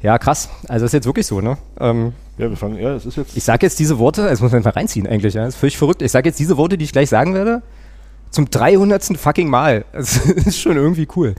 Ja, krass. Also ist jetzt wirklich so, ne? Ähm, Ja, wir fangen, ja, es ist jetzt. ich sage jetzt diese Worte, das muss man mal reinziehen eigentlich, ja. Das ist völlig verrückt. Ich sage jetzt diese Worte, die ich gleich sagen werde, zum 300. fucking Mal. Das ist schon irgendwie cool.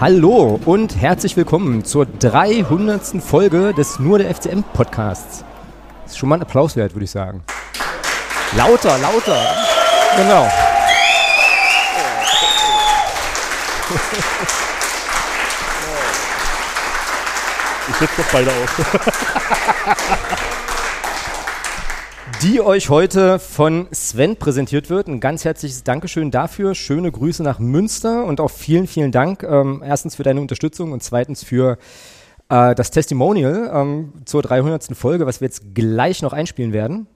Hallo und herzlich willkommen zur 300. Folge des Nur der FCM Podcasts. Das ist schon mal ein Applaus wert, würde ich sagen. Lauter, lauter. Genau. Ich setze doch beide auf. Die euch heute von Sven präsentiert wird. Ein ganz herzliches Dankeschön dafür. Schöne Grüße nach Münster und auch vielen, vielen Dank. Ähm, erstens für deine Unterstützung und zweitens für äh, das Testimonial ähm, zur 300. Folge, was wir jetzt gleich noch einspielen werden.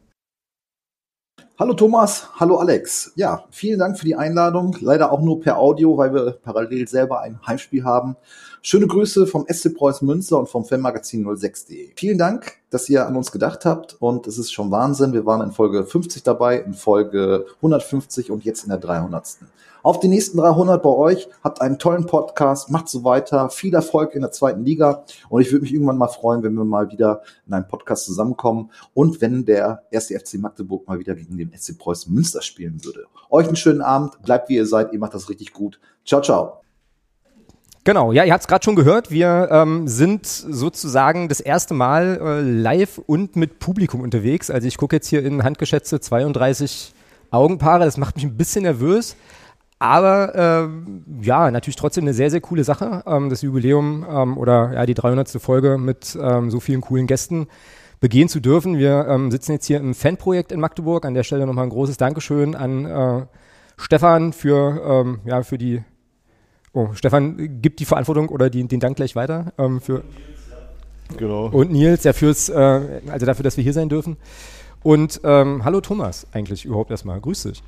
Hallo Thomas, hallo Alex. Ja, vielen Dank für die Einladung. Leider auch nur per Audio, weil wir parallel selber ein Heimspiel haben. Schöne Grüße vom SC Preußen Münster und vom Fanmagazin 06.de. Vielen Dank, dass ihr an uns gedacht habt und es ist schon Wahnsinn. Wir waren in Folge 50 dabei, in Folge 150 und jetzt in der 300. Auf die nächsten 300 bei euch. Habt einen tollen Podcast, macht so weiter. Viel Erfolg in der zweiten Liga und ich würde mich irgendwann mal freuen, wenn wir mal wieder in einem Podcast zusammenkommen und wenn der erste FC Magdeburg mal wieder gegen den SC Preußen Münster spielen würde. Euch einen schönen Abend, bleibt wie ihr seid, ihr macht das richtig gut. Ciao, ciao. Genau, ja, ihr habt es gerade schon gehört. Wir ähm, sind sozusagen das erste Mal äh, live und mit Publikum unterwegs. Also ich gucke jetzt hier in handgeschätzte 32 Augenpaare. Das macht mich ein bisschen nervös. Aber ähm, ja, natürlich trotzdem eine sehr, sehr coole Sache. Ähm, das Jubiläum ähm, oder ja, die 300. Folge mit ähm, so vielen coolen Gästen begehen zu dürfen. Wir ähm, sitzen jetzt hier im Fanprojekt in Magdeburg. An der Stelle nochmal ein großes Dankeschön an äh, Stefan für, ähm, ja, für die Oh, Stefan gibt die Verantwortung oder die, den Dank gleich weiter ähm, für Genau. und Nils, ja fürs, äh, also dafür, dass wir hier sein dürfen. Und ähm, hallo Thomas, eigentlich überhaupt erstmal. Grüß dich.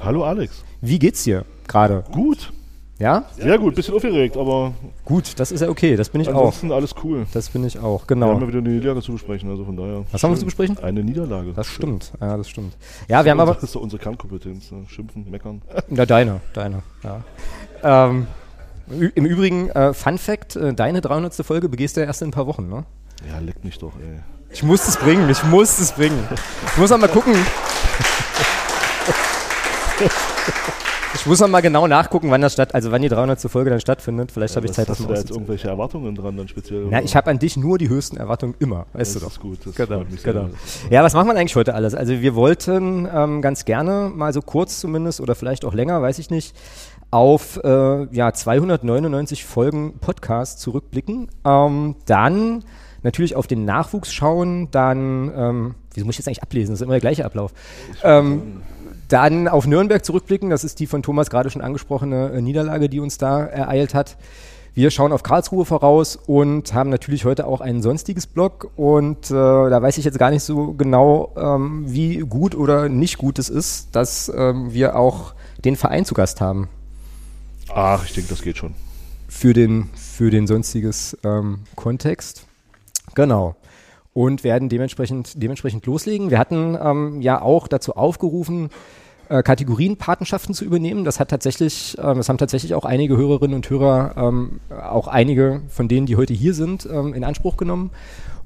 Hallo Alex. Wie geht's dir gerade? Gut. Ja? Sehr gut. Bisschen aufgeregt, aber Gut, das ist ja okay, das bin ich auch. ansonsten alles cool. Das bin ich auch, Wir haben genau. ja wieder eine Niederlage zu besprechen, also von daher. Was haben wir schön. zu besprechen? Eine Niederlage. Das stimmt, ja, das stimmt. Ja, wir haben aber, Das ist so unsere Kernkompetenz. Ne? Schimpfen, meckern. ja, deine, deine, ja. Ähm, Im Übrigen, äh, Fun Fact, äh, deine 300. Folge begehst du ja erst in ein paar Wochen, ne? Ja, leck mich doch, ey. Ich muss es bringen, ich muss es bringen. Ich muss noch mal gucken. Ich muss noch mal genau nachgucken, wann das statt, also wann die 300. Folge dann stattfindet. Vielleicht habe ich Zeit, das mal da jetzt irgendwelche Erwartungen dran dann speziell? Na, oder? ich habe an dich nur die höchsten Erwartungen immer, weißt das du doch. ist gut. Das Genau, freut mich sehr. genau. Ja, was machen wir eigentlich heute alles? Also wir wollten ähm, ganz gerne mal so kurz zumindest oder vielleicht auch länger, weiß ich nicht, auf äh, ja, 299 Folgen Podcast zurückblicken. Ähm, dann natürlich auf den Nachwuchs schauen, dann, ähm, wieso muss ich jetzt eigentlich ablesen? Das ist immer der gleiche Ablauf. Ähm, dann auf Nürnberg zurückblicken, das ist die von Thomas gerade schon angesprochene äh, Niederlage, die uns da ereilt hat. Wir schauen auf Karlsruhe voraus und haben natürlich heute auch ein sonstiges Blog und äh, da weiß ich jetzt gar nicht so genau, ähm, wie gut oder nicht gut es ist, dass ähm, wir auch den Verein zu Gast haben Ach, ich denke, das geht schon. für den, für den sonstiges ähm, Kontext. Genau. Und werden dementsprechend, dementsprechend loslegen. Wir hatten ähm, ja auch dazu aufgerufen, äh, Kategorienpatenschaften zu übernehmen. Das hat tatsächlich, ähm, das haben tatsächlich auch einige Hörerinnen und Hörer, ähm, auch einige von denen, die heute hier sind, ähm, in Anspruch genommen.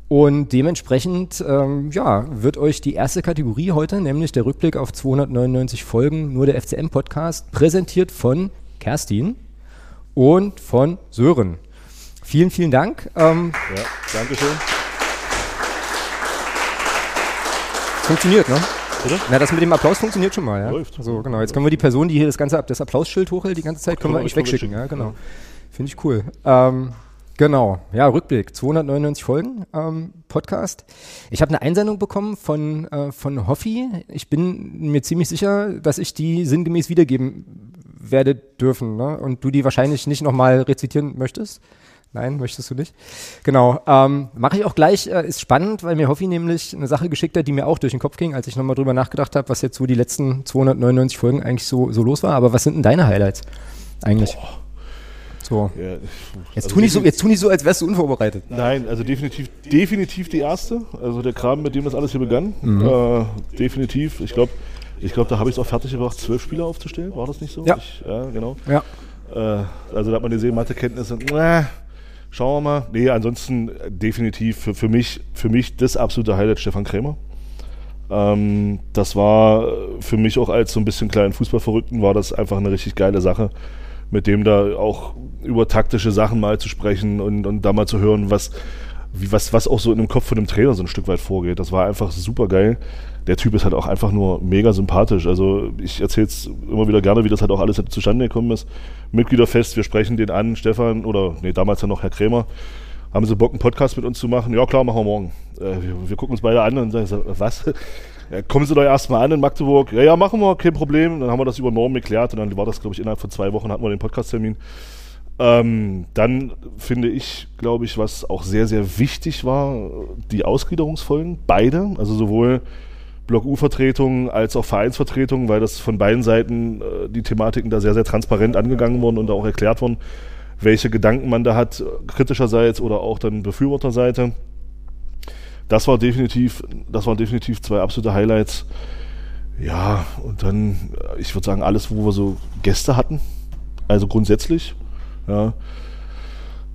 Und dementsprechend, ähm, ja, wird euch die erste Kategorie heute, nämlich der Rückblick auf 299 Folgen, nur der FCM-Podcast, präsentiert von Kerstin und von Sören. Vielen, vielen Dank. Ähm, Ja, Dankeschön. funktioniert, ne? Bitte? Na, das mit dem Applaus funktioniert schon mal, ja? Läuft. So, genau. Jetzt können wir die Person, die hier das ganze das Applausschild hochhält, die ganze Zeit, können wir eigentlich Können wir wegschicken, ja, genau. ja. Finde ich cool. Ähm, genau. Ja, Rückblick. 299 Folgen ähm, Podcast. Ich habe eine Einsendung bekommen von, äh, von Hoffi. Ich bin mir ziemlich sicher, dass ich die sinngemäß wiedergeben werde dürfen. Ne? Und du die wahrscheinlich nicht nochmal rezitieren möchtest. Nein, möchtest du nicht? Genau. Ähm, Mache ich auch gleich, äh, ist spannend, weil mir Hoffi nämlich eine Sache geschickt hat, die mir auch durch den Kopf ging, als ich nochmal drüber nachgedacht habe, was jetzt so die letzten 299 Folgen eigentlich so, so los war. Aber was sind denn deine Highlights eigentlich? So. Ja, Jetzt, also tu nicht so, jetzt tu nicht so, als wärst du unvorbereitet. Nein, also definitiv, definitiv die erste. Also der Kram, mit dem das alles hier begann. Mhm. Äh, definitiv. Ich glaube, ich glaub, da habe ich es auch fertig gebracht, zwölf Spieler aufzustellen. War das nicht so? Ja. Ich, ja, genau. Ja. Äh, also da hat man gesehen, Mathekenntnisse. Äh, schauen wir mal. Nee, ansonsten äh, definitiv für, für, mich, für mich das absolute Highlight Stefan Krämer. Ähm, das war äh, für mich auch als so ein bisschen kleinen Fußballverrückten war das einfach eine richtig geile Sache, mit dem da auch über taktische Sachen mal zu sprechen und, und da mal zu hören, was, wie, was, was auch so in dem Kopf von dem Trainer so ein Stück weit vorgeht. Das war einfach super geil. Der Typ ist halt auch einfach nur mega sympathisch. Also ich erzähle es immer wieder gerne, wie das halt auch alles zustande gekommen ist. Mitgliederfest, wir sprechen den an, Stefan oder nee, damals ja noch Herr Krämer. Haben sie Bock, einen Podcast mit uns zu machen? Ja klar, machen wir morgen. Äh, wir, wir gucken uns beide an und sagen, so, was? Ja, kommen Sie doch erstmal an in Magdeburg. Ja, ja, machen wir, kein Problem. Dann haben wir das über Norm geklärt und dann war das, glaube ich, innerhalb von zwei Wochen hatten wir den Podcast-Termin. Ähm, dann finde ich, glaube ich, was auch sehr, sehr wichtig war, die Ausgliederungsfolgen. Beide, also sowohl Block U-Vertretung als auch Vereinsvertretung, weil das von beiden Seiten äh, die Thematiken da sehr, sehr transparent angegangen wurden und auch erklärt wurden, welche Gedanken man da hat, kritischerseits oder auch dann Befürworterseite. Das war definitiv, das waren definitiv zwei absolute Highlights. Ja, und dann, äh, ich würde sagen, alles, wo wir so Gäste hatten. Also grundsätzlich. Ja.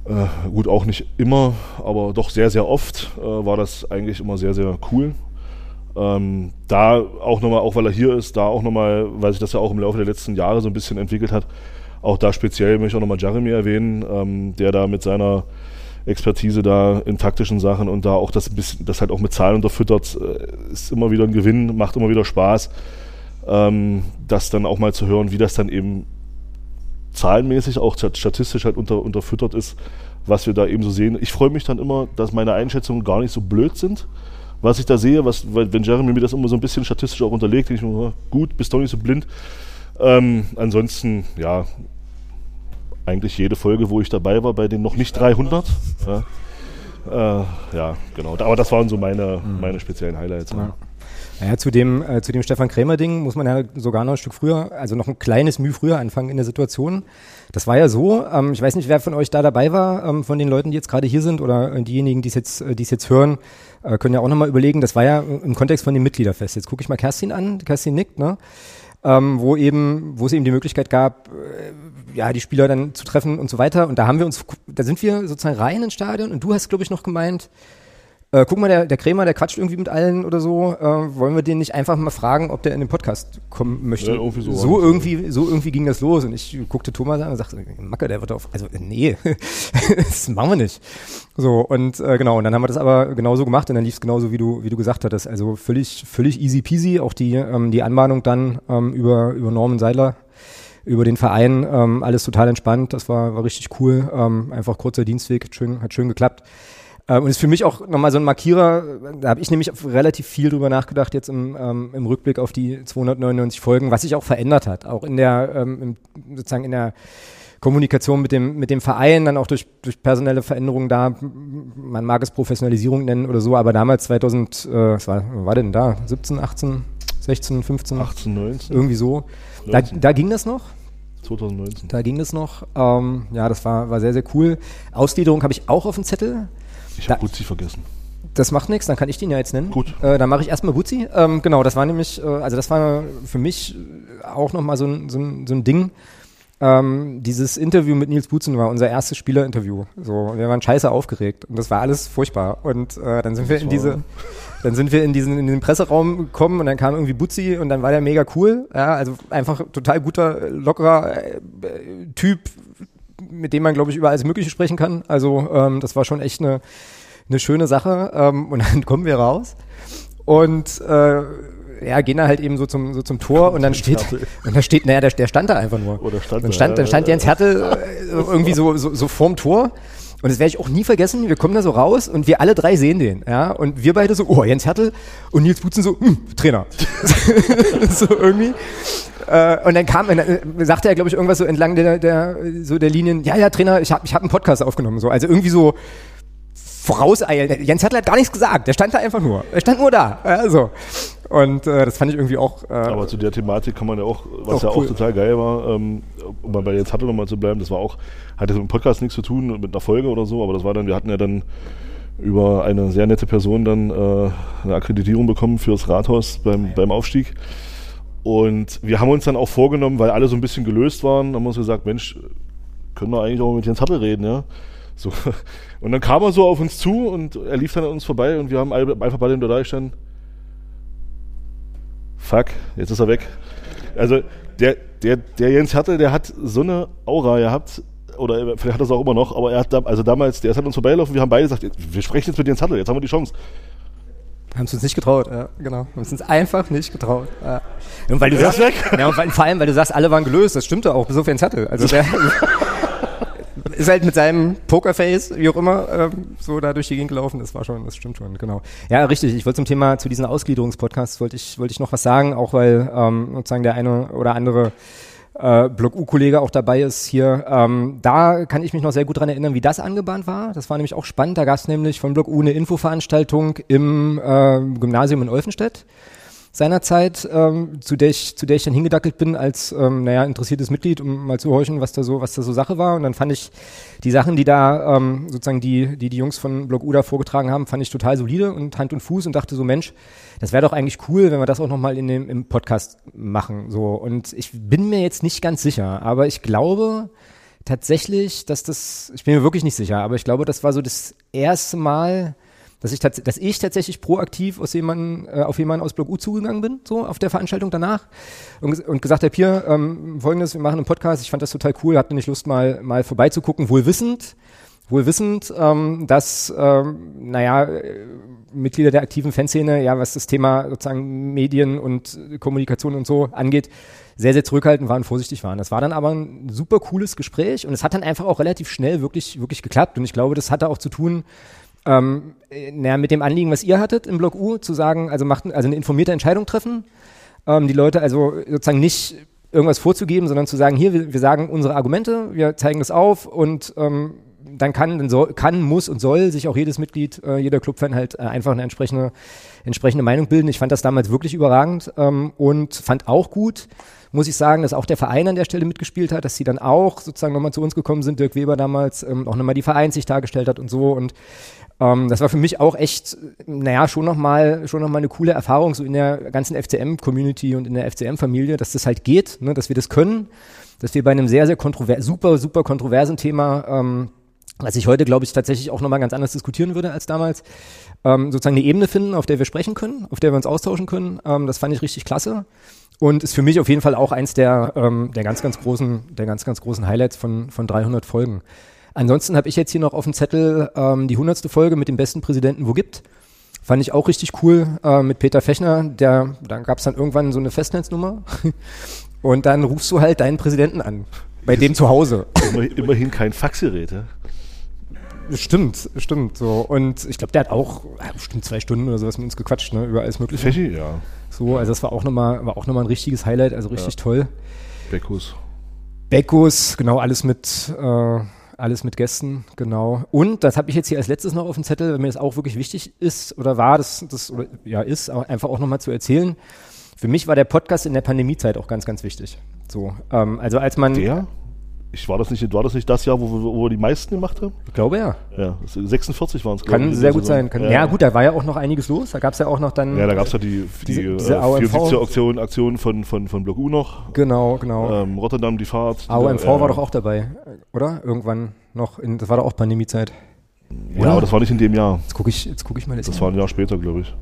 Äh, gut, auch nicht immer, aber doch sehr, sehr oft äh, war das eigentlich immer sehr, sehr cool. Ähm, da auch nochmal, auch weil er hier ist, da auch nochmal, weil sich das ja auch im Laufe der letzten Jahre so ein bisschen entwickelt hat, auch da speziell möchte ich auch nochmal Jeremy erwähnen, ähm, der da mit seiner Expertise da in taktischen Sachen und da auch das, bisschen, das halt auch mit Zahlen unterfüttert, äh, ist immer wieder ein Gewinn, macht immer wieder Spaß, ähm, das dann auch mal zu hören, wie das dann eben zahlenmäßig, auch stat- statistisch halt unter, unterfüttert ist, was wir da eben so sehen. Ich freue mich dann immer, dass meine Einschätzungen gar nicht so blöd sind, was ich da sehe, was, wenn Jeremy mir das immer so ein bisschen statistisch auch unterlegt, denke ich mir, gut, bist doch nicht so blind. Ähm, ansonsten, ja, eigentlich jede Folge, wo ich dabei war, bei den noch nicht 300. Ja, äh, ja genau. Aber das waren so meine, meine speziellen Highlights. Ja. Naja, zu dem, äh, zu dem Stefan Krämer-Ding muss man ja sogar noch ein Stück früher, also noch ein kleines Mühe früher anfangen in der Situation. Das war ja so, ähm, ich weiß nicht, wer von euch da dabei war, ähm, von den Leuten, die jetzt gerade hier sind oder äh, diejenigen, die es jetzt, äh, die es jetzt hören, äh, können ja auch nochmal überlegen, das war ja im Kontext von dem Mitgliederfest. Jetzt gucke ich mal Kerstin an, Kerstin nickt, ne? Ähm, wo eben, wo es eben die Möglichkeit gab, äh, ja, die Spieler dann zu treffen und so weiter. Und da haben wir uns, da sind wir sozusagen rein ins Stadion und du hast, glaube ich, noch gemeint, äh, guck mal, der, der Krämer, der quatscht irgendwie mit allen oder so. Äh, wollen wir den nicht einfach mal fragen, ob der in den Podcast kommen möchte? Ja, irgendwie so. so irgendwie, so irgendwie ging das los. Und ich guckte Thomas an und sagte, Macke, der wird auf. Also, nee, das machen wir nicht. So, und äh, genau, und dann haben wir das aber genauso gemacht und dann lief es genauso, wie du, wie du gesagt hattest. Also völlig, völlig easy peasy. Auch die, ähm, die Anmahnung dann ähm, über, über Norman Seidler über den Verein, ähm, alles total entspannt, das war, war richtig cool, ähm, einfach kurzer Dienstweg, hat schön, hat schön geklappt. Ähm, und ist für mich auch nochmal so ein Markierer, da habe ich nämlich relativ viel drüber nachgedacht jetzt im, ähm, im Rückblick auf die 299 Folgen, was sich auch verändert hat, auch in der, ähm, im, sozusagen in der Kommunikation mit dem, mit dem Verein, dann auch durch, durch personelle Veränderungen da, man mag es Professionalisierung nennen oder so, aber damals 2000, äh, was war, war denn da, 17, 18, 16, 15, 18, 19, irgendwie so. Da, 19. da ging das noch. 2019. Da ging es noch. Ähm, ja, das war, war sehr, sehr cool. Ausgliederung habe ich auch auf dem Zettel. Ich habe Gutzi vergessen. Das macht nichts, dann kann ich den ja jetzt nennen. Gut. Äh, dann mache ich erstmal Butzi. Ähm, genau, das war nämlich, äh, also das war für mich auch nochmal so ein, so, ein, so ein Ding. Ähm, dieses Interview mit Nils Butzen war unser erstes Spielerinterview. So, wir waren scheiße aufgeregt und das war alles furchtbar. Und äh, dann sind wir in diese, dann sind wir in diesen in den Presseraum gekommen und dann kam irgendwie Butzi und dann war der mega cool. Ja, also einfach total guter, lockerer äh, äh, Typ, mit dem man glaube ich über alles Mögliche sprechen kann. Also ähm, das war schon echt eine eine schöne Sache. Ähm, und dann kommen wir raus und äh, ja, gehen da halt eben so zum, so zum Tor und dann steht, und da steht, naja, der, der stand da einfach nur. Oder stand dann da, stand, dann stand. Jens Hertel äh, irgendwie so, so, so vorm Tor Und das werde ich auch nie vergessen. Wir kommen da so raus und wir alle drei sehen den. Ja? Und wir beide so, oh, Jens Hertel und Nils Butzen so, hm, Trainer. so irgendwie. Äh, und dann kam, dann sagte er, glaube ich, irgendwas so entlang der, der, so der Linien, ja, ja, Trainer, ich habe ich hab einen Podcast aufgenommen. So. Also irgendwie so vorauseilen. Jens Hertel hat gar nichts gesagt. Der stand da einfach nur. Er stand nur da. Also. Und äh, das fand ich irgendwie auch. Äh, Aber zu der Thematik kann man ja auch, was auch ja cool. auch total geil war, ähm, um mal bei jetzt hatte nochmal zu bleiben, das war auch, hatte mit dem Podcast nichts zu tun, mit einer Folge oder so, aber das war dann, wir hatten ja dann über eine sehr nette Person dann äh, eine Akkreditierung bekommen fürs Rathaus beim, beim Aufstieg. Und wir haben uns dann auch vorgenommen, weil alle so ein bisschen gelöst waren, haben wir uns gesagt, Mensch, können wir eigentlich auch mit Jens Hattel reden, ja. So. Und dann kam er so auf uns zu und er lief dann an uns vorbei und wir haben einfach bei dem da gestanden, fuck, jetzt ist er weg. Also der, der, der Jens Hertel, der hat so eine Aura gehabt, oder vielleicht hat er es auch immer noch, aber er hat da, also damals, der ist an uns vorbeigelaufen, wir haben beide gesagt, wir sprechen jetzt mit Jens Hertel, jetzt haben wir die Chance. haben es uns nicht getraut, ja, genau. Haben es uns einfach nicht getraut. Ja. Und weil du sagst, ja, und vor allem, weil du sagst, alle waren gelöst, das stimmte auch, bis auf Jens Hattel. Also der ist halt mit seinem Pokerface, wie auch immer, ähm, so da durch die Gegend gelaufen. Das war schon, das stimmt schon, genau. Ja, richtig. Ich wollte zum Thema, zu diesen Ausgliederungspodcasts wollte ich, wollte ich noch was sagen, auch weil ähm, sozusagen der eine oder andere äh, Block U-Kollege auch dabei ist hier. Ähm, da kann ich mich noch sehr gut dran erinnern, wie das angebahnt war. Das war nämlich auch spannend. Da gab es nämlich von Block U eine Infoveranstaltung im äh, Gymnasium in Olfenstedt seinerzeit, ähm, zu, der ich, zu der ich dann hingedackelt bin als ähm, naja, interessiertes Mitglied, um mal zu horchen, was da so, was da so Sache war. Und dann fand ich die Sachen, die da ähm, sozusagen die, die die Jungs von Block U da vorgetragen haben, fand ich total solide und Hand und Fuß und dachte so, Mensch, das wäre doch eigentlich cool, wenn wir das auch nochmal in dem im Podcast machen. So. Und ich bin mir jetzt nicht ganz sicher, aber ich glaube tatsächlich, dass das, ich bin mir wirklich nicht sicher, aber ich glaube, das war so das erste Mal, dass ich, tats dass ich tatsächlich proaktiv aus jemanden, äh, auf jemanden aus Block U zugegangen bin, so auf der Veranstaltung danach und, und gesagt habe, hier, ähm, folgendes, wir machen einen Podcast, ich fand das total cool, habt nicht Lust mal, mal vorbeizugucken, wohl wissend, wohl wissend, ähm, dass, ähm, naja, äh, Mitglieder der aktiven Fanszene, ja, was das Thema sozusagen Medien und Kommunikation und so angeht, sehr, sehr zurückhaltend waren, vorsichtig waren. Das war dann aber ein super cooles Gespräch und es hat dann einfach auch relativ schnell wirklich, wirklich geklappt und ich glaube, das hatte auch zu tun, ähm, äh, naja, mit dem Anliegen, was ihr hattet im Block U, zu sagen, also macht also eine informierte Entscheidung treffen, ähm, die Leute also sozusagen nicht irgendwas vorzugeben, sondern zu sagen, hier, wir, wir sagen unsere Argumente, wir zeigen das auf und ähm, dann kann, dann soll, kann, muss und soll sich auch jedes Mitglied, äh, jeder Clubfan halt äh, einfach eine entsprechende, entsprechende Meinung bilden. Ich fand das damals wirklich überragend ähm, und fand auch gut, muss ich sagen, dass auch der Verein an der Stelle mitgespielt hat, dass sie dann auch sozusagen nochmal zu uns gekommen sind, Dirk Weber damals, ähm, auch nochmal die Vereinssicht dargestellt hat und so. Und ähm, das war für mich auch echt, naja, schon nochmal schon noch mal eine coole Erfahrung, so in der ganzen FCM-Community und in der FCM-Familie, dass das halt geht, ne, dass wir das können, dass wir bei einem sehr, sehr kontrover super, super kontroversen Thema, ähm, was ich heute, glaube ich, tatsächlich auch nochmal ganz anders diskutieren würde als damals, ähm, sozusagen eine Ebene finden, auf der wir sprechen können, auf der wir uns austauschen können. Ähm, das fand ich richtig klasse. Und ist für mich auf jeden Fall auch eins der, ähm, der ganz, ganz großen, der ganz, ganz großen Highlights von, von 300 Folgen. Ansonsten habe ich jetzt hier noch auf dem Zettel ähm, die hundertste Folge mit dem besten Präsidenten, wo gibt. Fand ich auch richtig cool äh, mit Peter Fechner. Der, da gab es dann irgendwann so eine Festnetznummer. Und dann rufst du halt deinen Präsidenten an. Bei dem zu Hause. Immer, immerhin kein Faxgerät, ja? Stimmt, stimmt. So. Und ich glaube, der hat auch äh, bestimmt zwei Stunden oder sowas mit uns gequatscht, ne, über alles Mögliche. Fechi, ja. So, also das war auch nochmal, war auch nochmal ein richtiges Highlight, also richtig toll. Beckus. Beckus, genau, alles mit, äh, alles mit Gästen, genau. Und das habe ich jetzt hier als letztes noch auf dem Zettel, wenn mir das auch wirklich wichtig ist oder war, das, das oder, ja ist, aber einfach auch nochmal zu erzählen. Für mich war der Podcast in der Pandemiezeit auch ganz, ganz wichtig. So, ähm, also als man, Der? Ich, war, das nicht, war das nicht das Jahr, wo, wir- wo wir die meisten gemacht haben? ich glaube ja, Ja, das- 46 waren es. kann sehr gut sein. Kann, ja. gut, da war ja auch noch einiges los. Da gab es ja auch noch dann. Ja, da gab es ja die, die Diese- äh, diese. 74 Aktion, Aktion von, von, von Block U noch. Genau, genau. Ähm, Rotterdam, die Fahrt. AOMV äh, war doch auch dabei, oder? Irgendwann noch. In, das war doch auch Pandemiezeit. Ja, aber das war nicht in dem Jahr. Jetzt gucke ich, jetzt guck ich mal. Das war ein Jahr später, glaube ich.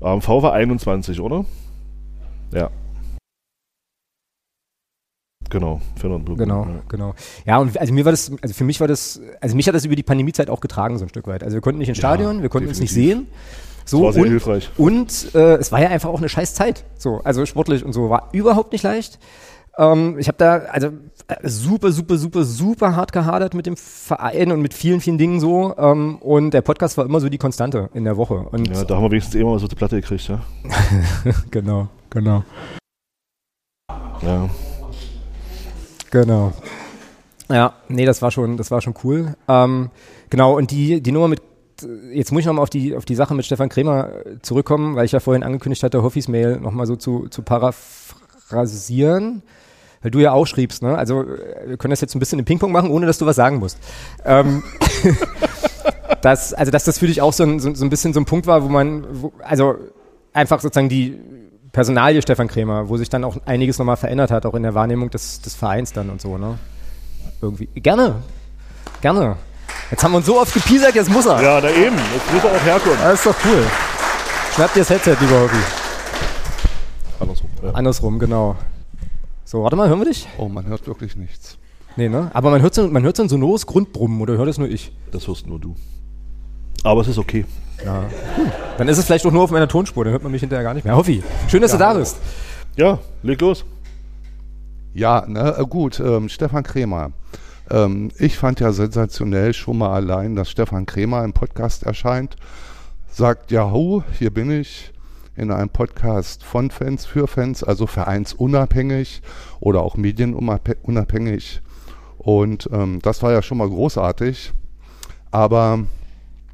AMV war 21, oder? Ja. Genau, Fernand Block. Genau, Ja. genau. Ja, und also mir war das, also für mich war das, also mich hat das über die Pandemiezeit auch getragen, so ein Stück weit. Also wir konnten nicht ins Ja, Stadion, wir konnten uns nicht definitiv. sehen. So, Das war sehr und, hilfreich. Und äh, es war ja einfach auch eine scheiß Zeit. So, also sportlich und so war überhaupt nicht leicht. Ähm, ich habe da also äh, super, super, super, super hart gehadert mit dem Verein und mit vielen, vielen Dingen so. Ähm, und der Podcast war immer so die Konstante in der Woche. Und Ja, da haben wir wenigstens eh mal so die Platte gekriegt, ja. genau, genau, Ja. genau. Ja, nee, das war schon, das war schon cool. Ähm, genau, und die, die Nummer mit jetzt muss ich nochmal auf die, auf die Sache mit Stefan Kremer äh, zurückkommen, weil ich ja vorhin angekündigt hatte, Hoffis Mail nochmal so zu, zu paraphrasieren. Weil du ja auch schriebst, ne? Also äh, wir können das jetzt ein bisschen im Ping-Pong machen, ohne dass du was sagen musst. Ähm, dass, also dass das für dich auch so ein, so, so ein bisschen so ein Punkt war, wo man, wo, also einfach sozusagen die Personalie Stefan Kremer, wo sich dann auch einiges nochmal verändert hat, auch in der Wahrnehmung des, des Vereins dann und so, ne? Irgendwie. Gerne. Gerne. Jetzt haben wir uns so oft gepiesert, jetzt muss er. Ja, da eben. Jetzt muss er auch herkommen. Das ist doch cool. Schnapp dir das Headset, lieber Hobby. Andersrum. Ja. Andersrum, genau. So, warte mal, hören wir dich? Oh, man hört wirklich nichts. Nee, ne? Aber man hört so, man hört so ein sonores Grundbrummen, oder hört das nur ich? Das hörst nur du. Aber es ist okay. Dann ist es vielleicht auch nur auf meiner Tonspur, dann hört man mich hinterher gar nicht mehr. Hoffi, schön, dass du da bist. Ja, leg los. Ja, ne, äh, gut, ähm, Stefan Kremer. Ähm, ich fand ja sensationell schon mal allein, dass Stefan Kremer im Podcast erscheint, sagt, ja, hier bin ich in einem Podcast von Fans, für Fans, also vereinsunabhängig oder auch medienunabhängig. Und ähm, das war ja schon mal großartig. Aber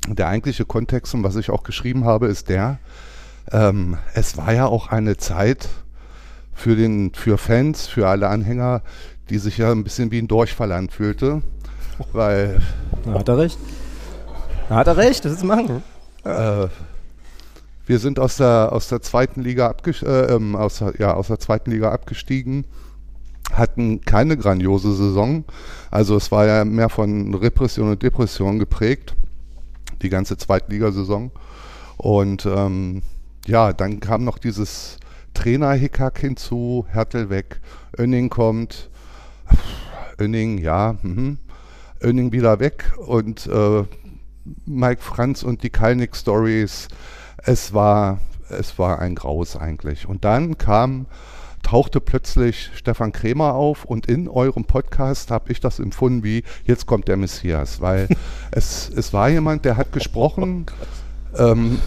der eigentliche Kontext, und was ich auch geschrieben habe, ist der, ähm, es war ja auch eine Zeit für, den, für Fans, für alle Anhänger, die sich ja ein bisschen wie ein Durchfall anfühlte, weil Da hat er recht. Da hat er recht, das ist machen. äh, wir sind aus der, aus der zweiten Liga abges äh, ähm, aus, ja, aus der zweiten Liga abgestiegen, hatten keine grandiose Saison. Also es war ja mehr von Repression und Depression geprägt, die ganze Zweitligasaison. Und ähm, ja, dann kam noch dieses Trainer-Hickhack hinzu, Hertel weg, Önning kommt, Önning, ja, mhm. Önning wieder weg und äh, Mike Franz und die Kalnick Stories. Es war, es war ein Graus eigentlich. Und dann kam, tauchte plötzlich Stefan Kremer auf und in eurem Podcast habe ich das empfunden wie, jetzt kommt der Messias, weil es, es war jemand, der hat gesprochen, ähm,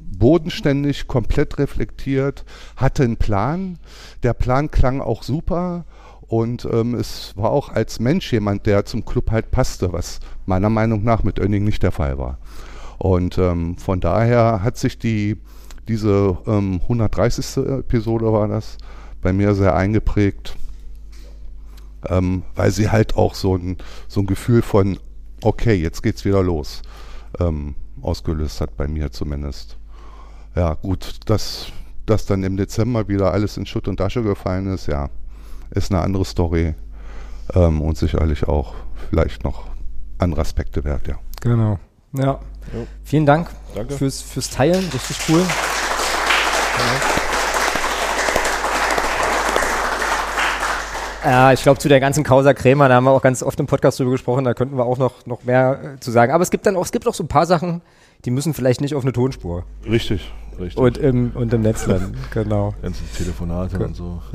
bodenständig, komplett reflektiert, hatte einen Plan. Der Plan klang auch super und ähm, es war auch als Mensch jemand, der zum Club halt passte, was meiner Meinung nach mit Önning nicht der Fall war. Und ähm, von daher hat sich die, diese ähm, 130. Episode war das, bei mir sehr eingeprägt, ähm, weil sie halt auch so ein, so ein Gefühl von, okay, jetzt geht's wieder los, ähm, ausgelöst hat bei mir zumindest. Ja, gut, dass, dass dann im Dezember wieder alles in Schutt und Asche gefallen ist, ja, ist eine andere Story ähm, und sicherlich auch vielleicht noch andere Aspekte wert, ja. Genau. Ja. Jo. Vielen Dank Danke. fürs, fürs Teilen, richtig cool. Ja, ich glaube, zu der ganzen Causa Krämer, da haben wir auch ganz oft im Podcast drüber gesprochen, da könnten wir auch noch, noch mehr äh, zu sagen. Aber es gibt dann auch, es gibt auch so ein paar Sachen, die müssen vielleicht nicht auf eine Tonspur Richtig, richtig. und im, und im Netz landen. genau. Ganze Telefonate und so.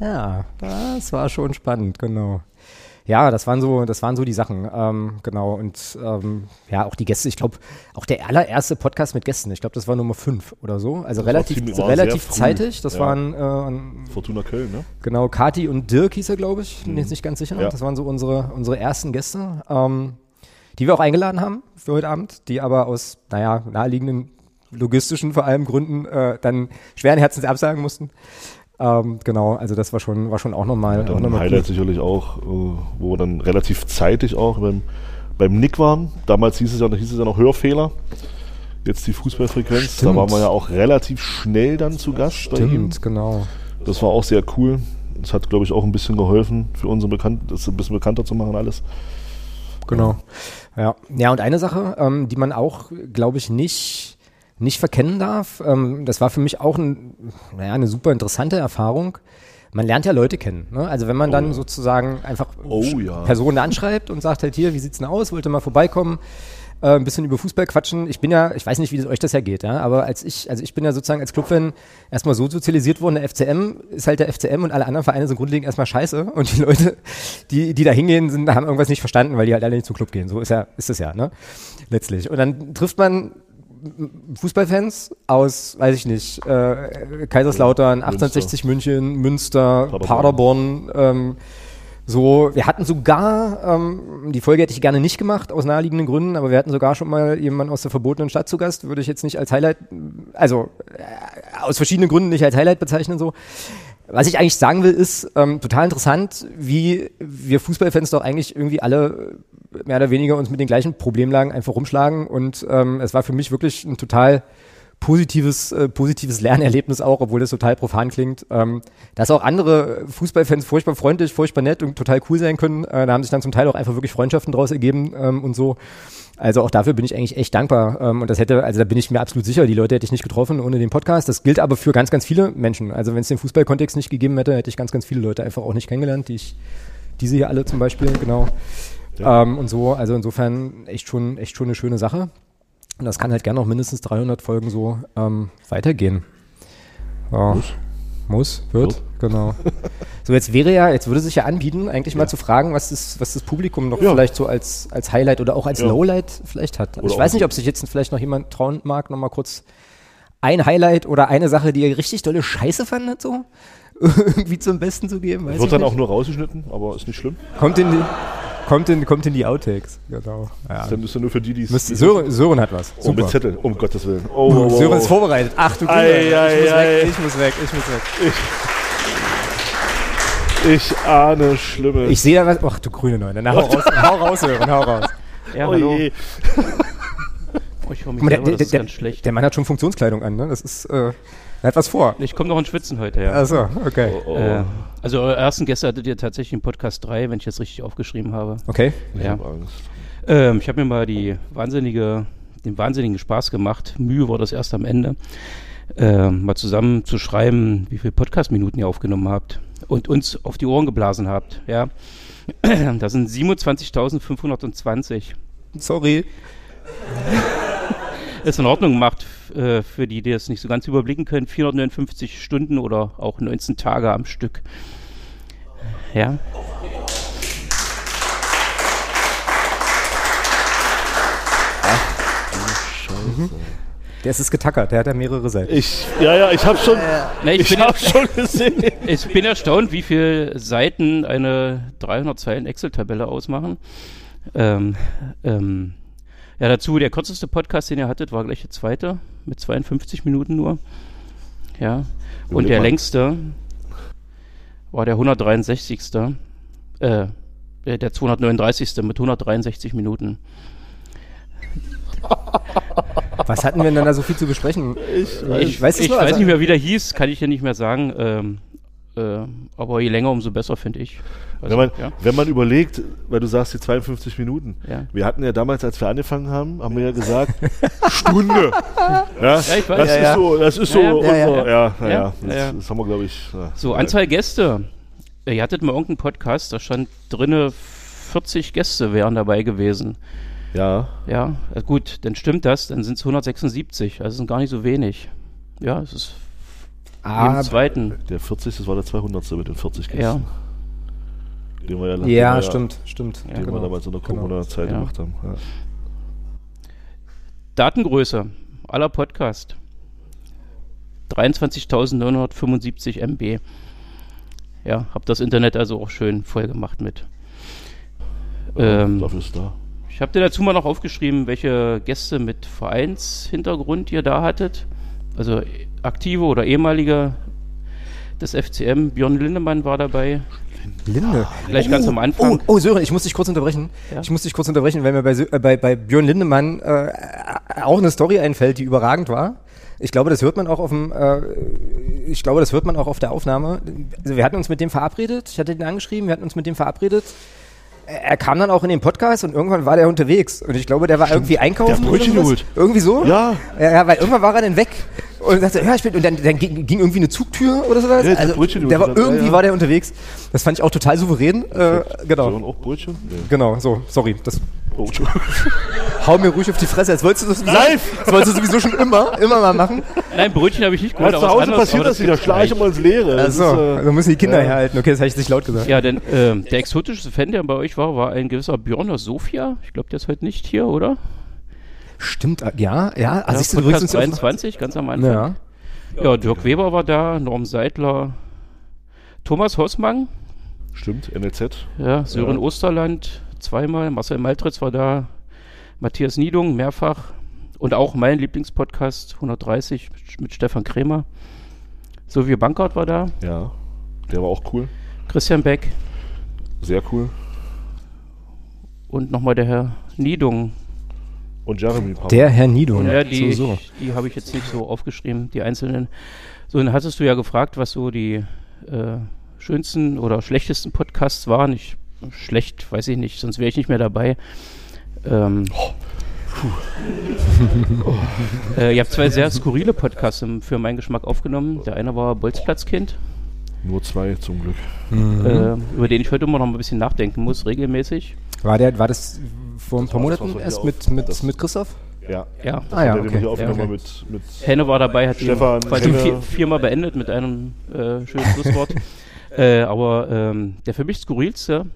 Ja, das war schon spannend, genau. Ja, das waren so, das waren so die Sachen, ähm, genau. Und ähm, ja, auch die Gäste, ich glaube, auch der allererste Podcast mit Gästen, ich glaube, das war Nummer 5 oder so. Also Das relativ, ziemlich- war relativ zeitig. Das Ja. waren äh, an- Fortuna Köln, ne? genau Kati und Dirk hieß er, glaube ich. Bin jetzt nicht ganz sicher. Ja. Das waren so unsere, unsere ersten Gäste, ähm, die wir auch eingeladen haben für heute Abend, die aber aus, naja, naheliegenden logistischen vor allem Gründen äh, dann schweren Herzens absagen mussten. Ähm, genau, also das war schon, war schon auch nochmal. Dann auch noch mal Highlight sicherlich auch, äh, wo wir dann relativ zeitig auch beim, beim Nick waren. Damals hieß es, ja, hieß es ja noch Hörfehler. Jetzt die Fußballfrequenz. Stimmt. Da waren wir ja auch relativ schnell dann zu Gast bei ihm. Stimmt, genau. Das war auch sehr cool. Das hat, glaube ich, auch ein bisschen geholfen, für unsere Bekannt das ein bisschen bekannter zu machen alles. Genau. Ja, ja und eine Sache, ähm, die man auch, glaube ich, nicht, nicht verkennen darf, ähm, das war für mich auch ein, naja, eine super interessante Erfahrung. Man lernt ja Leute kennen. Ne? Also wenn man dann sozusagen einfach Oh ja. Personen anschreibt und sagt halt hier, wie sieht's denn aus, wollte mal vorbeikommen. äh, ein bisschen über Fußball quatschen. Ich bin ja, ich weiß nicht, wie das euch das ja geht, ja, aber als ich, also ich bin ja sozusagen als Clubfan erstmal so sozialisiert worden, der FCM ist halt der FCM und alle anderen Vereine sind grundlegend erstmal scheiße und die Leute, die, die da hingehen, sind, haben irgendwas nicht verstanden, weil die halt alle nicht zum Club gehen. So ist ja, ist es ja, ne? Letztlich. Und dann trifft man Fußballfans aus, weiß ich nicht, äh, Kaiserslautern, 1860 München, Münster, Paderborn. Paderborn, ähm, so, wir hatten sogar, ähm, die Folge hätte ich gerne nicht gemacht, aus naheliegenden Gründen, aber wir hatten sogar schon mal jemanden aus der verbotenen Stadt zu Gast, würde ich jetzt nicht als Highlight, also äh, aus verschiedenen Gründen nicht als Highlight bezeichnen so. Was ich eigentlich sagen will, ist ähm, total interessant, wie wir Fußballfans doch eigentlich irgendwie alle mehr oder weniger uns mit den gleichen Problemlagen einfach rumschlagen. Und ähm, es war für mich wirklich ein total positives, äh, positives Lernerlebnis auch, obwohl das total profan klingt. Ähm, dass auch andere Fußballfans furchtbar freundlich, furchtbar nett und total cool sein können. Äh, da haben sich dann zum Teil auch einfach wirklich Freundschaften draus ergeben ähm, und so. Also auch dafür bin ich eigentlich echt dankbar. Ähm, und das hätte, also da bin ich mir absolut sicher, die Leute hätte ich nicht getroffen ohne den Podcast. Das gilt aber für ganz, ganz viele Menschen. Also wenn es den Fußballkontext nicht gegeben hätte, hätte ich ganz, ganz viele Leute einfach auch nicht kennengelernt, die ich, diese hier alle zum Beispiel, genau. Ja. Ähm, und so, also insofern echt schon, echt schon eine schöne Sache. Und das kann halt gerne noch mindestens 300 Folgen so ähm, weitergehen. Ja. Muss. Muss, wird, Wird. genau. So, jetzt wäre ja, jetzt würde sich ja anbieten, eigentlich mal Ja. zu fragen, was das, was das Publikum noch Ja. vielleicht so als, als Highlight oder auch als. Lowlight vielleicht hat. Also ich weiß nicht, ob sich jetzt vielleicht noch jemand trauen mag, noch mal kurz ein Highlight oder eine Sache, die ihr richtig dolle Scheiße fandet, so irgendwie zum Besten zu geben. Weiß Wird ich dann nicht. auch nur rausgeschnitten, aber ist nicht schlimm. kommt in die, kommt in, kommt in die Outtakes, genau. Ja. Dann ist dann nur für die, die es. Sören, Sören hat was. Oh, mit Zettel, um Gottes Willen. Oh, oh, oh, Sören ist vorbereitet. Ach du Ei, Güte. ei, ich, muss weg, ich muss weg, ich muss weg. Ich ahne Schlimmes. Ich sehe da was. Ach du grüne Neune. Na, hau raus, hau raus, Sören, hau raus. Ja, oh hallo. je. Oh, ich höre mich Guck mal, selber, der, das der, ist der, ganz schlecht. der Mann hat schon Funktionskleidung an, ne? Das ist, äh, er hat was vor. ich komme noch in Schwitzen heute, ja. Achso, okay. Oh, oh. Äh, also eure ersten Gäste hattet ihr tatsächlich im Podcast 3, wenn ich das richtig aufgeschrieben habe. Okay. Ich Ja. hab Angst. Ähm, ich habe mir mal die wahnsinnige, den wahnsinnigen Spaß gemacht. Mühe war das erst am Ende. Ähm, mal zusammen zu schreiben, wie viele Podcast-Minuten ihr aufgenommen habt und uns auf die Ohren geblasen habt. Ja, das sind 27.520. Sorry. Ist in Ordnung gemacht äh, für die, die das nicht so ganz überblicken können. 459 Stunden oder auch 19 Tage am Stück. Ja. Scheiße. Der ist es getackert, der hat ja mehrere Seiten. Ich, ja, ja, ich hab schon, Na, ich, hab schon gesehen. ich bin erstaunt, wie viele Seiten eine 300 Zeilen Excel-Tabelle ausmachen. Ähm, ähm, ja, dazu der kürzeste Podcast, den ihr hattet, war gleich der zweite mit 52 Minuten nur. Ja. Und der längste war der 163. Äh, der der 239. mit 163 Minuten. Was hatten wir denn da so viel zu besprechen? Ich, Ich, weiß ich weiß also- nicht mehr, wie der hieß, kann ich ja nicht mehr sagen. Ähm, äh, aber je länger, umso besser, finde ich. Also, wenn, man, ja, wenn man überlegt, weil du sagst die 52 Minuten. ja. Wir hatten ja damals, als wir angefangen haben, haben wir ja gesagt, Stunde. Ja, ich weiß. das ist so, das ist so Ja, unser, das, haben wir, glaube ich. So, Anzahl Gäste. Äh, Ihr hattet mal irgendeinen Podcast, da stand drinne 40 Gäste wären dabei gewesen. Ja, Ja, äh, gut, dann stimmt das, dann sind es 176, also sind gar nicht so wenig. Ja, es ist Ah, im zweiten. der 40. Das war der 200. mit den 40 Gästen. Ja, Den wir ja, den ja, wir stimmt, stimmt. Ja, Den genau. wir damals in der Genau. Corona-Zeit Ja. gemacht haben. Ja. Datengröße aller Podcast. 23.975 MB. Ja, hab das Internet also auch schön voll gemacht mit. Ähm, Dafür ist da. Ich habe dir dazu mal noch aufgeschrieben, welche Gäste mit Vereinshintergrund ihr da hattet. Also aktive oder ehemalige des FCM. Björn Lindemann war dabei. Linde. Gleich ganz am Anfang. Oh, oh, Sören, ich muss dich kurz unterbrechen. Ja. Ich muss dich kurz unterbrechen, weil mir bei, äh, bei, bei Björn Lindemann äh, auch eine Story einfällt, die überragend war. Ich glaube, das hört man auch auf dem, äh, ich glaube, das hört man auch auf der Aufnahme. Also wir hatten uns mit dem verabredet, ich hatte den angeschrieben, wir hatten uns mit dem verabredet. Er kam dann auch in den Podcast und irgendwann war der unterwegs. Und ich glaube, der war irgendwie einkaufen. Der Brötchen geholt. Irgendwie so? Ja. Ja, weil irgendwann war er dann weg und sagte, ja, ich bin, und dann, dann ging, ging irgendwie eine Zugtür oder sowas. Ja, also, der war irgendwie ja. war der unterwegs. Das fand ich auch total souverän. Äh, genau. Auch Brötchen? Nee. Genau, so, sorry. Das, Oh, Entschuldigung. hau mir ruhig auf die Fresse. Als wolltest du das sowieso, Live! das wolltest du sowieso schon immer, immer mal machen. Nein, Brötchen habe ich nicht Ja, geholt, zu Hause anderes, passiert das wieder, schlage ich immer ins Leere. Achso, ist, äh, also müssen die Kinder ja. herhalten. Okay, das habe ich nicht laut gesagt. Ja, denn ähm, der exotischste Fan, der bei euch war, war ein gewisser Björn aus Sofia. Ich glaube, der ist heute nicht hier, oder? Stimmt, äh, ja, ja. Also ja, Podcast auf- 23, ganz am Anfang. Ja. Ja, Dirk Weber war da, Norm Seidler, Thomas Hossmann, Stimmt, NLZ. ja, Sören Ja. Osterland zweimal, Marcel Maltritz war da, Matthias Niedung mehrfach und auch mein Lieblingspodcast 130 mit, Stefan Krämer. Sowie Bankert war da, Ja, der war auch cool. Christian Beck Sehr cool. und nochmal der Herr Niedung. Und Jeremy Pau. Der Herr Nido. Ja, die, so, so. die habe ich jetzt nicht so aufgeschrieben, die einzelnen. So, dann hattest du ja gefragt, was so die äh, schönsten oder schlechtesten Podcasts waren. Ich, schlecht, weiß ich nicht, sonst wäre ich nicht mehr dabei. Ähm, äh, ihr habt zwei sehr skurrile Podcasts im- für meinen Geschmack aufgenommen. Der eine war Bolzplatzkind, Nur zwei zum Glück. Mhm. äh, über den ich heute immer noch ein bisschen nachdenken muss, regelmäßig. War, der, war das vor ein paar Monaten erst mit, mit, mit Christoph? Ja. Ja. Ah ja, okay. Ja, okay. mit, mit Henne war dabei, hat Stefan, ihn vier, viermal beendet mit einem äh, schönen Schlusswort. äh, aber ähm, der für mich skurrilste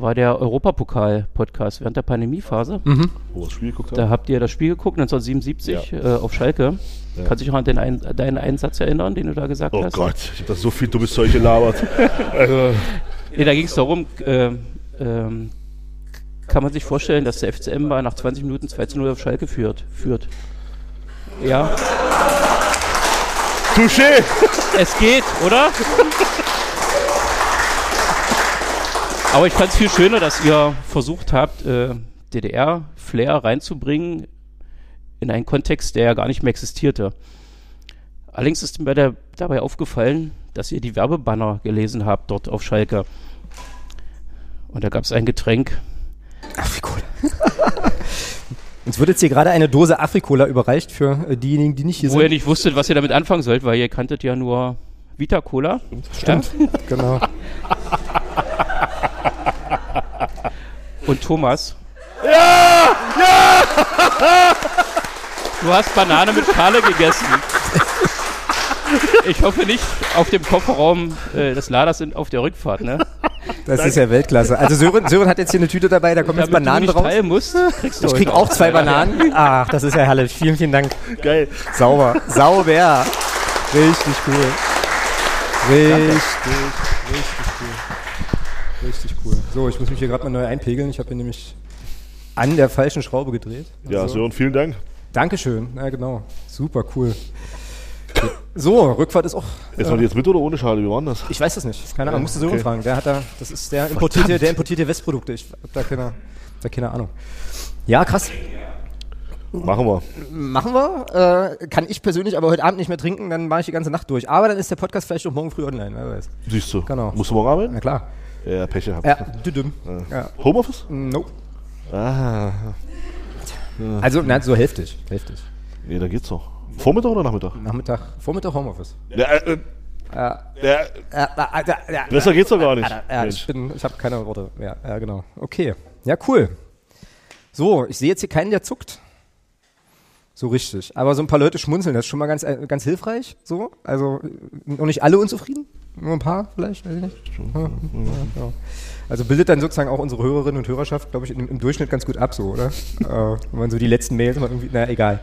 war der Europapokal-Podcast während der Pandemiephase. Mhm. wo wir das Spiel geguckt Da habt ihr das Spiel geguckt, 1977 äh, auf Schalke. Ja. Kannst du dich noch an den ein, deinen Einsatz erinnern, den du da gesagt Oh hast? Gott, ich habe das so viel dummes Zeug gelabert. also, Nee, da ging es darum, äh, ähm, kann man sich vorstellen, dass der FCM mal nach 20 Minuten 2 zu 0 auf Schalke führt. führt. Ja, Touché! es geht, oder? Aber ich fand es viel schöner, dass ihr versucht habt, äh, DDR-Flair reinzubringen in einen Kontext, der ja gar nicht mehr existierte. Allerdings ist mir da, dabei aufgefallen, dass ihr die Werbebanner gelesen habt dort auf Schalke. Und da gab es ein Getränk. Cool. Uns wird jetzt hier gerade eine Dose Afrikola überreicht für äh, diejenigen, die nicht hier wo ihr sind. nicht wusstet, was ihr damit anfangen sollt, weil ihr kanntet ja nur Vita Cola. Stimmt. Genau. Und Thomas. Ja! Ja! Du hast Banane mit Schale gegessen. Ich hoffe nicht auf dem Kofferraum äh, des Laders sind auf der Rückfahrt, ne? Das ist ja Weltklasse. Also Sören, Sören hat jetzt hier eine Tüte dabei, da kommen jetzt Bananen du nicht teilen musst, kriegst du Ich krieg auch zwei Bananen. Ach, das ist ja herrlich. Vielen, vielen Dank. Geil. Sauber. Sauber. Richtig cool. Richtig, richtig cool. Richtig cool. So, ich muss mich hier gerade mal neu einpegeln. Ich habe hier nämlich an der falschen Schraube gedreht. Ja, Also, Sören, vielen Dank. Dankeschön. Ja, genau. Super cool. So, Rückfahrt ist auch. Jetzt mal jetzt mit oder ohne Schale? Wie war das? Ich weiß das nicht. Keine Ahnung. Musst du Sören Okay. fragen. Der hat da, das ist der importierte, der importierte Westprodukte. Ich hab da keine, da keine Ahnung. Ja, krass. Machen wir. Machen wir. Äh, kann ich persönlich aber heute Abend nicht mehr trinken, dann mache ich die ganze Nacht durch. Aber dann ist der Podcast vielleicht noch morgen früh online. Wer weiß. Siehst du. Genau. Musst du morgen arbeiten? Na klar. Ja, Pech gehabt. Ja, düdüm. Ja. Homeoffice? Nope. Ah. Also, na, so hälftig. Hälftig. Nee, da geht's doch. Vormittag oder Nachmittag? Nachmittag, Vormittag Homeoffice. Ja, äh, Ja, ja, ja, besser geht's doch gar nicht. ja, ich bin, ich habe keine Worte. Ja, ja, genau. Okay. Ja, cool. So, ich sehe jetzt hier keinen, der zuckt. So richtig. Aber so ein paar Leute schmunzeln, das ist schon mal ganz, äh, ganz hilfreich. So. Also, äh, noch nicht alle unzufrieden? Nur ein paar vielleicht, weiß ich nicht. Ja, ja, ja. Also bildet dann sozusagen auch unsere Hörerinnen und Hörerschaft, glaube ich, im, im Durchschnitt ganz gut ab, so, oder? äh, wenn man so die letzten Mails mal irgendwie, na egal.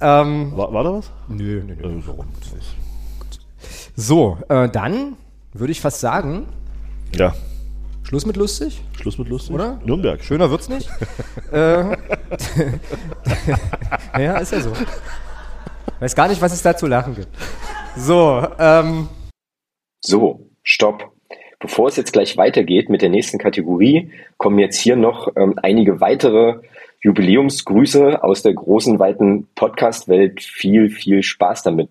Ähm, War, war da was? nö, nö, nö. Äh, warum? So, äh, dann würde ich fast sagen, Ja. Schluss mit lustig, Schluss mit lustig? Oder? Nürnberg. schöner wird's nicht. äh, ja, ist ja so. Weiß gar nicht, was es da zu lachen gibt. So, ähm, So, stopp. Bevor es jetzt gleich weitergeht mit der nächsten Kategorie, kommen jetzt hier noch ähm, einige weitere Jubiläumsgrüße aus der großen, weiten Podcast-Welt. Viel, viel Spaß damit.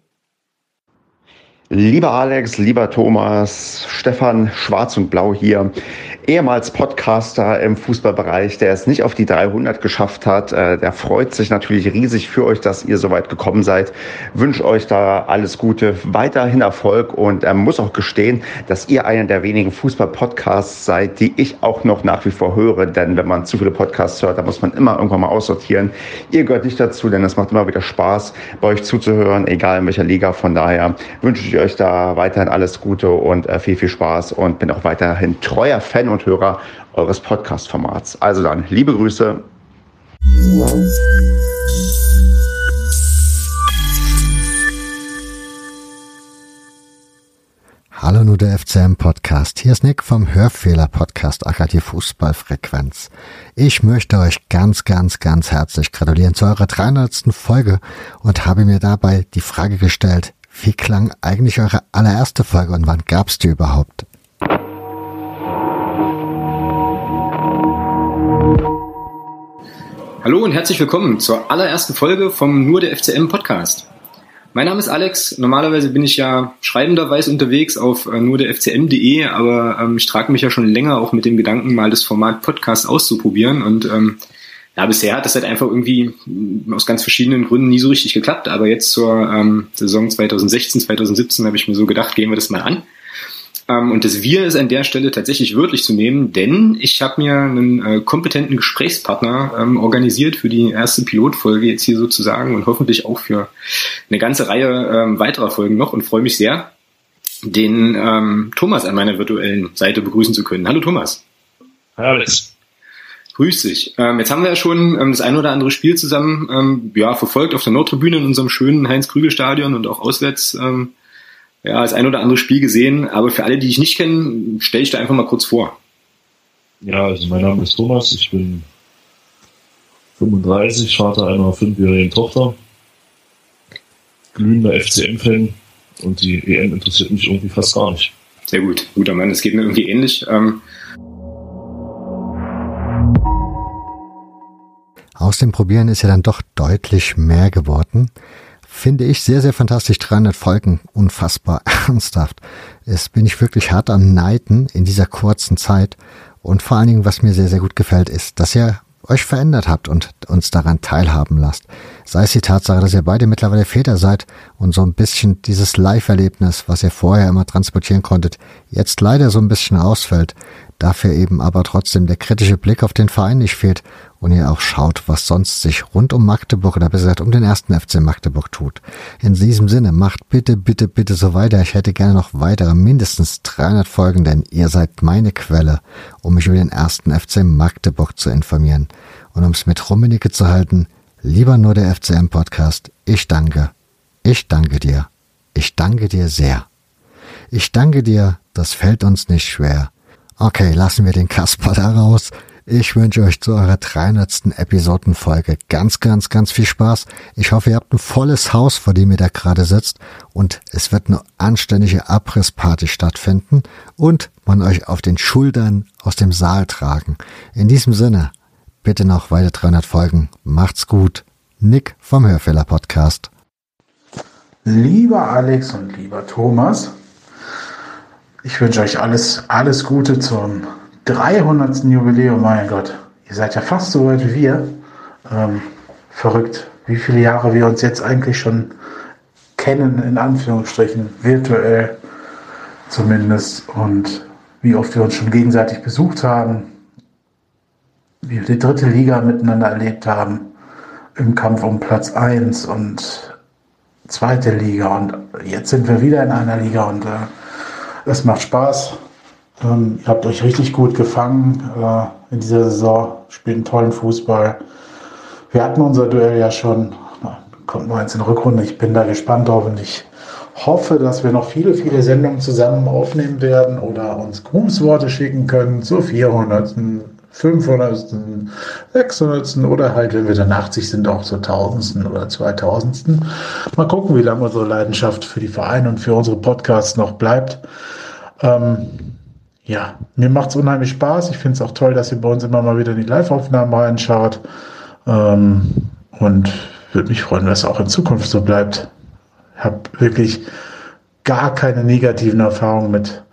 Lieber Alex, lieber Thomas, Stefan Schwarz und Blau hier ehemals Podcaster im Fußballbereich, der es nicht auf die 300 geschafft hat. Äh, der freut sich natürlich riesig für euch, dass ihr so weit gekommen seid. Wünsche euch da alles Gute, weiterhin Erfolg und er muss auch gestehen, dass ihr einer der wenigen Fußball-Podcasts seid, die ich auch noch nach wie vor höre. Denn wenn man zu viele Podcasts hört, dann muss man immer irgendwann mal aussortieren. Ihr gehört nicht dazu, denn es macht immer wieder Spaß, bei euch zuzuhören, egal in welcher Liga. Von daher wünsche ich euch da weiterhin alles Gute und äh, viel, viel Spaß und bin auch weiterhin treuer Fan und Hörer eures Podcast-Formats. Also dann, liebe Grüße. Hallo nur der FCM Podcast. Hier ist Nick vom Hörfehler Podcast Akadie Fußballfrequenz. Ich möchte euch ganz, ganz, ganz herzlich gratulieren zu eurer 300. Folge und habe mir dabei die Frage gestellt, wie klang eigentlich eure allererste Folge und wann gab's die überhaupt? Hallo und herzlich willkommen zur allerersten Folge vom Nur der FCM Podcast. Mein Name ist Alex. Normalerweise bin ich ja schreibenderweise unterwegs auf äh, nur der FCM.de, aber ähm, ich trage mich ja schon länger auch mit dem Gedanken, mal das Format Podcast auszuprobieren. Und ähm, ja, bisher hat das halt einfach irgendwie aus ganz verschiedenen Gründen nie so richtig geklappt. Aber jetzt zur ähm, Saison 2016, 2017 habe ich mir so gedacht, gehen wir das mal an. Ähm, und das Wir ist an der Stelle tatsächlich wörtlich zu nehmen, denn ich habe mir einen äh, kompetenten Gesprächspartner ähm, organisiert für die erste Pilotfolge jetzt hier sozusagen und hoffentlich auch für eine ganze Reihe ähm, weiterer Folgen noch und freue mich sehr, den ähm, Thomas an meiner virtuellen Seite begrüßen zu können. Hallo Thomas. Hi Alex. Grüß dich. Ähm, jetzt haben wir ja schon ähm, das ein oder andere Spiel zusammen ähm, ja, verfolgt auf der Nordtribüne in unserem schönen Heinz-Krügel-Stadion und auch auswärts ähm, ja, das ein oder andere Spiel gesehen, aber für alle, die ich nicht kenne, stelle ich da einfach mal kurz vor. Ja, also mein Name ist Thomas, ich bin 35, Vater einer fünfjährigen Tochter, glühender FCM-Fan und die EM interessiert mich irgendwie fast gar nicht. Sehr gut, guter Mann, es geht mir irgendwie ähnlich. Ähm Aus dem Probieren ist ja dann doch deutlich mehr geworden finde ich sehr, sehr fantastisch. 300 Folgen, unfassbar ernsthaft. Es bin ich wirklich hart am Neiden in dieser kurzen Zeit. Und vor allen Dingen, was mir sehr, sehr gut gefällt, ist, dass ihr euch verändert habt und uns daran teilhaben lasst. Sei es die Tatsache, dass ihr beide mittlerweile Väter seid und so ein bisschen dieses Live-Erlebnis, was ihr vorher immer transportieren konntet, jetzt leider so ein bisschen ausfällt, dafür eben aber trotzdem der kritische Blick auf den Verein nicht fehlt und ihr auch schaut, was sonst sich rund um Magdeburg oder besser gesagt um den ersten FC Magdeburg tut. In diesem Sinne, macht bitte, bitte, bitte so weiter. Ich hätte gerne noch weitere, mindestens 300 Folgen, denn ihr seid meine Quelle, um mich über den ersten FC Magdeburg zu informieren. Und um es mit Rummenigge zu halten, lieber nur der FCM Podcast, ich danke. Ich danke dir. Ich danke dir sehr. Ich danke dir, das fällt uns nicht schwer. Okay, lassen wir den Kasper da raus. Ich wünsche euch zu eurer 300. Episodenfolge ganz, ganz, ganz viel Spaß. Ich hoffe, ihr habt ein volles Haus, vor dem ihr da gerade sitzt und es wird eine anständige Abrissparty stattfinden und man euch auf den Schultern aus dem Saal tragen. In diesem Sinne, bitte noch weitere 300 Folgen. Macht's gut. Nick vom Hörfehler Podcast. Lieber Alex und lieber Thomas, ich wünsche euch alles, alles Gute zum 300. Jubiläum. Mein Gott, ihr seid ja fast so weit wie wir. Ähm, verrückt, wie viele Jahre wir uns jetzt eigentlich schon kennen, in Anführungsstrichen, virtuell zumindest. Und wie oft wir uns schon gegenseitig besucht haben, wie wir die dritte Liga miteinander erlebt haben, im Kampf um Platz 1 und zweite Liga. Und jetzt sind wir wieder in einer Liga und äh, es macht Spaß. Ähm, ihr habt euch richtig gut gefangen äh, in dieser Saison, spielt einen tollen Fußball. Wir hatten unser Duell ja schon, na, kommt nur eins in Rückrunde. Ich bin da gespannt drauf und ich hoffe, dass wir noch viele, viele Sendungen zusammen aufnehmen werden oder uns Grußworte schicken können zur 400., 500., 600. oder halt, wenn wir dann 80 sind, auch zur 1000. oder 2000. Mal gucken, wie lange unsere Leidenschaft für die Vereine und für unsere Podcasts noch bleibt. Ähm, ja, mir macht es unheimlich Spaß. Ich finde es auch toll, dass ihr bei uns immer mal wieder in die Live-Aufnahmen reinschaut. Ähm, und würde mich freuen, wenn es auch in Zukunft so bleibt. Ich habe wirklich gar keine negativen Erfahrungen mit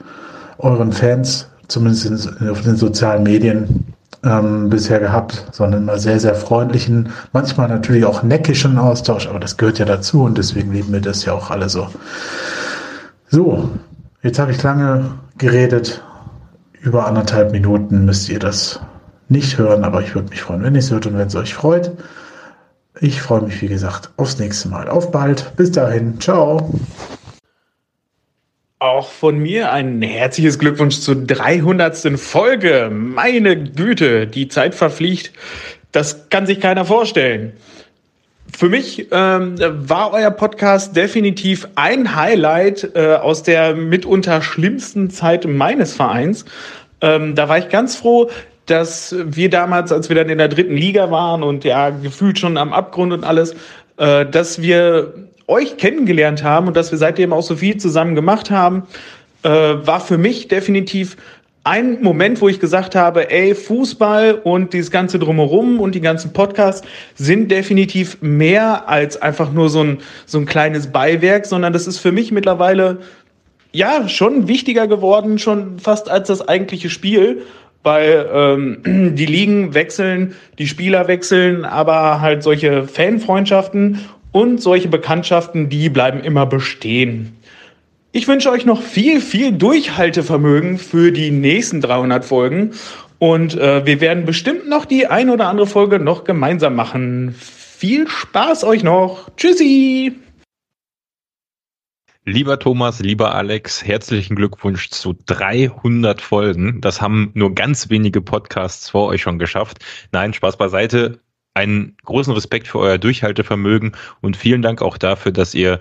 euren Fans, zumindest in, auf den sozialen Medien ähm, bisher gehabt, sondern immer sehr, sehr freundlichen, manchmal natürlich auch neckischen Austausch, aber das gehört ja dazu und deswegen lieben wir das ja auch alle so. So, jetzt habe ich lange geredet. Über anderthalb Minuten müsst ihr das nicht hören, aber ich würde mich freuen, wenn ihr es hört und wenn es euch freut. Ich freue mich, wie gesagt, aufs nächste Mal. Auf bald. Bis dahin. Ciao. Auch von mir ein herzliches Glückwunsch zur 300. Folge. Meine Güte, die Zeit verfliegt. Das kann sich keiner vorstellen. Für mich ähm, war euer Podcast definitiv ein Highlight äh, aus der mitunter schlimmsten Zeit meines Vereins. Ähm, da war ich ganz froh, dass wir damals, als wir dann in der dritten Liga waren und ja gefühlt schon am Abgrund und alles, äh, dass wir euch kennengelernt haben und dass wir seitdem auch so viel zusammen gemacht haben, äh, war für mich definitiv ein Moment, wo ich gesagt habe, ey, Fußball und dieses ganze drumherum und die ganzen Podcasts sind definitiv mehr als einfach nur so ein, so ein kleines Beiwerk, sondern das ist für mich mittlerweile ja schon wichtiger geworden, schon fast als das eigentliche Spiel weil ähm, die Ligen wechseln, die Spieler wechseln, aber halt solche Fanfreundschaften und solche Bekanntschaften, die bleiben immer bestehen. Ich wünsche euch noch viel, viel Durchhaltevermögen für die nächsten 300 Folgen und äh, wir werden bestimmt noch die ein oder andere Folge noch gemeinsam machen. Viel Spaß euch noch. Tschüssi! Lieber Thomas, lieber Alex, herzlichen Glückwunsch zu 300 Folgen. Das haben nur ganz wenige Podcasts vor euch schon geschafft. Nein, Spaß beiseite. Einen großen Respekt für euer Durchhaltevermögen und vielen Dank auch dafür, dass ihr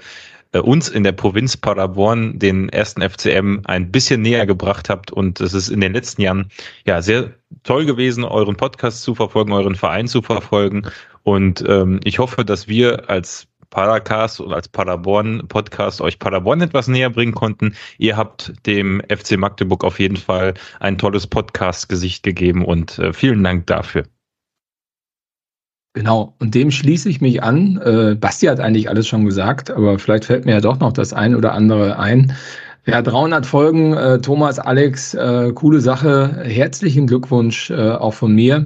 äh, uns in der Provinz Paderborn den ersten FCM ein bisschen näher gebracht habt. Und es ist in den letzten Jahren ja sehr toll gewesen, euren Podcast zu verfolgen, euren Verein zu verfolgen. Und ähm, ich hoffe, dass wir als Paracast und als Paderborn-Podcast euch Paderborn etwas näher bringen konnten. Ihr habt dem FC Magdeburg auf jeden Fall ein tolles Podcast-Gesicht gegeben und äh, vielen Dank dafür. Genau, und dem schließe ich mich an. Äh, Basti hat eigentlich alles schon gesagt, aber vielleicht fällt mir ja doch noch das ein oder andere ein. Ja, 300 Folgen, äh, Thomas, Alex, äh, coole Sache. Herzlichen Glückwunsch äh, auch von mir.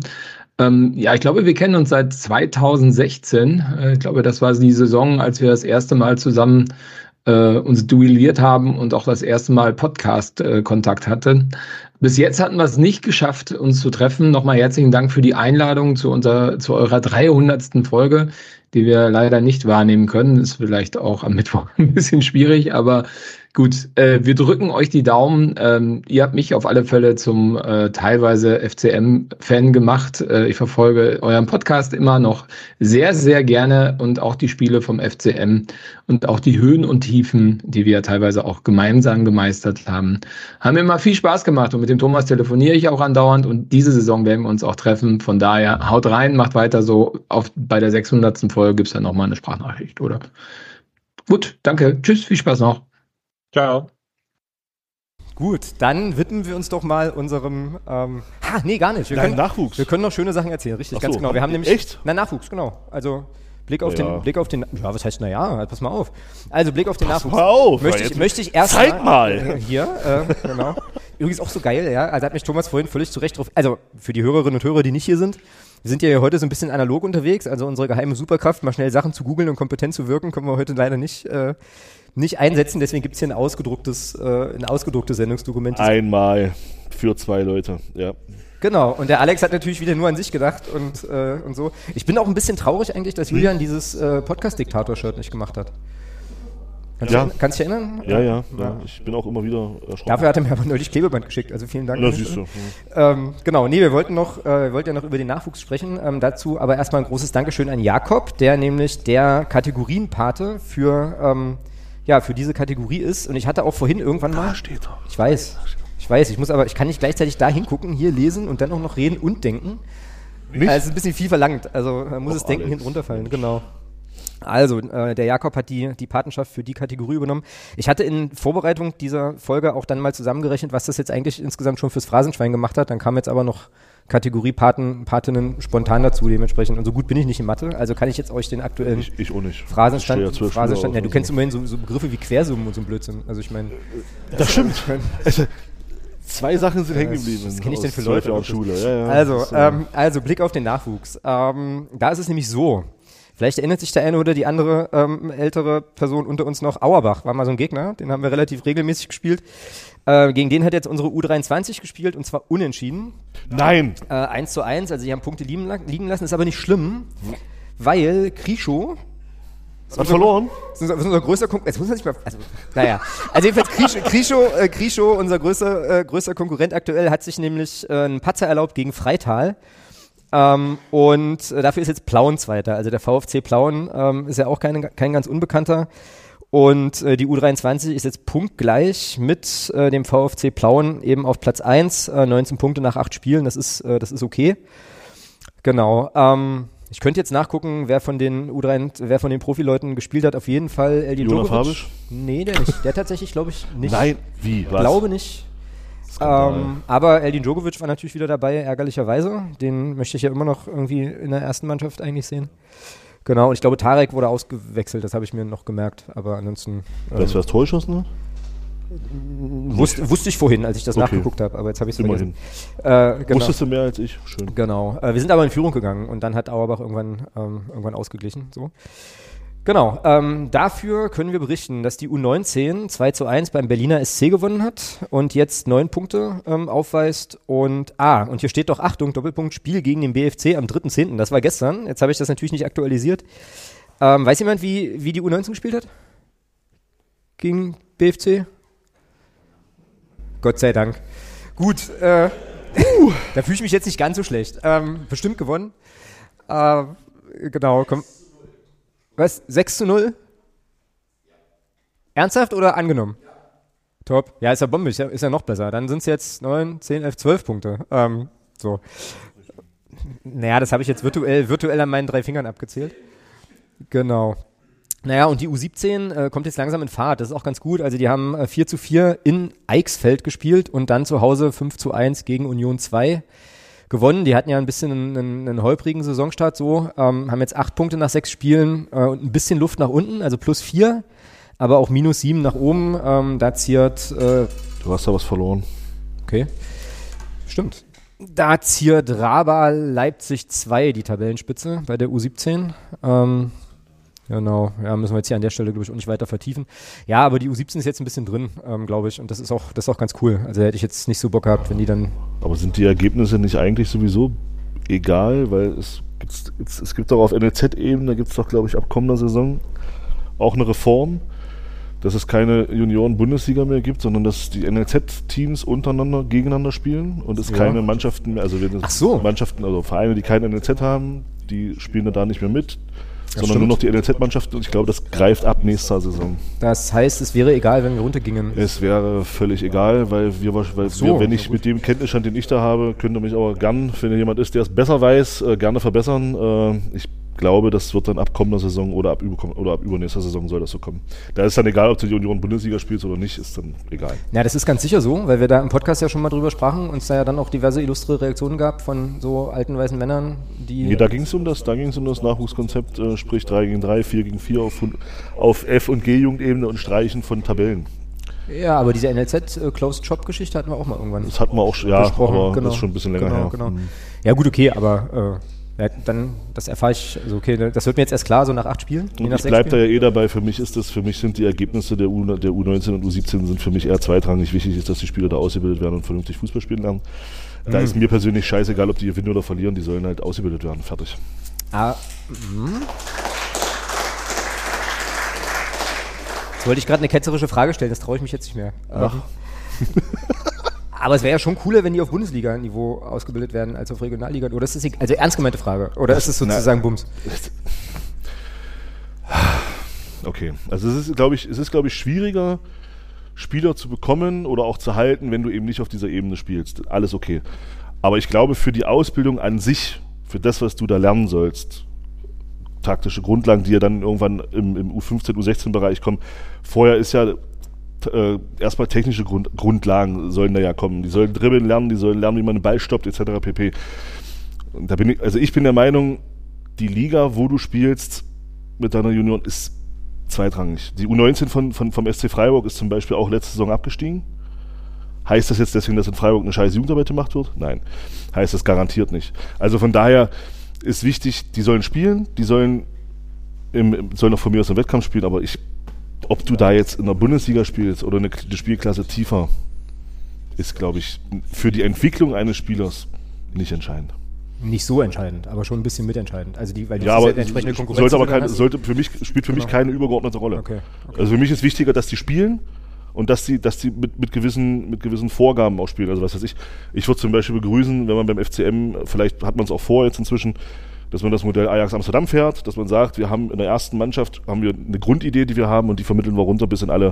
Ähm, ja, ich glaube, wir kennen uns seit 2016. Äh, ich glaube, das war die Saison, als wir das erste Mal zusammen äh, uns duelliert haben und auch das erste Mal Podcast-Kontakt äh, hatten. Bis jetzt hatten wir es nicht geschafft, uns zu treffen. Nochmal herzlichen Dank für die Einladung zu, unser, zu eurer 300. Folge, die wir leider nicht wahrnehmen können. Ist vielleicht auch am Mittwoch ein bisschen schwierig, aber Gut, äh, wir drücken euch die Daumen. Ähm, ihr habt mich auf alle Fälle zum äh, teilweise FCM-Fan gemacht. Äh, ich verfolge euren Podcast immer noch sehr, sehr gerne und auch die Spiele vom FCM und auch die Höhen und Tiefen, die wir teilweise auch gemeinsam gemeistert haben, haben immer viel Spaß gemacht. Und mit dem Thomas telefoniere ich auch andauernd und diese Saison werden wir uns auch treffen. Von daher haut rein, macht weiter so. Auf, bei der 600. Folge gibt's dann nochmal eine Sprachnachricht, oder? Gut, danke. Tschüss, viel Spaß noch. Ciao. Gut, dann widmen wir uns doch mal unserem. Ähm, ha, nee, gar nicht. Wir können, Nachwuchs. Wir können noch schöne Sachen erzählen, richtig, Ach ganz so, genau. Wir haben nämlich. echt? Na, Nachwuchs, genau. Also Blick auf Ja. den, Blick auf den. Ja, was heißt na ja? Halt, pass mal auf. Also Blick auf den Pass Nachwuchs. mal auf, möchte ich, möchte ich erst Zeig mal. hier, äh, genau. Übrigens auch so geil, ja. Also hat mich Thomas vorhin völlig zurecht drauf. Also für die Hörerinnen und Hörer, die nicht hier sind. Wir sind ja heute so ein bisschen analog unterwegs, also unsere geheime Superkraft, mal schnell Sachen zu googeln und kompetent zu wirken, können wir heute leider nicht, äh, nicht einsetzen. Deswegen gibt's hier ein ausgedrucktes, äh, ein ausgedrucktes Sendungsdokument. Einmal für zwei Leute, ja. Genau, und der Alex hat natürlich wieder nur an sich gedacht und, äh, und so. Ich bin auch ein bisschen traurig eigentlich, dass Julian dieses äh, Podcast-Diktator-Shirt nicht gemacht hat. Kannst, Ja. du, kannst du dich erinnern? Ja, ja, ja. Ich bin auch immer wieder erschrocken. Dafür hat er mir aber neulich Klebeband geschickt, also vielen Dank. Na, der siehst du. Ähm, genau, nee, wir wollten noch, äh, wir wollten ja noch über den Nachwuchs sprechen. Ähm, dazu aber erstmal ein großes Dankeschön an Jakob, der nämlich der Kategorienpate für, ähm, ja, für diese Kategorie ist. Und ich hatte auch vorhin irgendwann mal. Da steht er. Ich weiß. Ich weiß, ich muss aber, ich kann nicht gleichzeitig da hingucken, hier lesen und dann auch noch reden und denken. Nicht? Also es ist ein bisschen viel verlangt. Also man muss Och, es denken Alex. hinten runterfallen, genau. Also, äh, der Jakob hat die, die Patenschaft für die Kategorie übernommen. Ich hatte in Vorbereitung dieser Folge auch dann mal zusammengerechnet, was das jetzt eigentlich insgesamt schon fürs Phrasenschwein gemacht hat. Dann kam jetzt aber noch Kategorie Paten, Patinnen spontan dazu dementsprechend. Und so gut bin ich nicht in Mathe, also kann ich jetzt euch den aktuellen Ich, ich auch nicht. Phrasenstand, Ich ja Phrasenstand ja, du aus kennst immerhin so, so Begriffe wie Quersummen und so ein Blödsinn. Also ich meine. Das stimmt. Also, zwei Sachen sind hängen Was- geblieben. Was kenne ich denn für aus Leute? Jahren Schule. Ja, ja. Also, Das äh, ähm, also Blick auf den Nachwuchs. Ähm, da ist es nämlich so. Vielleicht erinnert sich der eine oder die andere ähm, ältere Person unter uns noch. Auerbach war mal so ein Gegner, den haben wir relativ regelmäßig gespielt. Äh, gegen den hat jetzt unsere U23 gespielt und zwar unentschieden. Nein! Äh, 1 zu 1, also sie haben Punkte liegen, liegen lassen, ist aber nicht schlimm, weil Krischo Hat verloren? Das ist unser, das größter Konkurrent. Jetzt muss man sich mal. Also, naja. Also jedenfalls Krischo, Krischo, äh, Krischo unser größter, äh, größter Konkurrent aktuell, hat sich nämlich äh, einen Patzer erlaubt gegen Freital. Ähm, und äh, dafür ist jetzt Plauen Zweiter. Also der VfC Plauen ähm, ist ja auch keine, kein ganz unbekannter. Und äh, die U23 ist jetzt punktgleich mit äh, dem VfC Plauen eben auf Platz 1, äh, 19 Punkte nach 8 Spielen. Das ist, äh, das ist okay. Genau. Ähm, ich könnte jetzt nachgucken, wer von den U3, wer von den Profileuten gespielt hat. Auf jeden Fall Eldin Jonas Djokovic. Fabisch? Nee, der nicht. Der tatsächlich, glaube ich, nicht. Nein, wie? Ich Was? glaube nicht. Ähm, aber Eldin Djokovic war natürlich wieder dabei, ärgerlicherweise. Den möchte ich ja immer noch irgendwie in der ersten Mannschaft eigentlich sehen. Genau, und ich glaube, Tarek wurde ausgewechselt, das habe ich mir noch gemerkt. Aber ansonsten. ähm, Weißt du, wer das Tor geschossen hat? Wusste, wusste ich vorhin, als ich das Okay. nachgeguckt habe, aber jetzt habe ich es Immerhin. vergessen. Äh, genau. Wusstest du mehr als ich? Schön. Genau. Äh, wir sind aber in Führung gegangen und dann hat Auerbach irgendwann, ähm, irgendwann ausgeglichen. So. Genau. Ähm, dafür können wir berichten, dass die U19 2 zu 1 beim Berliner SC gewonnen hat und jetzt neun Punkte ähm, aufweist. Und ah, und hier steht doch Achtung, Doppelpunkt, Spiel gegen den BFC am 3.10. Das war gestern. Jetzt habe ich das natürlich nicht aktualisiert. Ähm, weiß jemand, wie, wie die U19 gespielt hat? Gegen BFC? Gott sei Dank. Gut, äh, da fühle ich mich jetzt nicht ganz so schlecht. Ähm, bestimmt gewonnen. Äh, genau, komm. Was? 6 zu 0? Ernsthaft oder angenommen? Top. Ja, ist ja Bombe, ist ja, ist ja noch besser. Dann sind es jetzt 9, 10, 11, 12 Punkte. Ähm, so. Naja, das habe ich jetzt virtuell, virtuell an meinen drei Fingern abgezählt. Genau. Naja, und die U17 äh, kommt jetzt langsam in Fahrt. Das ist auch ganz gut. Also die haben äh, 4 zu 4 in Eichsfeld gespielt und dann zu Hause 5 zu 1 gegen Union 2 gewonnen. Die hatten ja ein bisschen einen, einen, einen holprigen Saisonstart so, ähm, haben jetzt acht Punkte nach sechs Spielen äh, und ein bisschen Luft nach unten, also plus vier, aber auch minus sieben nach oben. Ähm, da ziert äh, Du hast da was verloren. Okay. Stimmt. Da ziert Raba Leipzig 2 die Tabellenspitze bei der U17. Ähm, genau, ja, müssen wir jetzt hier an der Stelle, glaube ich, auch nicht weiter vertiefen. Ja, aber die U17 ist jetzt ein bisschen drin, ähm, glaube ich, und das ist auch, das ist auch ganz cool. Also hätte ich jetzt nicht so Bock gehabt, wenn die dann. Aber sind die Ergebnisse nicht eigentlich sowieso egal? Weil es, gibt's, es, es gibt doch auf NLZ-Ebene, gibt es doch, glaube ich, ab kommender Saison auch eine Reform, dass es keine Junioren-Bundesliga mehr gibt, sondern dass die NLZ-Teams untereinander gegeneinander spielen und es Ja. keine Mannschaften mehr, also wenn es so. Mannschaften, also Vereine, die kein NLZ haben, die spielen da nicht mehr mit, sondern stimmt. nur noch die NLZ-Mannschaften und ich glaube, das greift ab nächster Saison. Das heißt, es wäre egal, wenn wir runtergingen. Es wäre völlig egal, weil wir, weil so, wir wenn ich mit dem Kenntnisstand, den ich da habe, könnte mich aber gern, wenn jemand ist, der es besser weiß, äh, gerne verbessern. Äh, ich glaube, das wird dann ab kommender Saison oder ab, oder ab übernächster Saison soll das so kommen. Da ist dann egal, ob du die Union Bundesliga spielst oder nicht, ist dann egal. Ja, das ist ganz sicher so, weil wir da im Podcast ja schon mal drüber sprachen und es da ja dann auch diverse illustre Reaktionen gab von so alten weißen Männern, die. Nee, da ging es um das, da ging es um das Nachwuchskonzept, äh, sprich 3 gegen 3, 4 gegen 4 auf, auf F- und G-Jugendebene und Streichen von Tabellen. Ja, aber diese NLZ äh, hatten wir auch mal irgendwann. Das hatten wir auch schon- ja, aber das ist schon ein bisschen länger genau, her. Genau. Mhm. Ja gut, okay, aber äh, ja, dann das erfahre ich. Also okay, das wird mir jetzt erst klar, so nach acht Spielen. Und ich bleibe da ja eh dabei. Für mich ist das, für mich sind die Ergebnisse der, U, der U19 und U17 sind für mich eher zweitrangig. Wichtig ist, dass die Spieler da ausgebildet werden und vernünftig Fußball spielen lernen. Da Mhm. ist mir persönlich scheißegal, ob die gewinnen oder verlieren, die sollen halt ausgebildet werden. Fertig. Ah, mhm. Jetzt wollte ich gerade eine ketzerische Frage stellen, das traue ich mich jetzt nicht mehr. Ach. Aber es wäre ja schon cooler, wenn die auf Bundesliga-Niveau ausgebildet werden als auf Regionalliga. Oder ist das also ernst gemeinte Frage? Oder ist es sozusagen Bums? Okay, also es ist, glaube ich, es ist, glaube ich, schwieriger, Spieler zu bekommen oder auch zu halten, wenn du eben nicht auf dieser Ebene spielst. Alles okay. Aber ich glaube, für die Ausbildung an sich, für das, was du da lernen sollst, taktische Grundlagen, die ja dann irgendwann im, im U15, U16-Bereich kommen. Vorher ist ja äh, erstmal technische Grund, Grundlagen sollen da ja kommen. Die sollen dribbeln lernen, die sollen lernen, wie man den Ball stoppt, etc. pp. Und da bin ich, also ich bin der Meinung, die Liga, wo du spielst mit deiner Union, ist zweitrangig. Die U19 von, von, vom SC Freiburg ist zum Beispiel auch letzte Saison abgestiegen. Heißt das jetzt deswegen, dass in Freiburg eine scheiß Jugendarbeit gemacht wird? Nein. Heißt das garantiert nicht. Also von daher ist wichtig, die sollen spielen, die sollen, im, sollen auch von mir aus im Wettkampf spielen, aber ich, ob du da jetzt in der Bundesliga spielst oder eine, eine Spielklasse tiefer, ist, glaube ich, für die Entwicklung eines Spielers nicht entscheidend. Nicht so entscheidend, aber schon ein bisschen mitentscheidend. Also die, weil ja, aber entsprechende Konkurrenz sollte aber keine, sollte für mich spielt für genau. mich keine übergeordnete Rolle. Okay, okay. Also für mich ist wichtiger, dass die spielen und dass die, dass die mit, mit gewissen, mit gewissen Vorgaben auch spielen. Also was weiß ich, ich würde zum Beispiel begrüßen, wenn man beim FCM, vielleicht hat man es auch vor jetzt inzwischen, dass man das Modell Ajax Amsterdam fährt, dass man sagt, wir haben in der ersten Mannschaft haben wir eine Grundidee, die wir haben und die vermitteln wir runter bis in alle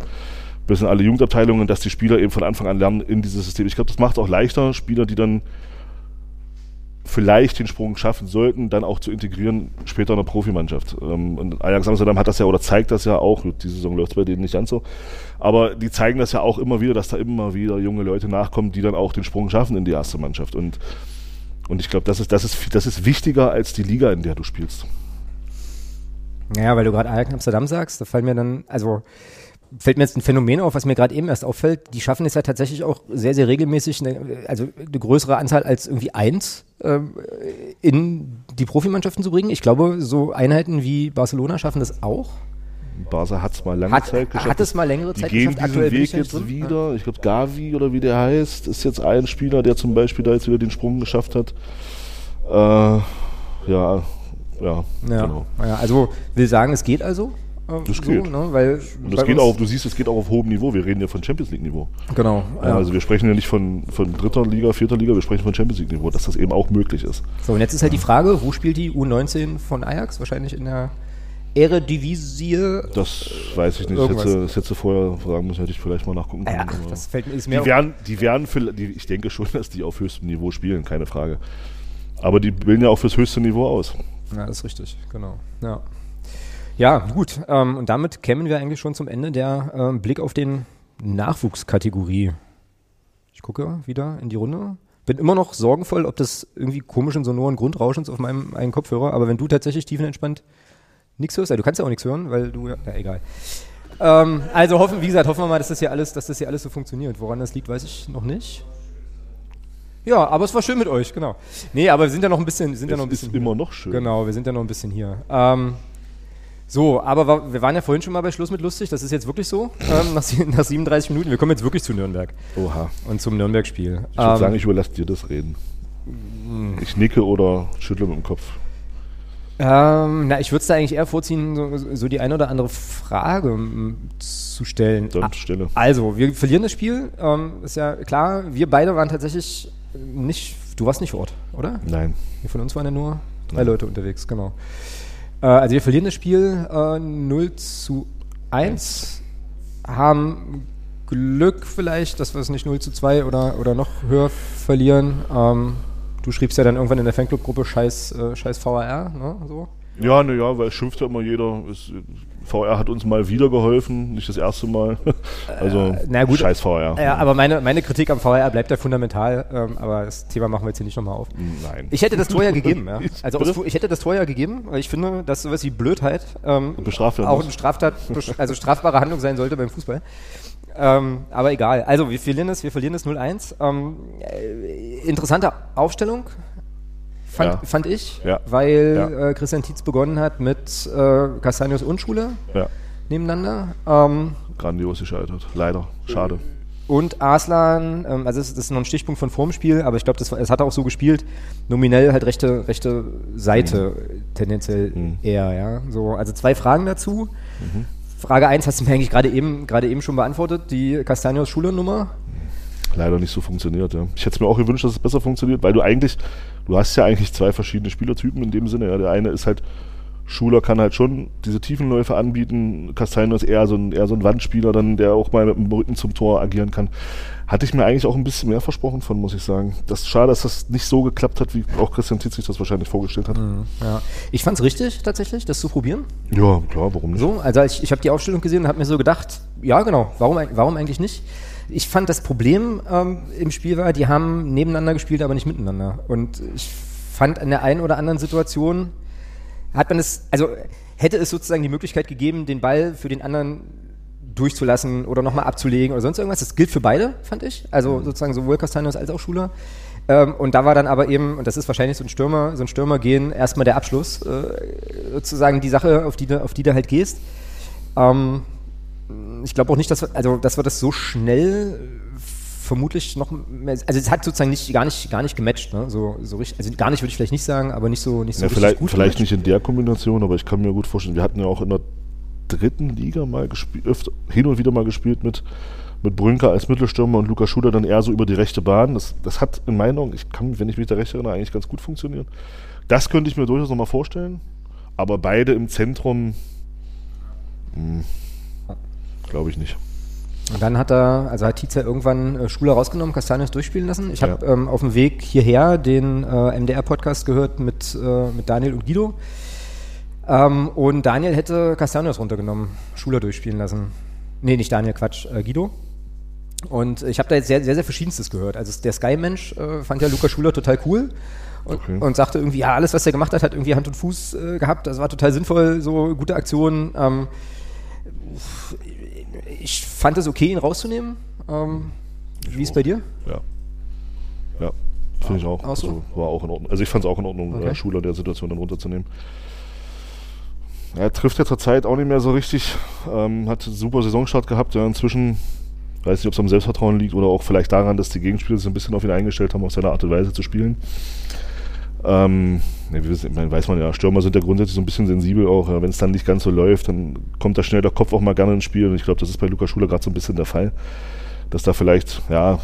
bis in alle Jugendabteilungen, dass die Spieler eben von Anfang an lernen in dieses System. Ich glaube, das macht auch leichter, Spieler, die dann vielleicht den Sprung schaffen sollten, dann auch zu integrieren später in der Profimannschaft. Ähm, und Ajax Amsterdam hat das ja oder zeigt das ja auch, die Saison läuft bei denen nicht ganz so, aber die zeigen das ja auch immer wieder, dass da immer wieder junge Leute nachkommen, die dann auch den Sprung schaffen in die erste Mannschaft. Und, und ich glaube, das ist, das, ist, das ist wichtiger als die Liga, in der du spielst. Naja, weil du gerade Ajax Amsterdam sagst, da fallen mir dann, also fällt mir jetzt ein Phänomen auf, was mir gerade eben erst auffällt. Die schaffen es ja tatsächlich auch sehr, sehr regelmäßig, eine, also eine größere Anzahl als irgendwie eins ähm, in die Profimannschaften zu bringen. Ich glaube, so Einheiten wie Barcelona schaffen das auch. Barca hat es mal lange hat, Zeit geschafft. Hat es mal längere Zeit die gehen geschafft. Aktuell Weg jetzt drin. wieder. Ich glaube, Gavi oder wie der heißt, ist jetzt ein Spieler, der zum Beispiel da jetzt wieder den Sprung geschafft hat. Äh, ja, ja, ja, genau. Ja, also will sagen, es geht also. Das so, geht. Ne? Weil und das geht auch, du siehst, es geht auch auf hohem Niveau. Wir reden ja von Champions League Niveau. Genau. Ja. Also wir sprechen ja nicht von, von dritter Liga, vierter Liga, wir sprechen von Champions League Niveau, dass das eben auch möglich ist. So, und jetzt ist halt die Frage, wo spielt die U19 von Ajax? Wahrscheinlich in der Eredivisie. Das weiß ich nicht. Irgendwas. Hätte, das hätte vorher fragen müssen, hätte ich vielleicht mal nachgucken können. Ja, das fällt mir ist mehr die werden, die werden für, die, ich denke schon, dass die auf höchstem Niveau spielen, keine Frage. Aber die bilden ja auch fürs höchste Niveau aus. Ja, das ist richtig, genau. Ja. Ja, gut. Ähm, und damit kämen wir eigentlich schon zum Ende der ähm, Blick auf den Nachwuchskategorie. Ich gucke wieder in die Runde. Bin immer noch sorgenvoll, ob das irgendwie komischen sonoren Grundrauschens auf meinem einen Kopfhörer, aber wenn du tatsächlich tiefenentspannt nichts hörst, ja, du kannst ja auch nichts hören, weil du ja, ja egal. Ähm, also hoffen, wie gesagt, hoffen wir mal, dass das hier alles, dass das hier alles so funktioniert. Woran das liegt, weiß ich noch nicht. Ja, aber es war schön mit euch, genau. Nee, aber wir sind ja noch ein bisschen, sind es ja noch ein bisschen. Ist immer noch schön. Genau, wir sind ja noch ein bisschen hier. Ähm, so, aber wir waren ja vorhin schon mal bei Schluss mit lustig, das ist jetzt wirklich so, ähm, nach, nach, 37 Minuten. Wir kommen jetzt wirklich zu Nürnberg. Oha. Und zum Nürnberg-Spiel. Ich würde ähm, sagen, ich überlasse dir das Reden. Ich nicke oder schüttle mit dem Kopf. Ähm, na, ich würde es da eigentlich eher vorziehen, so, so, die eine oder andere Frage zu stellen. Dann stelle. Also, wir verlieren das Spiel, ähm, ist ja klar. Wir beide waren tatsächlich nicht, du warst nicht vor Ort, oder? Nein. Wir von uns waren ja nur drei Nein. Leute unterwegs, genau. Äh, also wir verlieren das Spiel äh, 0 zu 1, haben Glück vielleicht, dass wir es nicht 0 zu 2 oder, oder noch höher verlieren. Ähm, du schriebst ja dann irgendwann in der Fanclub-Gruppe Scheiß, äh, Scheiß VAR, ne? So. Ja, naja, weil es schimpft ja immer jeder. Es, VR hat uns mal wieder geholfen, nicht das erste Mal. also, äh, gut, scheiß VR. Ja, aber meine, meine Kritik am VR bleibt ja fundamental, ähm, aber das Thema machen wir jetzt hier nicht nochmal auf. Nein. Ich hätte das Tor ja gegeben, ja. Also aus, ich hätte das Tor ja gegeben, weil ich finde, dass sowas wie Blödheit ähm, auch eine Straftat, also strafbare Handlung sein sollte beim Fußball. Ähm, aber egal. Also wir verlieren es, wir verlieren es 0-1. Ähm, äh, interessante Aufstellung, fand, ja. fand ich, ja. weil ja. äh, Christian Tietz begonnen hat mit äh, Castanios Unschule nebeneinander. Ähm, Grandios gescheitert, leider, schade. Und Arslan, ähm, also das, das, ist noch ein Stichpunkt von vorm Spiel, aber ich glaube, das, das hat er auch so gespielt, nominell halt rechte, rechte Seite mhm. tendenziell mhm. eher, ja. So, also zwei Fragen dazu. Mhm. Frage 1 hast du mir eigentlich gerade eben, eben schon beantwortet, die Castanios Schulernummer leider nicht so funktioniert. Ja. Ich hätte es mir auch gewünscht, dass es besser funktioniert, weil du eigentlich, du hast ja eigentlich zwei verschiedene Spielertypen in dem Sinne. Ja. Der eine ist halt Schuler kann halt schon diese Tiefenläufe anbieten. Castellano ist eher so ein, eher so ein Wandspieler, dann, der auch mal mit dem Rücken zum Tor agieren kann. Hatte ich mir eigentlich auch ein bisschen mehr versprochen von, muss ich sagen. Das ist schade, dass das nicht so geklappt hat, wie auch Christian Titz sich das wahrscheinlich vorgestellt hat. Mhm, ja. Ich fand es richtig, tatsächlich, das zu probieren. Ja, klar, warum nicht? So, also ich, ich habe die Aufstellung gesehen und habe mir so gedacht, ja genau, warum, warum eigentlich nicht? Ich fand das Problem ähm, im Spiel war, die haben nebeneinander gespielt, aber nicht miteinander. Und ich fand in der einen oder anderen Situation hat man es, also hätte es sozusagen die Möglichkeit gegeben, den Ball für den anderen durchzulassen oder nochmal abzulegen oder sonst irgendwas. Das gilt für beide, fand ich. Also sozusagen sowohl Castanos als auch Schuler. Ähm, und da war dann aber eben, und das ist wahrscheinlich so ein Stürmer, so ein Stürmer gehen, erstmal der Abschluss, äh, sozusagen die Sache, auf die du, auf die du halt gehst. Ähm, ich glaube auch nicht, dass wir, also, dass wir das so schnell vermutlich noch mehr, also es hat sozusagen nicht, gar nicht, gar nicht gematcht, ne? so, so richtig, also gar nicht würde ich vielleicht nicht sagen, aber nicht so, nicht so ja, vielleicht, gut Vielleicht gematcht. nicht in der Kombination, aber ich kann mir gut vorstellen, wir hatten ja auch in der dritten Liga mal gespielt, hin und wieder mal gespielt mit, mit Brünker als Mittelstürmer und Lukas Schuder dann eher so über die rechte Bahn. Das, das hat in meiner Meinung, ich kann, wenn ich mich da recht erinnere, eigentlich ganz gut funktioniert. Das könnte ich mir durchaus nochmal vorstellen, aber beide im Zentrum, hm, glaube ich nicht. Und dann hat er, also hat Tietze irgendwann äh, Schuler rausgenommen, Castanius durchspielen lassen. Ich habe ja. ähm, auf dem Weg hierher den äh, MDR-Podcast gehört mit, äh, mit Daniel und Guido. Ähm, und Daniel hätte Castanius runtergenommen, Schuler durchspielen lassen. Nee, nicht Daniel, Quatsch, äh, Guido. Und ich habe da jetzt sehr, sehr, sehr Verschiedenstes gehört. Also der Sky-Mensch äh, fand ja Lukas Schuler total cool und, okay. und, sagte irgendwie, ja, alles, was er gemacht hat, hat irgendwie Hand und Fuß äh, gehabt. Das war total sinnvoll, so gute Aktionen. Ähm, ich fand es okay, ihn rauszunehmen. Ähm, wie ist es bei dir? Ja. Ja, finde ich auch. auch so? also, war auch in Ordnung. Also ich fand es auch in Ordnung, okay. Schuler der Situation dann runterzunehmen. Er trifft ja zurzeit auch nicht mehr so richtig. Ähm, hat einen super Saisonstart gehabt. Ja, inzwischen weiß nicht, ob es am Selbstvertrauen liegt oder auch vielleicht daran, dass die Gegenspieler sich ein bisschen auf ihn eingestellt haben, auf seine Art und Weise zu spielen. Ähm, meine, weiß man ja, Stürmer sind ja grundsätzlich so ein bisschen sensibel auch. Wenn es dann nicht ganz so läuft, dann kommt da schnell der Kopf auch mal gerne ins Spiel. Und ich glaube, das ist bei Lukas Schuler gerade so ein bisschen der Fall. Dass da vielleicht, ja,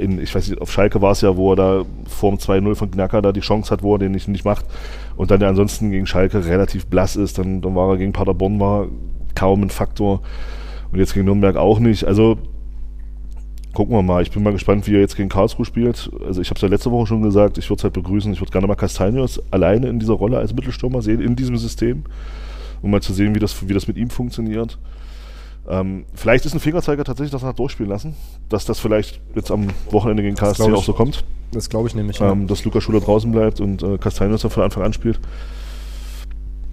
in, ich weiß nicht, auf Schalke war es ja, wo er da vorm 2-0 von Knacker da die Chance hat, wo er den nicht, nicht macht. Und dann der ansonsten gegen Schalke relativ blass ist. Dann, dann war er gegen Paderborn war kaum ein Faktor. Und jetzt gegen Nürnberg auch nicht. Also gucken wir mal. Ich bin mal gespannt, wie er jetzt gegen Karlsruhe spielt. Also ich habe es ja letzte Woche schon gesagt, ich würde es halt begrüßen. Ich würde gerne mal Castaños alleine in dieser Rolle als Mittelstürmer sehen, in diesem System, um mal zu sehen, wie das, wie das mit ihm funktioniert. Ähm, vielleicht ist ein Fingerzeiger tatsächlich, dass er hat durchspielen lassen, dass das vielleicht jetzt am Wochenende gegen KSC auch so kommt. Das glaube ich nämlich. Ähm, ja. Dass Lukas Schuler draußen bleibt und äh, Castaños dann von Anfang an spielt.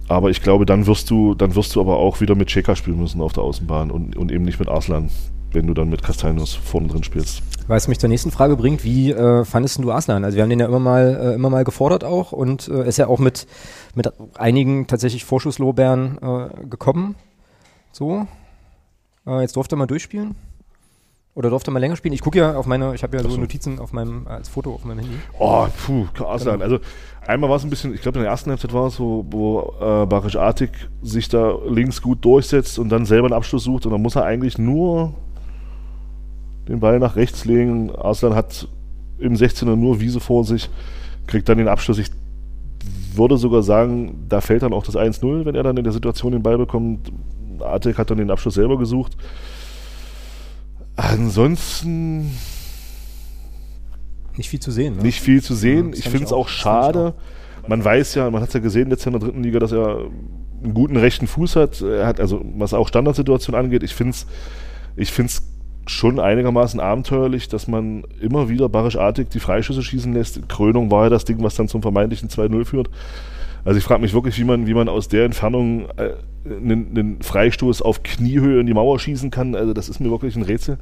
Aber ich glaube, dann wirst du, dann wirst du aber auch wieder mit Cheka spielen müssen auf der Außenbahn und, und eben nicht mit Arslan wenn du dann mit Castaños vorne drin spielst. Was mich zur nächsten Frage bringt, wie äh, fandest du Arslan? Also wir haben den ja immer mal, äh, immer mal gefordert auch und äh, ist ja auch mit, mit einigen tatsächlich Vorschusslorbeeren äh, gekommen. So. Äh, jetzt durfte er mal durchspielen. Oder durfte er mal länger spielen? Ich gucke ja auf meine, ich habe ja so, so, Notizen auf meinem, als Foto auf meinem Handy. Oh, puh, Arslan. Genau. Also einmal war es ein bisschen, ich glaube in der ersten Halbzeit war es so, wo äh, Barisch Artig sich da links gut durchsetzt und dann selber einen Abschluss sucht und dann muss er eigentlich nur den Ball nach rechts legen. Arslan hat im 16er nur Wiese vor sich, kriegt dann den Abschluss. Ich würde sogar sagen, da fällt dann auch das 1-0, wenn er dann in der Situation den Ball bekommt. Artek hat dann den Abschluss selber gesucht. Ansonsten. Nicht viel zu sehen. Ne? Nicht viel zu sehen. Ja, ich finde es auch, auch schade. Auch. Man weiß ja, man hat es ja gesehen jetzt in der dritten Liga, dass er einen guten rechten Fuß hat. Er hat also, was auch Standardsituation angeht, ich finde es ich find's schon einigermaßen abenteuerlich, dass man immer wieder barischartig die Freischüsse schießen lässt. Krönung war ja das Ding, was dann zum vermeintlichen 2-0 führt. Also ich frage mich wirklich, wie man, wie man aus der Entfernung äh, einen, einen, Freistoß auf Kniehöhe in die Mauer schießen kann. Also das ist mir wirklich ein Rätsel.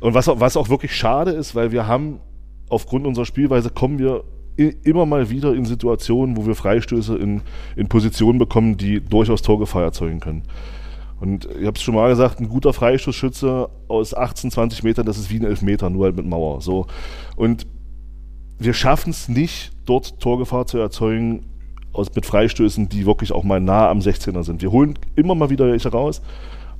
Und was, was auch wirklich schade ist, weil wir haben aufgrund unserer Spielweise kommen wir immer mal wieder in Situationen, wo wir Freistöße in, in Positionen bekommen, die durchaus Torgefahr erzeugen können. Und ich habe es schon mal gesagt, ein guter Freistoßschütze aus 18, 20 Metern, das ist wie ein Elfmeter, nur halt mit Mauer. So. Und wir schaffen es nicht, dort Torgefahr zu erzeugen aus, mit Freistößen, die wirklich auch mal nah am 16er sind. Wir holen immer mal wieder welche raus,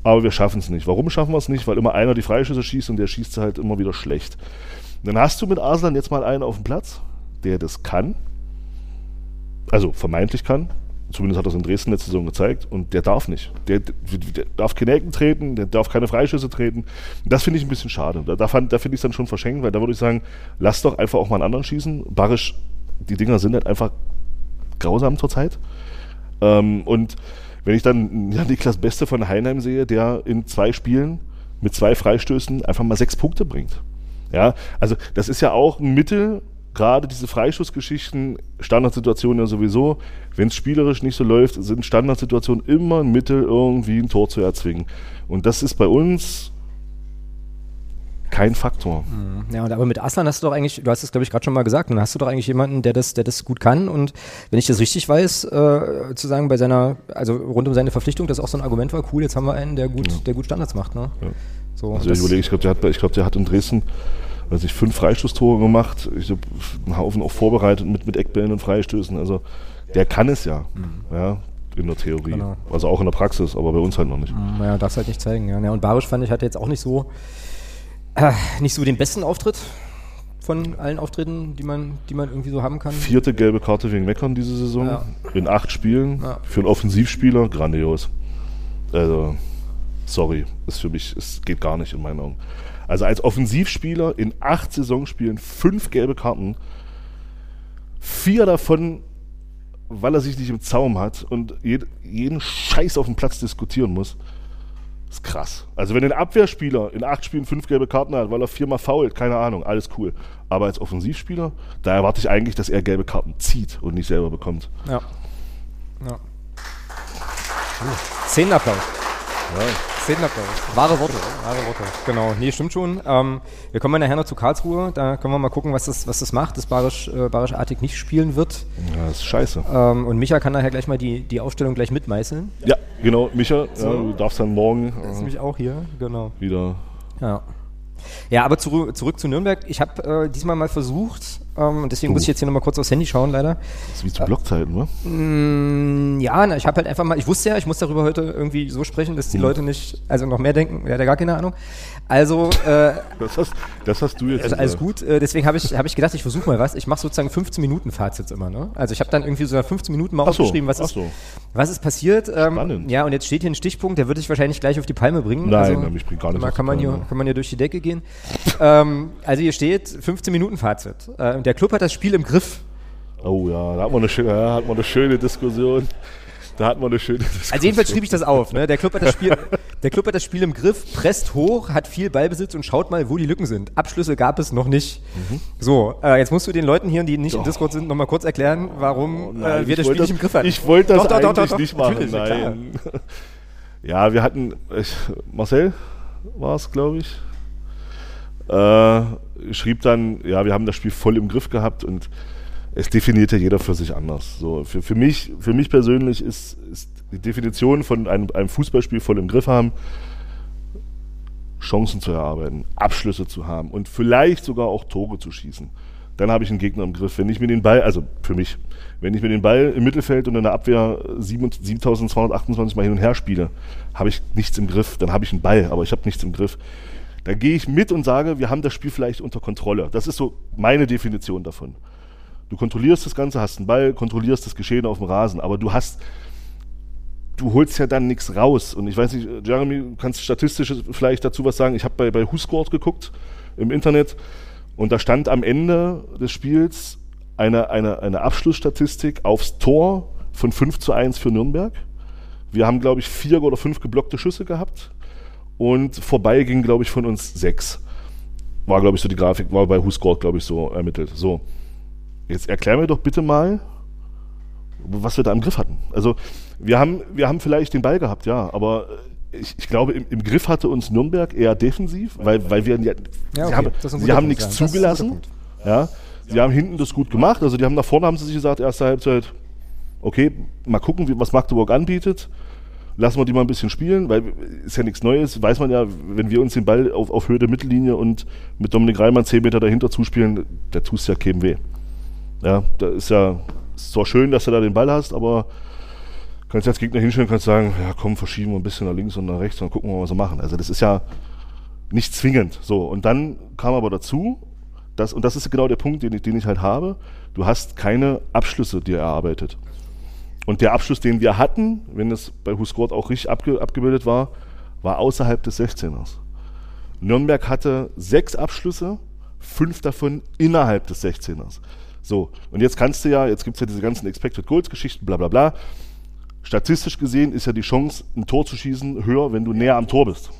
aber wir schaffen es nicht. Warum schaffen wir es nicht? Weil immer einer die Freischüsse schießt und der schießt halt immer wieder schlecht. dann hast du mit Arslan jetzt mal einen auf dem Platz, der das kann. Also vermeintlich kann Zumindest hat das in Dresden letzte Saison gezeigt. Und der darf nicht. Der, der darf keine Ecken treten, der darf keine Freischüsse treten. Das finde ich ein bisschen schade. Da, da, da finde ich es dann schon verschenkt, weil da würde ich sagen, lass doch einfach auch mal einen anderen schießen. Barisch, die Dinger sind halt einfach grausam zurzeit. Ähm, und wenn ich dann ja, Niklas Beste von Heinheim sehe, der in zwei Spielen mit zwei Freistößen einfach mal sechs Punkte bringt. Ja, also das ist ja auch ein Mittel, gerade diese Freischussgeschichten, Standardsituationen ja sowieso, wenn es spielerisch nicht so läuft, sind Standardsituationen immer ein Mittel, irgendwie ein Tor zu erzwingen. Und das ist bei uns kein Faktor. Ja, und aber mit Aslan hast du doch eigentlich, du hast es glaube ich gerade schon mal gesagt, dann hast du doch eigentlich jemanden, der das, der das gut kann und wenn ich das richtig weiß, äh, zu sagen bei seiner, also rund um seine Verpflichtung, das auch so ein Argument war, cool, jetzt haben wir einen, der gut, der gut Standards macht, ne? So, Also ich überlege, ich glaube, der, hat- ich glaub, der hat in Dresden weiß ich, fünf Freistoßtore gemacht, ich glaub, einen Haufen auch vorbereitet mit, mit Eckbällen und Freistößen. Also der kann es ja, ja in der Theorie. Genau. Also auch in der Praxis, aber bei uns halt noch nicht. Naja, darfst halt nicht zeigen. Ja. Ja, und Barisch fand ich hatte jetzt auch nicht so äh, nicht so den besten Auftritt von allen Auftritten, die man, die man irgendwie so haben kann. Vierte gelbe Karte wegen Meckern diese Saison. Ja. In acht Spielen. Ja. Für einen Offensivspieler grandios. Also, sorry, ist für mich, es geht gar nicht in meinen Augen. Also als Offensivspieler in acht Saisonspielen fünf gelbe Karten, vier davon, weil er sich nicht im Zaum hat und jed, jeden Scheiß auf dem Platz diskutieren muss. Ist krass. Also wenn ein Abwehrspieler in acht Spielen fünf gelbe Karten hat, weil er viermal fault, keine Ahnung, alles cool. Aber als Offensivspieler, da erwarte ich eigentlich, dass er gelbe Karten zieht und nicht selber bekommt. Ja. ja. Szenenapplaus. Ja. Szenenapplaus. Wahre Worte, wahre Worte. Genau, nee, stimmt schon. Ähm, wir kommen nachher noch zu Karlsruhe. Da können wir mal gucken, was das, was das macht, dass Barisch, äh, Barisch Artig nicht spielen wird. Ja, das ist scheiße. Ähm, und Micha kann nachher gleich mal die, die Aufstellung gleich mitmeißeln. Ja, genau, Micha, So. ja, du darfst dann morgen Das ist äh, nämlich auch hier, genau. wieder. Ja. Ja, aber zurück, zurück zu Nürnberg. Ich habe äh, diesmal mal versucht, ähm, und deswegen muss ich jetzt hier nochmal kurz aufs Handy schauen, leider. Das ist wie zu Blockzeiten, ne? Mm, ja, na, ich habe halt einfach mal, ich wusste ja, ich muss darüber heute irgendwie so sprechen, dass die Hm. Leute nicht, also noch mehr denken, der hat ja gar keine Ahnung. Also, äh, Das hast, das hast du jetzt. also alles gut. Äh, deswegen habe ich, hab ich gedacht, ich versuche mal was. Ich mache sozusagen 15 Minuten Fazits immer. Ne? Also ich habe dann irgendwie so nach 15 Minuten mal so, aufgeschrieben, was ach ist, so. was ist passiert. Ähm, Spannend. ja, und jetzt steht hier ein Stichpunkt, der würde ich wahrscheinlich gleich auf die Palme bringen. Nein, also, mich bringt gar nicht kann man, hier, Palme. kann man hier durch die Decke gehen. ähm, also hier steht 15 Minuten Fazit. Äh, und der Club hat das Spiel im Griff. Oh ja, da hat man eine, schöne, ja, hat man eine schöne Diskussion. Da hat man eine schöne Diskussion. Also jedenfalls schrieb ich das auf. Ne? Der, Club hat das Spiel, der Club hat das Spiel im Griff, presst hoch, hat viel Ballbesitz und schaut mal, wo die Lücken sind. Abschlüsse gab es noch nicht. Mhm. So, äh, jetzt musst du den Leuten hier, die nicht im Doch. Discord sind, nochmal kurz erklären, warum Oh Nein, äh, wir das Spiel nicht im Griff hatten. Ich wollte das Doch, eigentlich doch, doch, nicht machen, nein. Ja, wir hatten, ich, Marcel war es, glaube ich, äh, schrieb dann, ja, wir haben das Spiel voll im Griff gehabt und es definiert ja jeder für sich anders. So, für, für, mich, für mich persönlich ist, ist die Definition von einem, einem Fußballspiel voll im Griff haben, Chancen zu erarbeiten, Abschlüsse zu haben und vielleicht sogar auch Tore zu schießen. Dann habe ich einen Gegner im Griff. Wenn ich mir den Ball, also für mich, wenn ich mir den Ball im Mittelfeld und in der Abwehr 7 7228 Mal hin und her spiele, habe ich nichts im Griff. Dann habe ich einen Ball, aber ich habe nichts im Griff. Dann gehe ich mit und sage, wir haben das Spiel vielleicht unter Kontrolle. Das ist so meine Definition davon. Du kontrollierst das Ganze, hast einen Ball, kontrollierst das Geschehen auf dem Rasen, aber du hast, du holst ja dann nichts raus. Und ich weiß nicht, Jeremy, du kannst statistisch vielleicht dazu was sagen. Ich habe bei, bei WhoScored geguckt im Internet und da stand am Ende des Spiels eine, eine, eine Abschlussstatistik aufs Tor von 5 zu 1 für Nürnberg. Wir haben, glaube ich, vier oder fünf geblockte Schüsse gehabt und vorbei ging, glaube ich, von uns sechs. War, glaube ich, so die Grafik, war bei WhoScored, glaube ich, so ermittelt. So, jetzt erklär mir doch bitte mal, was wir da im Griff hatten. Also, wir haben, wir haben vielleicht den Ball gehabt, ja, aber ich, ich glaube, im, im Griff hatte uns Nürnberg eher defensiv, weil, weil wir ja, Ja, okay, sie haben, haben nichts ja. Zugelassen. Ja, sie haben hinten das gut gemacht. Also die haben nach vorne haben sie sich gesagt, erste Halbzeit, okay, mal gucken, wie, was Magdeburg anbietet. Lassen wir die mal ein bisschen spielen, weil ist ja nichts Neues. Weiß man ja, wenn wir uns den Ball auf, auf Höhe der Mittellinie und mit Dominik Reimann 10 Meter dahinter zuspielen, da tust ja keinem weh. Ja, da ist ja zwar schön, dass du da den Ball hast, aber kannst als Gegner hinstellen, kannst sagen, ja komm, verschieben wir ein bisschen nach links und nach rechts und dann gucken wir mal, was wir machen. Also das ist ja nicht zwingend. So, und dann kam aber dazu, dass, und das ist genau der Punkt, den ich, den ich halt habe, du hast keine Abschlüsse dir erarbeitet. Und der Abschluss, den wir hatten, wenn es bei Husgord auch richtig abge abgebildet war, war außerhalb des 16ers. Nürnberg hatte sechs Abschlüsse, fünf davon innerhalb des 16ers. So, und jetzt kannst du ja, jetzt gibt es ja diese ganzen Expected Goals Geschichten, bla bla bla. Statistisch gesehen ist ja die Chance, ein Tor zu schießen, höher, wenn du näher am Tor bist.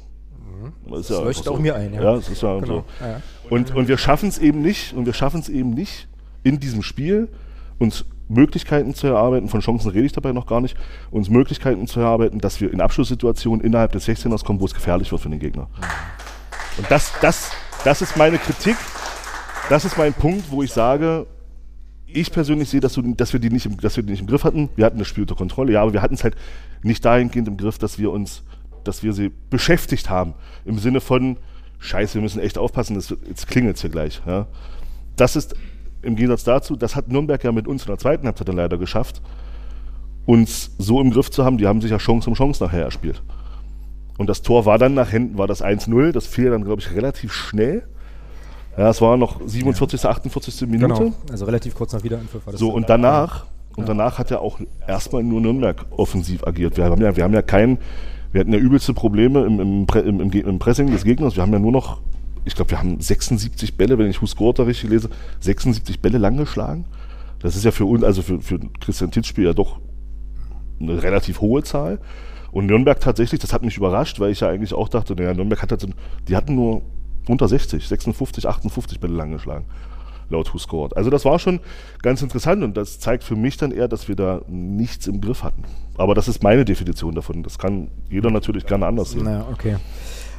Das, ja leuchtet einfach auch mir ein, ja. Ja, das ist ja Genau, so. Und, und wir schaffen es eben nicht, und wir schaffen es eben nicht, in diesem Spiel uns Möglichkeiten zu erarbeiten, von Chancen rede ich dabei noch gar nicht, uns Möglichkeiten zu erarbeiten, dass wir in Abschlusssituationen innerhalb des 16ers kommen, wo es gefährlich wird für den Gegner. Und das, das, das ist meine Kritik, das ist mein Punkt, wo ich sage, ich persönlich sehe, dass, du, dass, wir die nicht im, dass wir die nicht im Griff hatten. Wir hatten das Spiel unter Kontrolle, ja, aber wir hatten es halt nicht dahingehend im Griff, dass wir uns, dass wir sie beschäftigt haben. Im Sinne von, scheiße, wir müssen echt aufpassen, das, jetzt klingelt es hier gleich. Ja. Das ist im Gegensatz dazu, das hat Nürnberg ja mit uns in der zweiten Halbzeit dann leider geschafft, uns so im Griff zu haben, die haben sich ja Chance um Chance nachher erspielt. Und das Tor war dann nach hinten, war das 1-0, das fiel dann, glaube ich, relativ schnell. Ja, es war noch 47., 48. Minute. Genau, also relativ kurz nach Wiederanpfiff war das. So, und danach, und danach hat ja auch erstmal nur Nürnberg offensiv agiert. Wir haben ja, wir haben ja kein, wir hatten ja übelste Probleme im, im, im, im, im Pressing des Gegners. Wir haben ja nur noch, ich glaube, wir haben 76 Bälle, wenn ich Husgorta richtig lese, 76 Bälle lang geschlagen. Das ist ja für uns, also für, für Christian Titzspiel ja doch eine relativ hohe Zahl. Und Nürnberg tatsächlich, das hat mich überrascht, weil ich ja eigentlich auch dachte, naja, Nürnberg hat halt, so- die hatten nur unter 60, 56, 58 Bälle lang geschlagen, laut Who Scored. Also das war schon ganz interessant und das zeigt für mich dann eher, dass wir da nichts im Griff hatten. Aber das ist meine Definition davon. Das kann jeder natürlich gerne anders sehen. Naja, okay.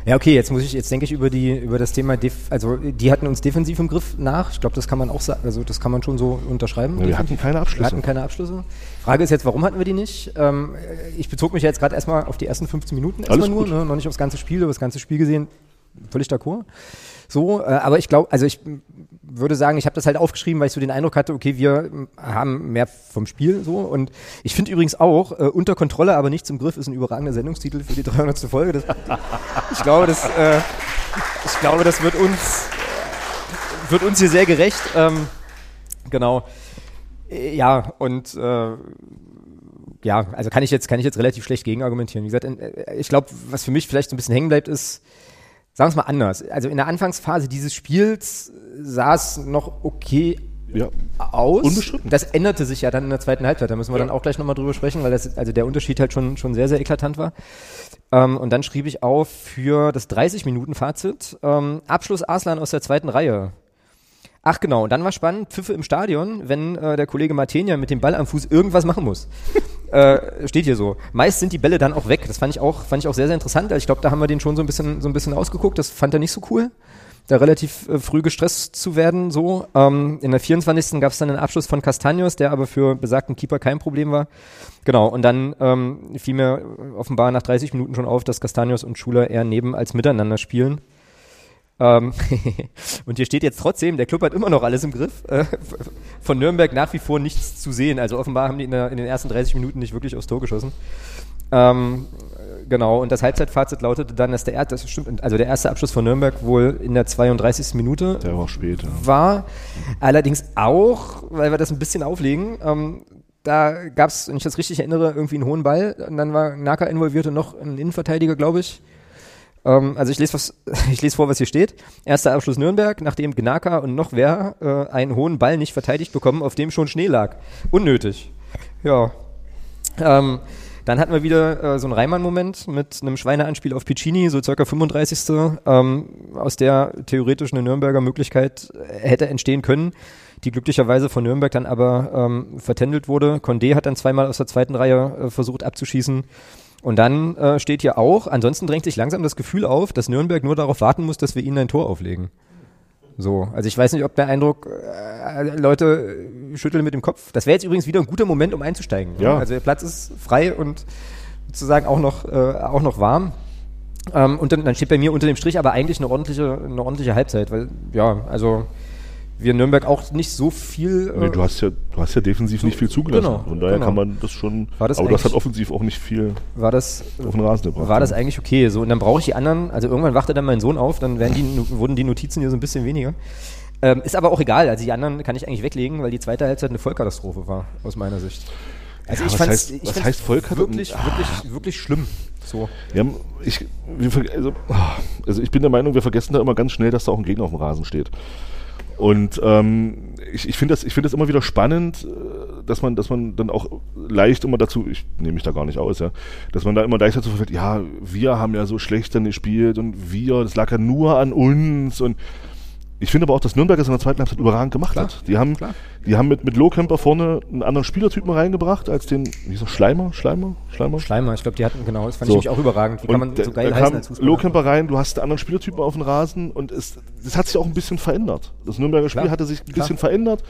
Ja, okay, jetzt muss ich, jetzt denke ich über die, über das Thema, Def also die hatten uns defensiv im Griff nach. Ich glaube, das kann man auch sagen, also das kann man schon so unterschreiben. Ja, wir hatten keine Abschlüsse. Wir hatten keine Abschlüsse. Frage ist jetzt, warum hatten wir die nicht? Ähm, ich bezog mich ja jetzt gerade erstmal auf die ersten 15 Minuten erstmal nur, ne? noch nicht aufs ganze Spiel, über das ganze Spiel gesehen. Völlig d'accord. So, äh, aber ich glaube, also ich würde sagen, ich habe das halt aufgeschrieben, weil ich so den Eindruck hatte, okay, wir m, haben mehr vom Spiel so und ich finde übrigens auch, äh, unter Kontrolle, aber nichts im Griff ist ein überragender Sendungstitel für die 300. Folge. Das, ich glaube, das, äh, ich glaube, das wird uns, wird uns hier sehr gerecht. Ähm, genau. Äh, Ja, und äh, ja, also kann ich jetzt, kann ich jetzt relativ schlecht gegenargumentieren. Wie gesagt, äh, ich glaube, was für mich vielleicht so ein bisschen hängen bleibt, ist, sagen wir es mal anders. Also in der Anfangsphase dieses Spiels sah es noch okay Ja. aus. Unbestritten. Das änderte sich ja dann in der zweiten Halbzeit. Da müssen wir dann auch gleich nochmal drüber sprechen, weil das, also der Unterschied halt schon, schon sehr, sehr eklatant war. Ähm, und dann schrieb ich auf für das 30-Minuten-Fazit. Ähm, Abschluss Arslan aus der zweiten Reihe. Ach genau, und dann war spannend, Pfiffe im Stadion, wenn äh, der Kollege Martenia mit dem Ball am Fuß irgendwas machen muss. Äh, steht hier so. Meist sind die Bälle dann auch weg. Das fand ich auch, fand ich auch sehr, sehr interessant. Also ich glaube, da haben wir den schon so ein bisschen, so ein bisschen ausgeguckt. Das fand er nicht so cool, da relativ äh, früh gestresst zu werden. So ähm, in der 24. gab es dann einen Abschluss von Castanios, der aber für besagten Keeper kein Problem war. Genau. Und dann ähm, fiel mir offenbar nach 30 Minuten schon auf, dass Castanios und Schuler eher neben als miteinander spielen. Ähm, und hier steht jetzt trotzdem, der Club hat immer noch alles im Griff. Äh, von Nürnberg nach wie vor nichts zu sehen. Also offenbar haben die in, der, in den ersten 30 Minuten nicht wirklich aufs Tor geschossen. Ähm, äh, genau, und das Halbzeitfazit lautete dann, dass der, er das stimmt, also der erste Abschluss von Nürnberg wohl in der 32. Minute Der war spät. Ja. war. Allerdings auch, weil wir das ein bisschen auflegen, ähm, da gab es, wenn ich das richtig erinnere, irgendwie einen hohen Ball und dann war Naka involviert und noch ein Innenverteidiger, glaube ich. Ähm, also ich lese, was, ich lese vor, was hier steht. Erster Abschluss Nürnberg, nachdem Gnaka und noch wer äh, einen hohen Ball nicht verteidigt bekommen, auf dem schon Schnee lag. Unnötig. Ja. Ähm, dann hatten wir wieder äh, so einen Reimann-Moment mit einem Schweineanspiel auf Piccini, so circa 35. Ähm, aus der theoretisch eine Nürnberger Möglichkeit äh, hätte entstehen können, die glücklicherweise von Nürnberg dann aber ähm, vertändelt wurde. Condé hat dann zweimal aus der zweiten Reihe äh, versucht abzuschießen. Und dann äh, steht hier auch, ansonsten drängt sich langsam das Gefühl auf, dass Nürnberg nur darauf warten muss, dass wir ihnen ein Tor auflegen. So, also ich weiß nicht, ob der Eindruck, äh, Leute äh, schütteln mit dem Kopf. Das wäre jetzt übrigens wieder ein guter Moment, um einzusteigen. Ja. Also der Platz ist frei und sozusagen auch noch, äh, auch noch warm. Ähm, und dann, dann steht bei mir unter dem Strich aber eigentlich eine ordentliche, eine ordentliche Halbzeit, weil ja, also wir in Nürnberg auch nicht so viel. Äh, Nee, du hast ja, du hast ja defensiv nicht viel zugelassen. genau, Von daher genau. kann man das schon. War das aber du hast halt offensiv auch nicht viel war das auf den Rasen gebracht. war das eigentlich okay. So, und dann brauche ich die anderen, also irgendwann wachte dann mein Sohn auf, dann werden die, wurden die Notizen hier so ein bisschen weniger. Ähm, ist aber auch egal, also die anderen kann ich eigentlich weglegen, weil die zweite Halbzeit eine Vollkatastrophe war, aus meiner Sicht. Also Ja, ich was fand's, heißt- ich was fand's heißt Volk hat- wirklich, Ah. wirklich, wirklich schlimm. So. Ja, ich, wir, also, ah, also ich bin der Meinung, wir vergessen da immer ganz schnell, dass da auch ein Gegner auf dem Rasen steht. Und ähm, ich, ich finde das, ich finde das immer wieder spannend, äh, dass man, dass man dann auch leicht immer dazu, ich nehme mich da gar nicht aus, ja, dass man da immer leicht dazu verfällt, ja, wir haben ja so schlecht dann gespielt und wir, das lag ja nur an uns und ich finde aber auch, dass Nürnberg es in der zweiten Halbzeit überragend gemacht hat. Die haben, die haben mit, mit Lohkemper vorne einen anderen Spielertypen reingebracht als den, wie hieß er, Schleimer? Schleimer? Schleimer? Schleimer, ich glaube, die hatten, genau, das fand ich nämlich auch überragend. Wie kann man Und so geil da heißen als Fußballer? Lohkemper rein, du hast einen anderen Spielertypen auf dem Rasen und es, das hat sich auch ein bisschen verändert. Das Nürnberger Spiel Klar, hatte sich ein klar. bisschen verändert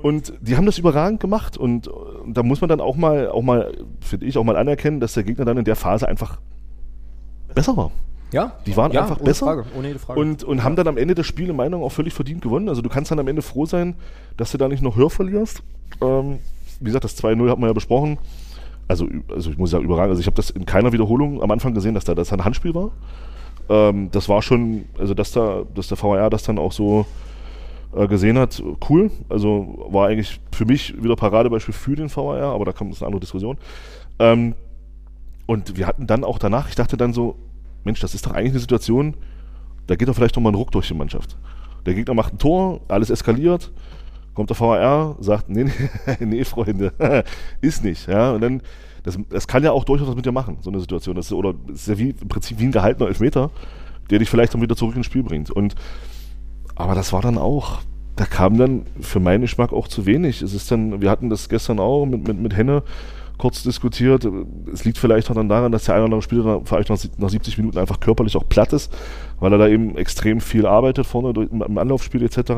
und die haben das überragend gemacht und, und da muss man dann auch mal, auch mal, finde ich, auch mal anerkennen, dass der Gegner dann in der Phase einfach besser war. Ja, Die waren ja, einfach ohne besser Frage, ohne jede Frage. Und, und haben dann am Ende das Spiel in Meinung auch völlig verdient gewonnen. Also du kannst dann am Ende froh sein, dass du da nicht noch höher verlierst. Ähm, wie gesagt, das 2-0 hat man ja besprochen. Also, also ich muss sagen, überragend. Also ich habe das in keiner Wiederholung am Anfang gesehen, dass da das ein Handspiel war. Ähm, das war schon, also dass da, dass der VAR das dann auch so äh, gesehen hat, cool. Also war eigentlich für mich wieder Paradebeispiel für den VAR, aber da kommt eine andere Diskussion. Ähm, und wir hatten dann auch danach, ich dachte dann so, Mensch, das ist doch eigentlich eine Situation, da geht doch vielleicht noch mal ein Ruck durch die Mannschaft. Der Gegner macht ein Tor, alles eskaliert, kommt der VAR, sagt, nee, nee, nee Freunde, ist nicht. Ja? Und dann, das, das kann ja auch durchaus was mit dir machen, so eine Situation. Das ist, oder das ist ja wie, im Prinzip wie ein gehaltener Elfmeter, der dich vielleicht dann wieder zurück ins Spiel bringt. Und, aber das war dann auch, da kam dann für meinen Geschmack auch zu wenig. Es ist dann, wir hatten das gestern auch mit, mit, mit Henne kurz diskutiert. Es liegt vielleicht auch dann daran, dass der eine oder andere Spieler vielleicht nach, nach 70 Minuten einfach körperlich auch platt ist, weil er da eben extrem viel arbeitet vorne im Anlaufspiel etc.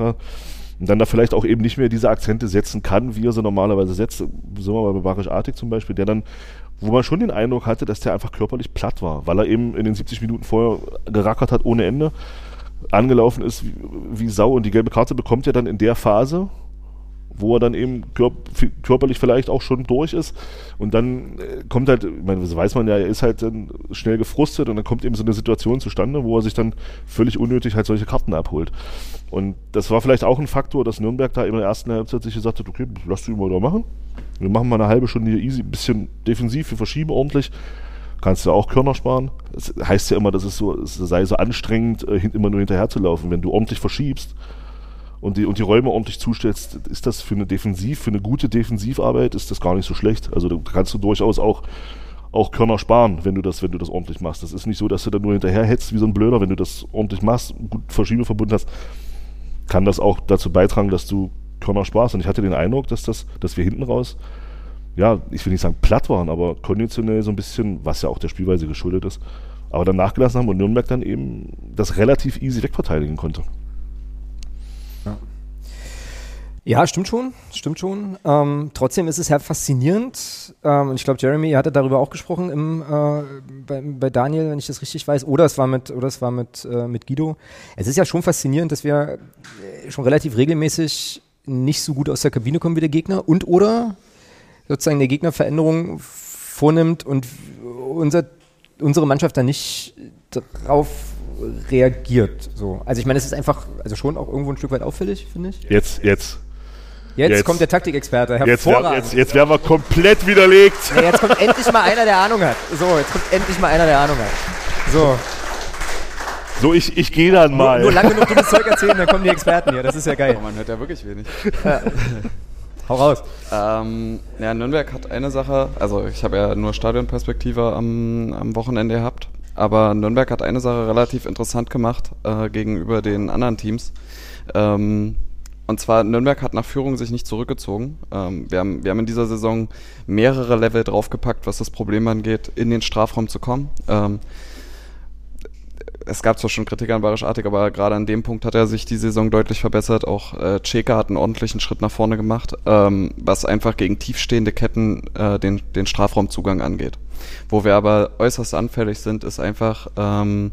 Und dann da vielleicht auch eben nicht mehr diese Akzente setzen kann, wie er sie normalerweise setzt. Sind wir mal bei Barisch Artig zum Beispiel, der dann, wo man schon den Eindruck hatte, dass der einfach körperlich platt war, weil er eben in den 70 Minuten vorher gerackert hat ohne Ende, angelaufen ist wie, wie Sau und die gelbe Karte bekommt er dann in der Phase, wo er dann eben körperlich vielleicht auch schon durch ist. Und dann äh, kommt halt, ich meine, das weiß man ja, er ist halt dann schnell gefrustet und dann kommt eben so eine Situation zustande, wo er sich dann völlig unnötig halt solche Karten abholt. Und das war vielleicht auch ein Faktor, dass Nürnberg da in der ersten Halbzeit sich gesagt hat, okay, lass du mal da machen. Wir machen mal eine halbe Stunde hier easy, ein bisschen defensiv, wir verschieben ordentlich. Kannst du auch Körner sparen. Das heißt ja immer, dass es so, es sei so anstrengend, äh, immer nur hinterher zu laufen. Wenn du ordentlich verschiebst, und die, und die Räume ordentlich zustellst, ist das für eine Defensiv, für eine gute Defensivarbeit, ist das gar nicht so schlecht. Also da kannst du durchaus auch, auch Körner sparen, wenn du das, wenn du das ordentlich machst. Das ist nicht so, dass du da nur hinterher hetzt wie so ein Blöder, wenn du das ordentlich machst, gut Verschiebeverbund hast, kann das auch dazu beitragen, dass du Körner sparst. Und ich hatte den Eindruck, dass das, dass wir hinten raus, ja, ich will nicht sagen platt waren, aber konditionell so ein bisschen, was ja auch der Spielweise geschuldet ist, aber dann nachgelassen haben und Nürnberg dann eben das relativ easy wegverteidigen konnte. Ja, stimmt schon, stimmt schon. Ähm, trotzdem ist es ja faszinierend. Ähm, und ich glaube, Jeremy hatte darüber auch gesprochen im, äh, bei, bei Daniel, wenn ich das richtig weiß. Oder es war mit, oder es war mit, äh, mit Guido. Es ist ja schon faszinierend, dass wir äh, schon relativ regelmäßig nicht so gut aus der Kabine kommen wie der Gegner und oder sozusagen der Gegner Veränderungen vornimmt und unser, unsere Mannschaft dann nicht darauf reagiert. So. Also ich meine, es ist einfach, also schon auch irgendwo ein Stück weit auffällig, finde ich. Jetzt, jetzt. Jetzt, kommt der Taktikexperte. Jetzt, Hervorragend. jetzt, jetzt werden wir komplett widerlegt. Ja, jetzt kommt endlich mal einer, der Ahnung hat. So, jetzt kommt endlich mal einer, der Ahnung hat. So. So, ich, ich gehe dann mal. Nur, nur lang genug dummes Zeug erzählen, dann kommen die Experten hier. Das ist ja geil. Aber man hört ja wirklich wenig. Ja. Hau raus. Ähm, ja, Nürnberg hat eine Sache, also ich habe ja nur Stadionperspektive am, am Wochenende gehabt, aber Nürnberg hat eine Sache relativ interessant gemacht äh, gegenüber den anderen Teams. Ähm, und zwar, Nürnberg hat nach Führung sich nicht zurückgezogen. Ähm, wir, haben, wir haben in dieser Saison mehrere Level draufgepackt, was das Problem angeht, in den Strafraum zu kommen. Ähm, es gab zwar schon Kritik an Barisch Artig, aber gerade an dem Punkt hat er sich die Saison deutlich verbessert. Auch äh, Cheka hat einen ordentlichen Schritt nach vorne gemacht, ähm, was einfach gegen tiefstehende Ketten äh, den, den Strafraumzugang angeht. Wo wir aber äußerst anfällig sind, ist einfach, ähm,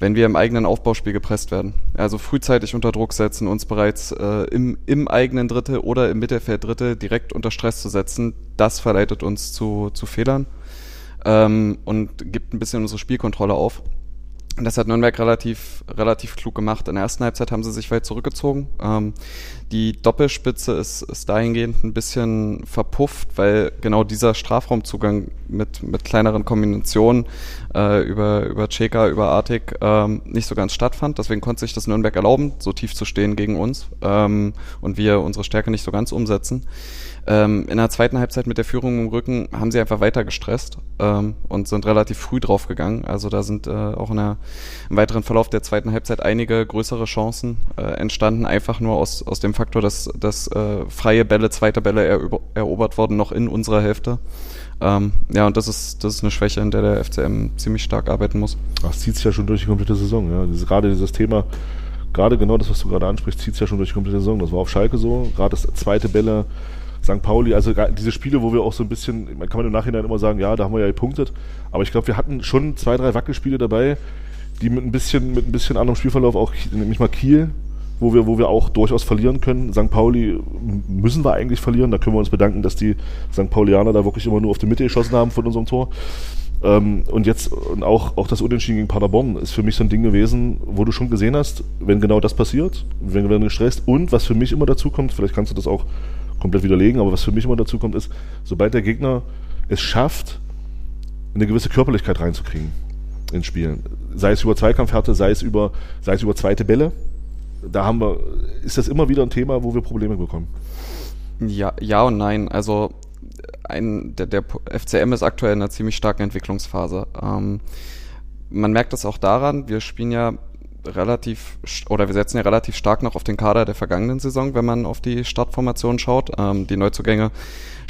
wenn wir im eigenen Aufbauspiel gepresst werden. Also frühzeitig unter Druck setzen, uns bereits äh, im, im eigenen Drittel oder im Mittelfeld Drittel direkt unter Stress zu setzen, das verleitet uns zu, zu Fehlern ähm, und gibt ein bisschen unsere Spielkontrolle auf. Das hat Nürnberg relativ, relativ klug gemacht. In der ersten Halbzeit haben sie sich weit zurückgezogen. Ähm, Die Doppelspitze ist, ist dahingehend ein bisschen verpufft, weil genau dieser Strafraumzugang mit, mit kleineren Kombinationen äh, über, über Cheka, über Artik ähm, nicht so ganz stattfand. Deswegen konnte sich das Nürnberg erlauben, so tief zu stehen gegen uns ähm, und wir unsere Stärke nicht so ganz umsetzen. Ähm, in der zweiten Halbzeit mit der Führung im Rücken haben sie einfach weiter gestresst ähm, und sind relativ früh draufgegangen. Also da sind äh, auch in der, im weiteren Verlauf der zweiten Halbzeit einige größere Chancen äh, entstanden, einfach nur aus, aus dem Faktor, dass, dass äh, freie Bälle, zweite Bälle erober, erobert wurden, noch in unserer Hälfte. Ähm, ja, und das ist, das ist eine Schwäche, in der der FCM ziemlich stark arbeiten muss. Das zieht sich ja schon durch die komplette Saison. Ja. Dieses, gerade dieses Thema, gerade genau das, was du gerade ansprichst, zieht sich ja schon durch die komplette Saison. Das war auf Schalke so. Gerade das zweite Bälle, St. Pauli, also diese Spiele, wo wir auch so ein bisschen, man kann man im Nachhinein immer sagen, ja, da haben wir ja gepunktet, aber ich glaube, wir hatten schon zwei, drei Wackelspiele dabei, die mit ein bisschen, mit ein bisschen anderem Spielverlauf, auch nämlich mal Kiel, wo wir, wo wir auch durchaus verlieren können. St. Pauli müssen wir eigentlich verlieren, da können wir uns bedanken, dass die St. Paulianer da wirklich immer nur auf die Mitte geschossen haben von unserem Tor. Ähm, und jetzt und auch, auch das Unentschieden gegen Paderborn ist für mich so ein Ding gewesen, wo du schon gesehen hast, wenn genau das passiert, wenn wir gestresst und was für mich immer dazu kommt, vielleicht kannst du das auch komplett widerlegen, aber was für mich immer dazu kommt, ist, sobald der Gegner es schafft, eine gewisse Körperlichkeit reinzukriegen ins Spiel, sei es über Zweikampfhärte, sei es über, sei es über zweite Bälle, da haben wir, ist das immer wieder ein Thema, wo wir Probleme bekommen. Ja, ja und nein. Also ein, der, der FCM ist aktuell in einer ziemlich starken Entwicklungsphase. Ähm, man merkt das auch daran, wir spielen ja relativ, oder wir setzen ja relativ stark noch auf den Kader der vergangenen Saison, wenn man auf die Startformation schaut. Ähm, die Neuzugänge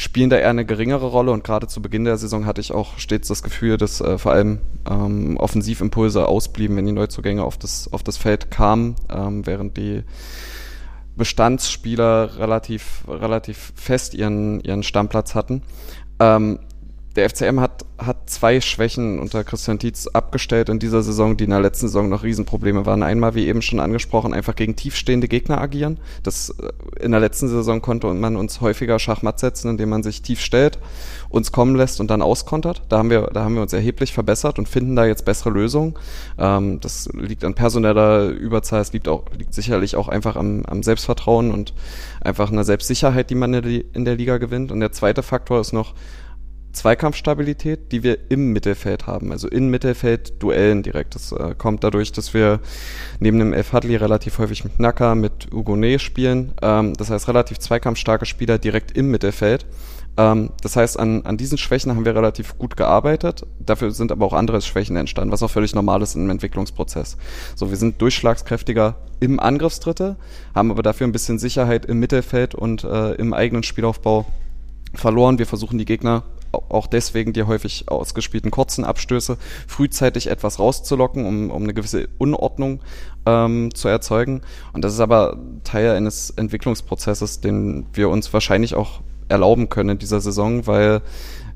spielen da eher eine geringere Rolle und gerade zu Beginn der Saison hatte ich auch stets das Gefühl, dass äh, vor allem ähm, Offensivimpulse ausblieben, wenn die Neuzugänge auf das, auf das Feld kamen, ähm, während die Bestandsspieler relativ, relativ fest ihren, ihren Stammplatz hatten. Ähm, der FCM hat, hat zwei Schwächen unter Christian Tietz abgestellt in dieser Saison, die in der letzten Saison noch Riesenprobleme waren. Einmal, wie eben schon angesprochen, einfach gegen tiefstehende Gegner agieren. Das äh, in der letzten Saison konnte man uns häufiger Schachmatt setzen, indem man sich tief stellt, uns kommen lässt und dann auskontert. Da haben wir, da haben wir uns erheblich verbessert und finden da jetzt bessere Lösungen. Ähm, das liegt an personeller Überzahl, es liegt auch, liegt sicherlich auch einfach am, am Selbstvertrauen und einfach einer Selbstsicherheit, die man in der Liga gewinnt. Und der zweite Faktor ist noch, Zweikampfstabilität, die wir im Mittelfeld haben, also in Mittelfeld-Duellen direkt. Das äh, kommt dadurch, dass wir neben dem F. Hadley relativ häufig mit Naka, mit Hugonet spielen. Ähm, das heißt, relativ zweikampfstarke Spieler direkt im Mittelfeld. Ähm, das heißt, an, an diesen Schwächen haben wir relativ gut gearbeitet. Dafür sind aber auch andere Schwächen entstanden, was auch völlig normal ist im Entwicklungsprozess. So, wir sind durchschlagskräftiger im Angriffsdritte, haben aber dafür ein bisschen Sicherheit im Mittelfeld und äh, im eigenen Spielaufbau verloren. Wir versuchen die Gegner auch deswegen die häufig ausgespielten kurzen Abstöße frühzeitig etwas rauszulocken, um, um eine gewisse Unordnung ähm, zu erzeugen. Und das ist aber Teil eines Entwicklungsprozesses, den wir uns wahrscheinlich auch erlauben können in dieser Saison, weil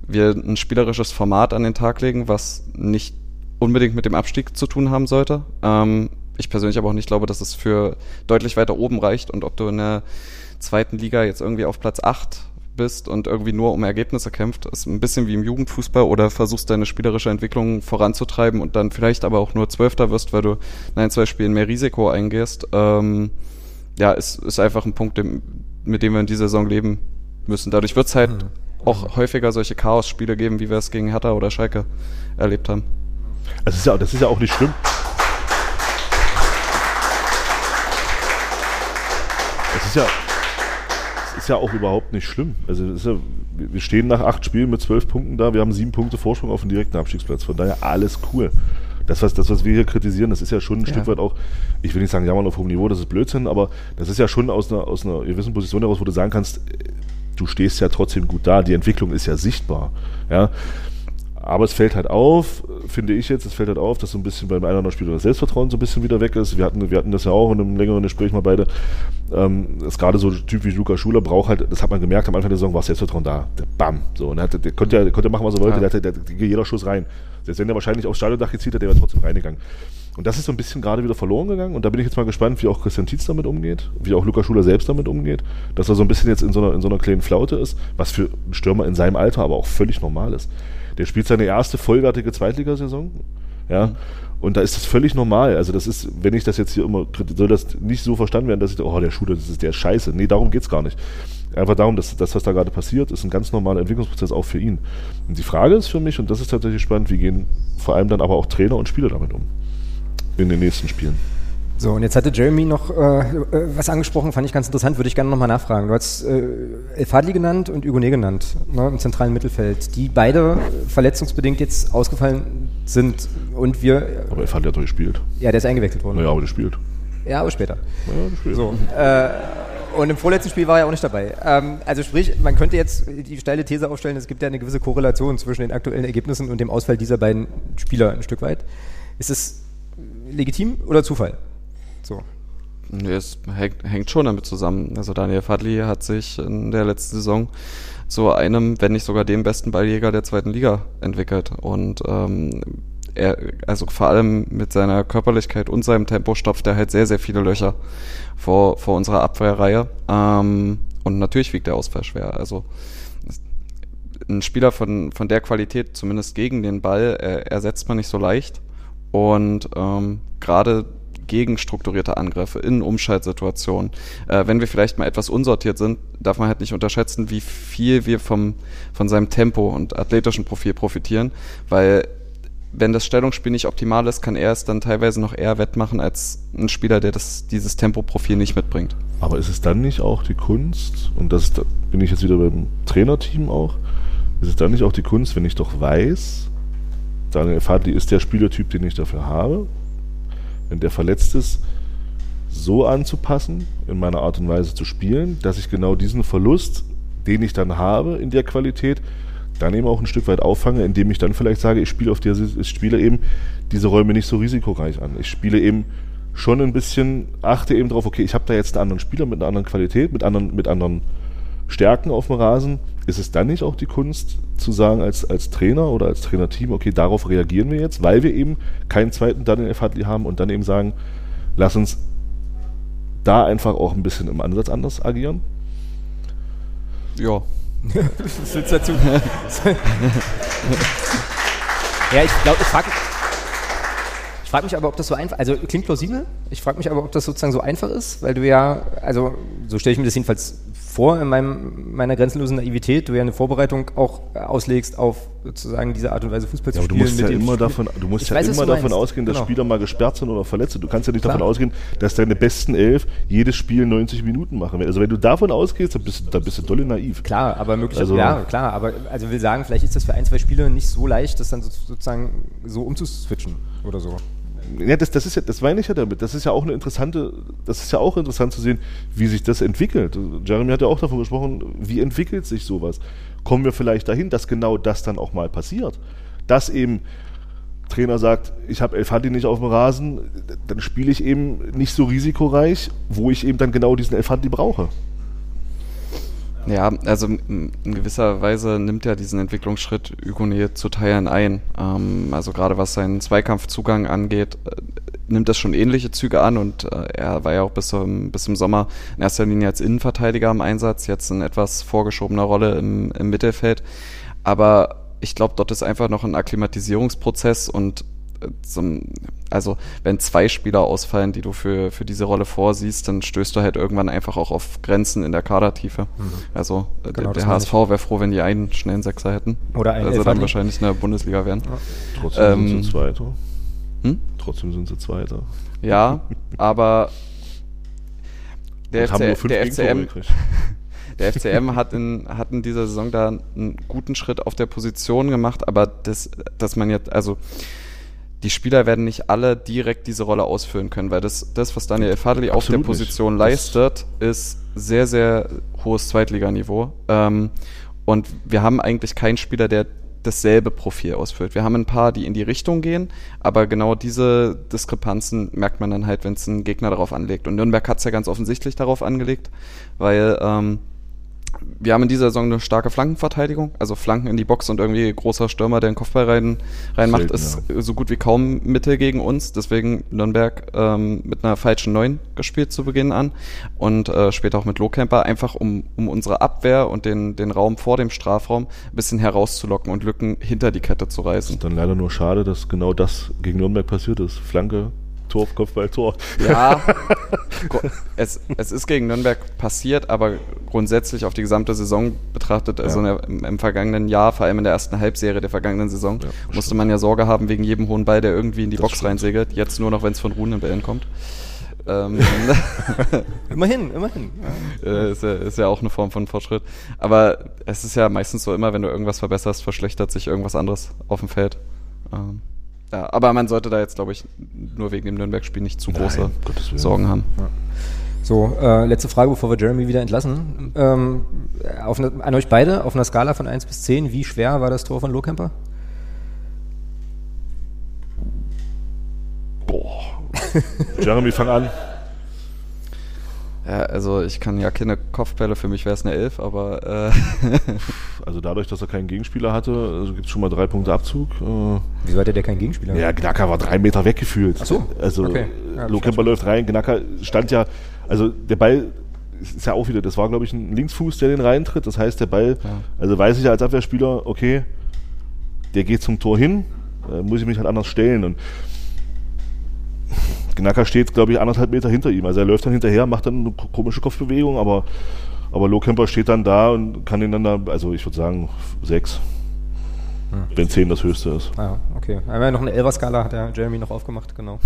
wir ein spielerisches Format an den Tag legen, was nicht unbedingt mit dem Abstieg zu tun haben sollte. Ähm, ich persönlich aber auch nicht glaube, dass es für deutlich weiter oben reicht und ob du in der zweiten Liga jetzt irgendwie auf Platz 8 bist und irgendwie nur um Ergebnisse kämpft, ist ein bisschen wie im Jugendfußball oder versuchst deine spielerische Entwicklung voranzutreiben und dann vielleicht aber auch nur Zwölfter wirst, weil du in ein, zwei Spielen mehr Risiko eingehst. Ähm, ja, ist, ist einfach ein Punkt, mit dem wir in dieser Saison leben müssen. Dadurch wird es halt mhm. auch häufiger solche Chaos-Spiele geben, wie wir es gegen Hertha oder Schalke erlebt haben. Das ist ja, das ist ja auch nicht schlimm. Das ist ja, ist ja auch überhaupt nicht schlimm. Also ja, wir stehen nach acht Spielen mit zwölf Punkten da, wir haben sieben Punkte Vorsprung auf den direkten Abstiegsplatz. Von daher alles cool. Das was, das, was wir hier kritisieren, das ist ja schon ein ja. Stück weit auch, ich will nicht sagen, jammern auf hohem Niveau, das ist Blödsinn, aber das ist ja schon aus einer, aus einer gewissen Position heraus, wo du sagen kannst, du stehst ja trotzdem gut da, die Entwicklung ist ja sichtbar. Ja. Aber es fällt halt auf, finde ich jetzt, es fällt halt auf, dass so ein bisschen beim einen oder anderen Spieler das Selbstvertrauen so ein bisschen wieder weg ist. Wir hatten, wir hatten das ja auch in einem längeren Gespräch mal beide. Ähm, ist gerade so ein Typ wie Luca Schuler braucht halt, das hat man gemerkt, am Anfang der Saison war das Selbstvertrauen da. Der Bam. So, und er hatte, der konnte ja, konnte machen, was er wollte, ja. der der, der, jeder Schuss rein. Selbst wenn er wahrscheinlich aufs Stadiondach gezielt hat, der wäre trotzdem reingegangen. Und das ist so ein bisschen gerade wieder verloren gegangen. Und da bin ich jetzt mal gespannt, wie auch Christian Tietz damit umgeht, wie auch Luca Schuler selbst damit umgeht, dass er so ein bisschen jetzt in so einer, in so einer kleinen Flaute ist, was für einen Stürmer in seinem Alter aber auch völlig normal ist. Der spielt seine erste vollwertige Zweitligasaison. Ja. Und da ist das völlig normal. Also das ist, wenn ich das jetzt hier immer, soll das nicht so verstanden werden, dass ich, oh, der Shooter, das ist der ist scheiße. Nee, darum geht's gar nicht. Einfach darum, dass das, was da gerade passiert, ist ein ganz normaler Entwicklungsprozess auch für ihn. Und die Frage ist für mich, und das ist tatsächlich spannend, wie gehen vor allem dann aber auch Trainer und Spieler damit um? In den nächsten Spielen. So, und jetzt hatte Jeremy noch äh, äh, was angesprochen, fand ich ganz interessant, würde ich gerne nochmal nachfragen. Du hast äh, El Fadli genannt und Hugonet genannt, ne, im zentralen Mittelfeld, die beide verletzungsbedingt jetzt ausgefallen sind und wir... Aber El Fadli hat doch gespielt. Ja, der ist eingewechselt worden. Naja, aber der spielt. Ja, aber später. Ja, der spielt. So, äh, und im vorletzten Spiel war er auch nicht dabei. Ähm, also sprich, man könnte jetzt die steile These aufstellen, es gibt ja eine gewisse Korrelation zwischen den aktuellen Ergebnissen und dem Ausfall dieser beiden Spieler ein Stück weit. Ist es legitim oder Zufall? So. Es hängt, hängt schon damit zusammen. Also Daniel Fadli hat sich in der letzten Saison zu einem, wenn nicht sogar dem besten Balljäger der zweiten Liga entwickelt. Und ähm, er, also vor allem mit seiner Körperlichkeit und seinem Tempo stopft er halt sehr, sehr viele Löcher vor, vor unserer Abwehrreihe. Ähm, und natürlich wiegt der Ausfall schwer. Also ein Spieler von, von der Qualität, zumindest gegen den Ball, er, ersetzt man nicht so leicht. Und ähm, gerade gegen strukturierte Angriffe in Umschaltsituationen. Äh, wenn wir vielleicht mal etwas unsortiert sind, darf man halt nicht unterschätzen, wie viel wir vom, von seinem Tempo und athletischen Profil profitieren, weil wenn das Stellungsspiel nicht optimal ist, kann er es dann teilweise noch eher wettmachen als ein Spieler, der das, dieses Tempoprofil nicht mitbringt. Aber ist es dann nicht auch die Kunst, und das da bin ich jetzt wieder beim Trainerteam auch, ist es dann nicht auch die Kunst, wenn ich doch weiß, Daniel Fadli ist der Spielertyp, den ich dafür habe, wenn der verletzt ist, so anzupassen, in meiner Art und Weise zu spielen, dass ich genau diesen Verlust, den ich dann habe in der Qualität, dann eben auch ein Stück weit auffange, indem ich dann vielleicht sage, ich spiele auf der, ich spiele eben diese Räume nicht so risikoreich an. Ich spiele eben schon ein bisschen, achte eben darauf, okay, ich habe da jetzt einen anderen Spieler mit einer anderen Qualität, mit anderen, mit anderen Stärken auf dem Rasen. Ist es dann nicht auch die Kunst zu sagen als, als Trainer oder als Trainerteam, okay, darauf reagieren wir jetzt, weil wir eben keinen zweiten Daniel Fadli haben und dann eben sagen, lass uns da einfach auch ein bisschen im Ansatz anders agieren? Ja. Was willst du dazu? ja, ich glaube, ich frage ich frag mich aber, ob das so einfach, also klingt plausibel, ich frage mich aber, ob das sozusagen so einfach ist, weil du ja, also so stelle ich mir das jedenfalls vor in meinem, meiner grenzenlosen Naivität, du ja eine Vorbereitung auch auslegst auf sozusagen diese Art und Weise Fußball ja, zu spielen. du musst ja immer Spiel- davon, du musst Ich ja weiß, immer davon ausgehen, dass Genau. Spieler mal gesperrt sind oder verletzt sind. Du kannst ja nicht Klar. davon ausgehen, dass deine besten elf jedes Spiel 90 Minuten machen. Also wenn du davon ausgehst, dann bist, du- dann bist du dolle naiv. Klar, aber möglich, Also- ja, klar, aber also will sagen, vielleicht ist das für ein, zwei Spiele nicht so leicht, das dann so, sozusagen so umzuswitchen oder so. Ja, das, das ist ja, das meine ich ja damit. Das ist ja auch eine interessante, das ist ja auch interessant zu sehen, wie sich das entwickelt. Jeremy hat ja auch davon gesprochen, wie entwickelt sich sowas? Kommen wir vielleicht dahin, dass genau das dann auch mal passiert? Dass eben Trainer sagt, ich habe El Fandi nicht auf dem Rasen, dann spiele ich eben nicht so risikoreich, wo ich eben dann genau diesen El Fandi brauche. Ja, also in gewisser Weise nimmt er diesen Entwicklungsschritt Hugonet zu Teilen ein. Ähm, also gerade was seinen Zweikampfzugang angeht, äh, nimmt das schon ähnliche Züge an und äh, er war ja auch bis zum, bis zum Sommer in erster Linie als Innenverteidiger im Einsatz, jetzt in etwas vorgeschobener Rolle im, im Mittelfeld. Aber ich glaube, dort ist einfach noch ein Akklimatisierungsprozess und zum, also wenn zwei Spieler ausfallen, die du für, für diese Rolle vorsiehst, dann stößt du halt irgendwann einfach auch auf Grenzen in der Kadertiefe. Mhm. Also äh, Genau, das der HSV wäre froh, wenn die einen schnellen Sechser hätten. Oder einen Also Elfer dann wahrscheinlich in der Bundesliga wären. Trotzdem Ähm, sind sie Zweiter. Hm? Trotzdem sind sie Zweiter. Ja, aber der, Und haben nur FC, fünf der FCM, der FCM hat in, hat in dieser Saison da einen guten Schritt auf der Position gemacht, aber das, dass man jetzt, also die Spieler werden nicht alle direkt diese Rolle ausfüllen können, weil das, das was Daniel Fadli auf der. Position leistet, ist sehr, sehr hohes Zweitliganiveau. Ähm, und wir haben eigentlich keinen Spieler, der dasselbe Profil ausfüllt. Wir haben ein paar, die in die Richtung gehen, aber genau diese Diskrepanzen merkt man dann halt, wenn es ein Gegner darauf anlegt. Und Nürnberg hat es ja ganz offensichtlich darauf angelegt, weil ähm, wir haben in dieser Saison eine starke Flankenverteidigung. Also Flanken in die Box und irgendwie großer Stürmer, der den Kopfball rein, reinmacht, ist so gut wie kaum Mitte gegen uns. Deswegen Nürnberg ähm, mit einer falschen Neun gespielt zu Beginn an und äh, später auch mit Lohkemper, einfach um, um unsere Abwehr und den, den Raum vor dem Strafraum ein bisschen herauszulocken und Lücken hinter die Kette zu reißen. Dann leider nur schade, dass genau das gegen Nürnberg passiert ist. Flanke, Tor, Kopfball, Tor. Ja, es, es ist gegen Nürnberg passiert, aber grundsätzlich auf die gesamte Saison betrachtet, also Ja. in der, im, im vergangenen Jahr, vor allem in der ersten Halbserie der vergangenen Saison, musste man ja Sorge haben wegen jedem hohen Ball, der irgendwie in die Box reinsegelt. Jetzt nur noch, wenn es von Runenbällen kommt. Ähm, Immerhin, immerhin. äh, ist, ja, ist ja auch eine Form von Fortschritt. Aber es ist ja meistens so immer, wenn du irgendwas verbesserst, verschlechtert sich irgendwas anderes auf dem Feld. Ähm, ja, aber man sollte da jetzt, glaube ich, nur wegen dem Nürnberg-Spiel nicht zu große Nein. Sorgen haben. So, äh, letzte Frage, bevor wir Jeremy wieder entlassen. Ähm, auf eine, an euch beide, auf einer Skala von 1 bis 10, wie schwer war das Tor von Lohkemper? Boah. Jeremy, fang an. Ja, also ich kann ja keine Kopfbälle, für mich wäre es eine Elf, aber äh, Also dadurch, dass er keinen Gegenspieler hatte, also gibt es schon mal drei Punkte Abzug. Äh, Wieso hatte der keinen Gegenspieler? Ja, Gnacker war drei Meter weggefühlt. Ach so, Also okay. okay. Ja, läuft rein, Gnacker stand ja, also der Ball ist ja auch wieder, das war glaube ich ein Linksfuß, der den reintritt. Das heißt, der Ball, also weiß ich ja als Abwehrspieler, okay, der geht zum Tor hin, äh, muss ich mich halt anders stellen. Und Gnacker steht, glaube ich, anderthalb Meter hinter ihm. Also er läuft dann hinterher, macht dann eine ko- komische Kopfbewegung, aber, aber Lohkemper steht dann da und kann ihn dann da, also ich würde sagen, sechs. Wenn zehn das höchste ist. Ah, okay. Einmal noch eine Elfer-Skala hat der Jeremy noch aufgemacht, genau.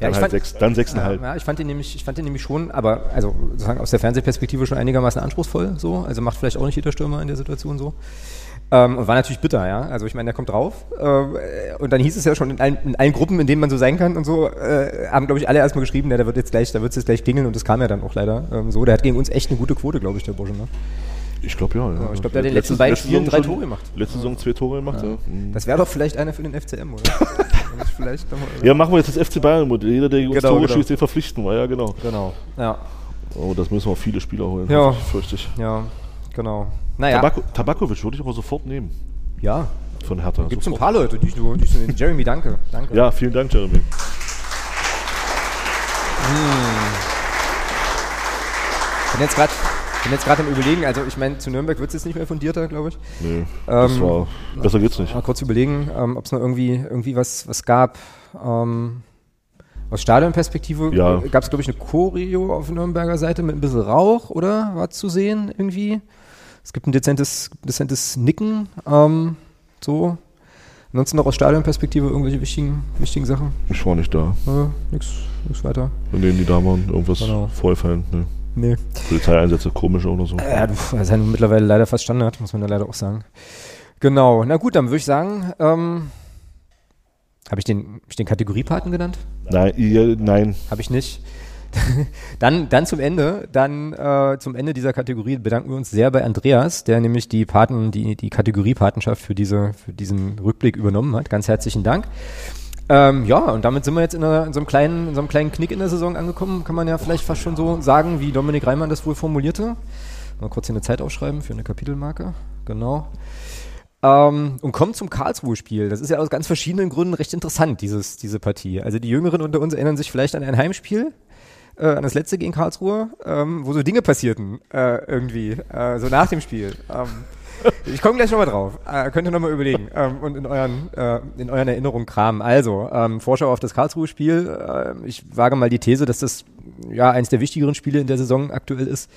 Dann halt sechs- dann sechseinhalb. Ja, ja, ich fand den nämlich, ich fand den nämlich schon, aber also sozusagen aus der Fernsehperspektive schon einigermaßen anspruchsvoll, so. Also macht vielleicht auch nicht jeder Stürmer in der Situation so. Ähm, und war natürlich bitter, ja. Also ich meine, der kommt drauf. Äh, und dann hieß es ja schon in allen, in allen Gruppen, in denen man so sein kann und so, äh, haben, glaube ich, alle erstmal geschrieben, ja, der wird jetzt gleich, da wird es jetzt gleich klingeln und das kam ja dann auch leider ähm, so. Der hat gegen uns echt eine gute Quote, glaube ich, der Bursche, ne? Ich glaube ja, ja. Ja, ich glaube, der hat in den Letzte- letzten beiden Spielen drei Tore gemacht. Letzte Saison zwei Tore gemacht, ja. Mhm. Das wäre doch vielleicht einer für den FCM, oder? Vielleicht noch mal- Ja, machen wir jetzt das FC Bayern-Modell. Jeder, der uns Genau, Tore genau. schießt, den verpflichten wir. Ja, genau. Genau, ja. Oh, das müssen wir viele Spieler holen. Ja. Fürchte ich. Ja, genau. Naja. Tabako, Tabakovic würde ich aber sofort nehmen. Ja. Von Hertha. Gibt es ein paar Leute, die ich nur, die ich Jeremy, danke. danke. Ja, vielen Dank, Jeremy. Ich bin jetzt gerade bin jetzt gerade im Überlegen, also ich meine, zu Nürnberg wird es jetzt nicht mehr fundierter, glaube ich. Nee, das war- besser geht's nicht. Mal kurz überlegen, ähm, ob es noch irgendwie, irgendwie was, was gab. Ähm, aus Stadionperspektive Ja. gab es, glaube ich, eine Choreo auf Nürnberger Seite mit ein bisschen Rauch, oder? War zu sehen irgendwie. Es gibt ein dezentes, dezentes Nicken. Ähm, so. Ansonsten noch aus Stadionperspektive irgendwelche wichtigen, wichtigen Sachen. Ich war nicht da. Ja, nix, nix weiter. Von denen, die da waren, irgendwas Genau. vorgefallen. Nee. Nee. Polizeieinsätze, komisch oder so. Ja, du, das ist ja mittlerweile leider fast Standard, muss man da leider auch sagen. Genau, na gut, dann würde ich sagen, ähm, habe ich den, hab ich den Kategoriepaten genannt? Nein, ja, nein. Habe ich nicht. dann, dann zum Ende, dann äh, zum Ende dieser Kategorie bedanken wir uns sehr bei Andreas, der nämlich die Paten, die, die Kategoriepatenschaft für diese, für diesen Rückblick übernommen hat. Ganz herzlichen Dank. Ähm, ja, und damit sind wir jetzt in, einer, in, so einem kleinen, in so einem kleinen Knick in der Saison angekommen, kann man ja vielleicht fast schon so sagen, wie Dominik Reimann das wohl formulierte. Mal kurz hier eine Zeit aufschreiben für eine Kapitelmarke. Genau. Ähm, und kommt zum Karlsruhe-Spiel. Das ist ja aus ganz verschiedenen Gründen recht interessant, dieses, diese Partie. Also die Jüngeren unter uns erinnern sich vielleicht an ein Heimspiel, äh, an das letzte gegen Karlsruhe, ähm, wo so Dinge passierten, äh, irgendwie, äh, so nach dem Spiel. Ähm, ich komme gleich nochmal drauf. Äh, könnt ihr nochmal überlegen ähm, und in euren, äh, in euren Erinnerungen kramen. Also, ähm, Vorschau auf das Karlsruhe-Spiel. Äh, ich wage mal die These, dass das ja eins der wichtigeren Spiele in der Saison aktuell ist.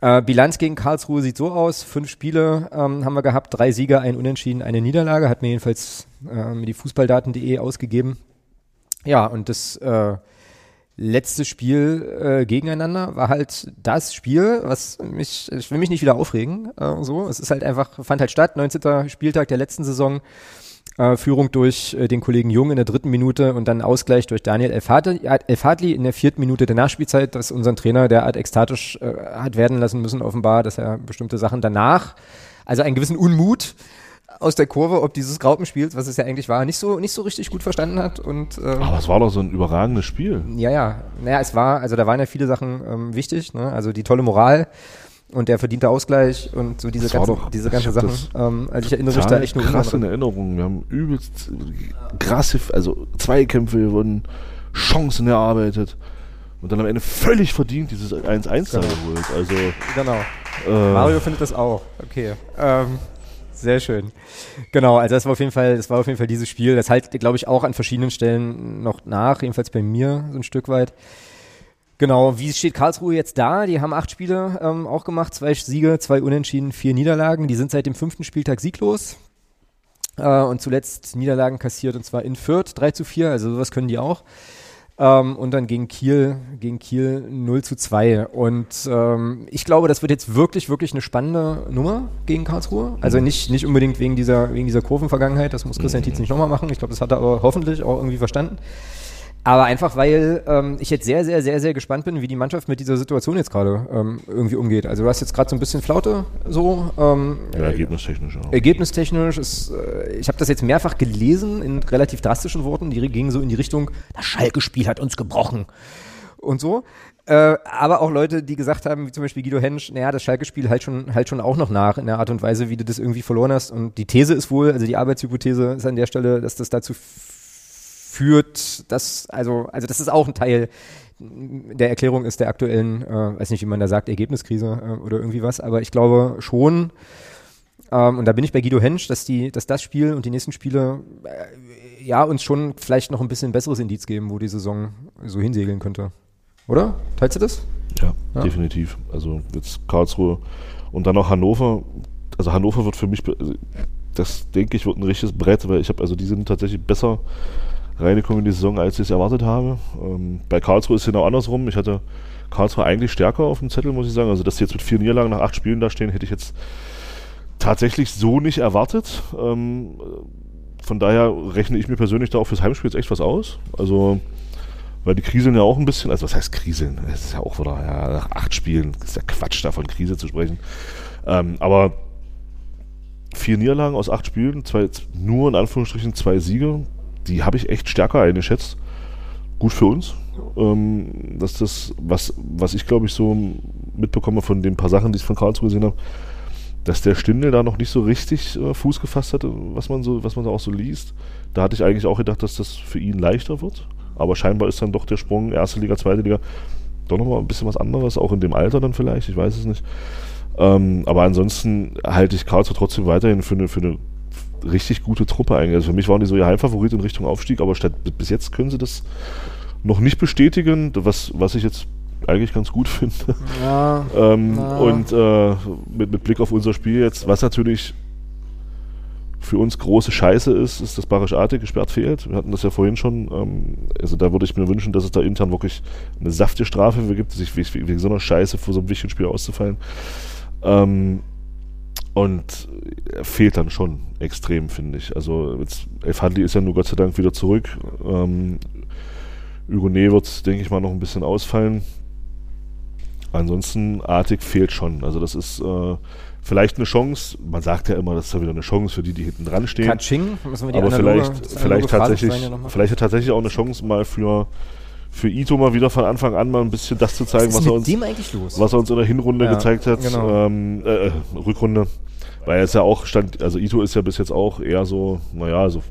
Äh, Bilanz gegen Karlsruhe sieht so aus. Fünf Spiele ähm, haben wir gehabt, drei Sieger, ein Unentschieden, eine Niederlage. Hat mir jedenfalls äh, die Fußballdaten.de ausgegeben. Ja, und das äh, letzte Spiel äh, gegeneinander war halt das Spiel, was mich, ich will mich nicht wieder aufregen, äh, so. Es ist halt einfach, fand halt statt, 19. Spieltag der letzten Saison. Äh, Führung durch äh, den Kollegen Jung in der dritten Minute und dann Ausgleich durch Daniel Elfadli, in der vierten Minute der Nachspielzeit, das unseren Trainer derart ekstatisch äh, hat werden lassen müssen, offenbar, dass er bestimmte Sachen danach, also einen gewissen Unmut aus der Kurve, ob dieses Graupenspiels, was es ja eigentlich war, nicht so, nicht so richtig gut verstanden hat und, ähm, Aber es war doch so ein überragendes Spiel. ja, ja. Naja, es war, also da waren ja viele Sachen ähm, wichtig. Ne? Also die tolle Moral und der verdiente Ausgleich und so diese Das ganzen, doch- diese ganzen Sachen. Ähm, also ich erinnere mich da echt nur krass in. Erinnerung. Wir haben übelst krasse, also Zweikämpfe, wir wurden Chancen erarbeitet und dann am Ende völlig verdient dieses 1-1 da Genau. geholt. Also Genau. Äh, Mario findet das auch. Okay. Ähm, sehr schön. Genau, also das war auf jeden Fall, das war auf jeden Fall dieses Spiel. Das halt, glaube ich, auch an verschiedenen Stellen noch nach, jedenfalls bei mir so ein Stück weit. Genau, wie steht Karlsruhe jetzt da? Die haben acht Spiele ähm, auch gemacht, zwei Siege, zwei Unentschieden, vier Niederlagen. Die sind seit dem fünften Spieltag sieglos. Äh, und zuletzt Niederlagen kassiert und zwar in Fürth 3 zu 4, also sowas können die auch. Ähm, und dann gegen Kiel, gegen Kiel 0 zu 2. Und ähm, ich glaube, das wird jetzt wirklich, wirklich eine spannende Nummer gegen Karlsruhe. Also nicht, nicht unbedingt wegen dieser, wegen dieser Kurvenvergangenheit, das muss Christian Tietz nicht nochmal machen. Ich glaube, das hat er aber hoffentlich auch irgendwie verstanden. Aber einfach, weil ähm, ich jetzt sehr, sehr, sehr, sehr gespannt bin, wie die Mannschaft mit dieser Situation jetzt gerade ähm, irgendwie umgeht. Also du hast jetzt gerade so ein bisschen Flaute so. Ähm, Ja, ergebnistechnisch auch. Ergebnistechnisch ist, äh, ich habe das jetzt mehrfach gelesen in relativ drastischen Worten, die gingen so in die Richtung, das Schalke-Spiel hat uns gebrochen und so. Äh, aber auch Leute, die gesagt haben, wie zum Beispiel Guido Hensch, naja, das Schalke-Spiel halt schon, halt schon auch noch nach in der Art und Weise, wie du das irgendwie verloren hast. Und die These ist wohl, also die Arbeitshypothese ist an der Stelle, dass das dazu führt, dass, also, also das ist auch ein Teil der Erklärung ist der aktuellen, äh, weiß nicht, wie man da sagt, Ergebniskrise äh, oder irgendwie was, aber ich glaube schon, ähm, und da bin ich bei Guido Hensch, dass die, dass das Spiel und die nächsten Spiele äh, ja uns schon vielleicht noch ein bisschen besseres Indiz geben, wo die Saison so hinsegeln könnte. Oder? Teilst du das? Ja, Ja. definitiv. Also jetzt Karlsruhe und dann noch Hannover. Also Hannover wird für mich, also das denke ich, wird ein richtiges Brett, weil ich habe, also die sind tatsächlich besser reingekommen in die Saison, als ich es erwartet habe. Ähm, bei Karlsruhe ist es genau andersrum. Ich hatte Karlsruhe eigentlich stärker auf dem Zettel, muss ich sagen. Also dass sie jetzt mit vier Niederlagen nach acht Spielen da stehen, hätte ich jetzt tatsächlich so nicht erwartet. Ähm, von daher rechne ich mir persönlich da auch fürs Heimspiel jetzt echt was aus. Also weil die kriseln ja auch ein bisschen, also was heißt kriseln? Es ist ja auch wieder, ja, nach acht Spielen ist ja Quatsch, da von Krise zu sprechen. Ähm, aber vier Niederlagen aus acht Spielen, zwei, nur in Anführungsstrichen zwei Siege, die habe ich echt stärker eingeschätzt. Gut für uns. Ähm, dass das, was, was ich glaube ich so mitbekomme von den paar Sachen, die ich von Karlsruhe gesehen habe, dass der Stindel da noch nicht so richtig äh, Fuß gefasst hatte, was man so, was man da auch so liest. Da hatte ich eigentlich auch gedacht, dass das für ihn leichter wird. Aber scheinbar ist dann doch der Sprung erste Liga, zweite Liga doch nochmal ein bisschen was anderes, auch in dem Alter dann vielleicht, ich weiß es nicht. Ähm, aber ansonsten halte ich Karlsruhe trotzdem weiterhin für eine, für eine richtig gute Truppe eigentlich. Also für mich waren die so ihr Heimfavorit in Richtung Aufstieg, aber statt, bis jetzt können sie das noch nicht bestätigen, was, was ich jetzt eigentlich ganz gut finde. Ja, ähm. Und äh, mit, mit Blick auf unser Spiel jetzt, was natürlich für uns große Scheiße ist, ist, dass Barisch Arte gesperrt fehlt. Wir hatten das ja vorhin schon. Ähm, also da würde ich mir wünschen, dass es da intern wirklich eine saftige Strafe für gibt, sich wegen, wegen so einer Scheiße vor so einem wichtigen Spiel auszufallen. Ähm, und er fehlt dann schon extrem, finde ich. Also jetzt, Elf Hadley ist ja nur Gott sei Dank wieder zurück. Ähm, Hugonet wird, denke ich mal, noch ein bisschen ausfallen. Ansonsten Artig fehlt schon. Also das ist äh, vielleicht eine Chance. Man sagt ja immer, das ist ja wieder eine Chance für die, die hinten dran stehen. Katsching, müssen wir die Aber analoge- vielleicht, vielleicht tatsächlich, vielleicht tatsächlich auch eine Chance mal für für Ito mal wieder von Anfang an mal ein bisschen das zu zeigen, was, mit er uns, was er uns in der Hinrunde Ja, gezeigt hat, genau. ähm, äh, Rückrunde. Weil er ja auch stand, also Ito ist ja bis jetzt auch eher so, naja, so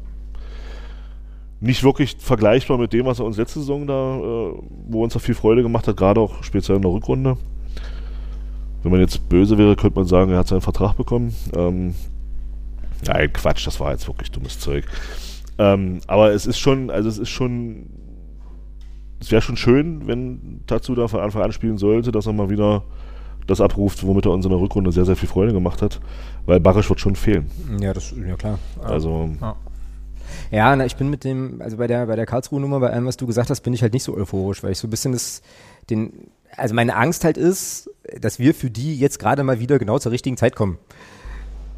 nicht wirklich vergleichbar mit dem, was er uns letzte Saison da, äh, wo uns da viel Freude gemacht hat, gerade auch speziell in der Rückrunde. Wenn man jetzt böse wäre, könnte man sagen, er hat seinen Vertrag bekommen. Ähm, nein, Quatsch, das war jetzt wirklich dummes Zeug. Ähm, aber es ist schon, also es ist schon, es wäre schon schön, wenn Tatsu da von Anfang an spielen sollte, dass er mal wieder das abruft, womit er uns in der Rückrunde sehr, sehr viel Freude gemacht hat. Weil Barisch wird schon fehlen. Ja, das ja klar. Also, ja. Ja, na, ich bin mit dem, also bei der, bei der Karlsruhe-Nummer, bei allem, was du gesagt hast, bin ich halt nicht so euphorisch, weil ich so ein bisschen das, den, also meine Angst halt ist, dass wir für die jetzt gerade mal wieder genau zur richtigen Zeit kommen.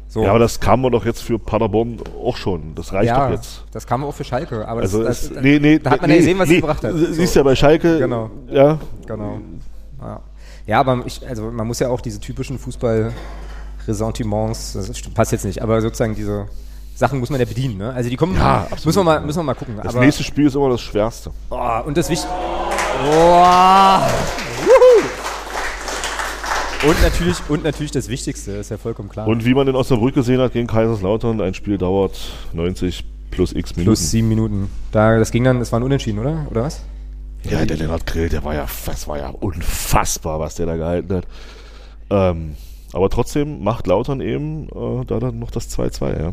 So. Ja, aber das kam wir doch jetzt für Paderborn auch schon. Das reicht ja, doch jetzt. Das kam auch für Schalke, aber Also das, das, nee, nee, da hat man nee, ja gesehen, was nee, es gebracht hat. siehst ja bei Schalke, Genau. ja. Genau. Ja, ja aber ich, also man muss ja auch diese typischen Fußball-Ressentiments, das passt jetzt nicht, aber sozusagen diese Sachen muss man ja bedienen. Ne? Also die kommen, Ja, müssen wir mal, müssen wir mal gucken. Das aber, nächste Spiel ist immer das Schwerste. Oh, und das Wichtigste. Oh. und, natürlich, und natürlich das Wichtigste, ist ja vollkommen klar. Und wie man in Osnabrück gesehen hat gegen Kaiserslautern, ein Spiel dauert 90 plus x Minuten. Plus sieben Minuten. Da, das ging dann, das war ein Unentschieden, oder? Oder was? Ja, der Lennart Grill, der war ja, das war ja unfassbar, was der da gehalten hat. Ähm, aber trotzdem macht Lautern eben äh, da dann noch das 2-2, ja.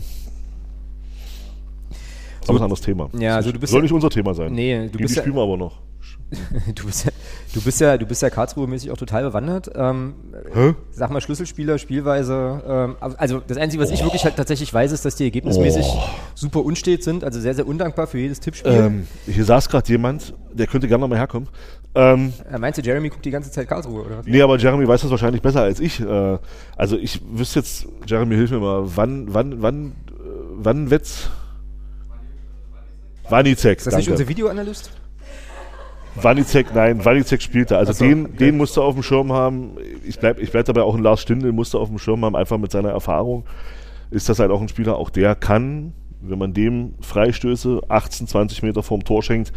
So, aber ein anderes Thema. Ja, also du bist Soll ja- nicht unser Thema sein. Nee, du Gegen bist die ja- spielen wir aber noch. du, bist ja, du bist ja, du bist ja Karlsruhe-mäßig auch total bewandert. Ähm, Hä? Sag mal Schlüsselspieler, Spielweise. Ähm, also das Einzige, was ich wirklich halt tatsächlich weiß, ist, dass die ergebnismäßig Oh. super unstet sind, also sehr, sehr undankbar für jedes Tippspiel. Ähm, hier saß gerade jemand, der könnte gerne noch mal herkommen. Ähm, Äh, Meinst du, Jeremy guckt die ganze Zeit Karlsruhe, oder was? nee, aber Jeremy weiß das wahrscheinlich besser als ich. Äh, also ich wüsste jetzt, Jeremy, hilf mir mal, wann, wann, wann, äh, wann wird's? Wanizek, Ist das nicht danke. unser Videoanalyst? Wanizek, nein, Wanizek spielte. Also so, den, okay. den musst du auf dem Schirm haben. Ich bleib, ich bleib dabei auch ein Lars Stindl musst du auf dem Schirm haben, einfach mit seiner Erfahrung. Ist das halt auch ein Spieler, auch der kann, wenn man dem Freistöße 18, 20 Meter vorm Tor schenkt,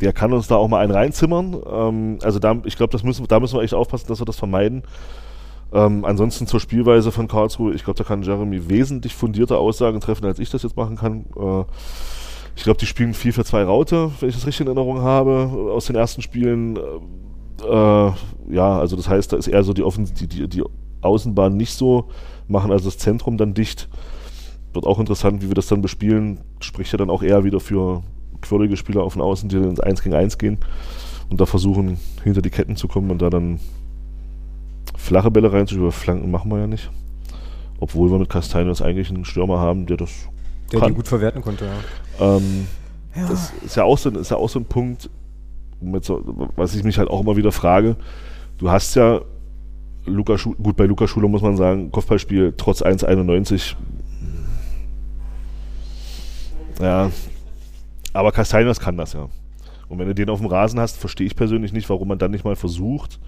der kann uns da auch mal einen reinzimmern. Ähm, also da, ich glaube, müssen, da müssen wir echt aufpassen, dass wir das vermeiden. Ähm, ansonsten zur Spielweise von Karlsruhe, ich glaube, da kann Jeremy wesentlich fundierte Aussagen treffen, als ich das jetzt machen kann. Äh, ich glaube, die spielen 4 für 2 Raute, wenn ich das richtig in Erinnerung habe, aus den ersten Spielen. Äh, ja, also das heißt, da ist eher so die, Offen die, die, die Außenbahn nicht so, machen also das Zentrum dann dicht. Wird auch interessant, wie wir das dann bespielen. Spricht ja dann auch eher wieder für quirlige Spieler auf den Außen, die dann ins 1 gegen 1 gehen und da versuchen, hinter die Ketten zu kommen und da dann flache Bälle reinzuschieben. Flanken machen wir ja nicht. Obwohl wir mit Castaños eigentlich einen Stürmer haben, der das Der kann. die gut verwerten konnte, ja. Ähm, Ja. Das ist ja, auch so, ist ja auch so ein Punkt, mit so, was ich mich halt auch immer wieder frage. Du hast ja, Luca Schu gut, bei Luca Schuler muss man sagen, Kopfballspiel trotz 1,91. Ja, aber Castaños kann das ja. Und wenn du den auf dem Rasen hast, verstehe ich persönlich nicht, warum man dann nicht mal versucht,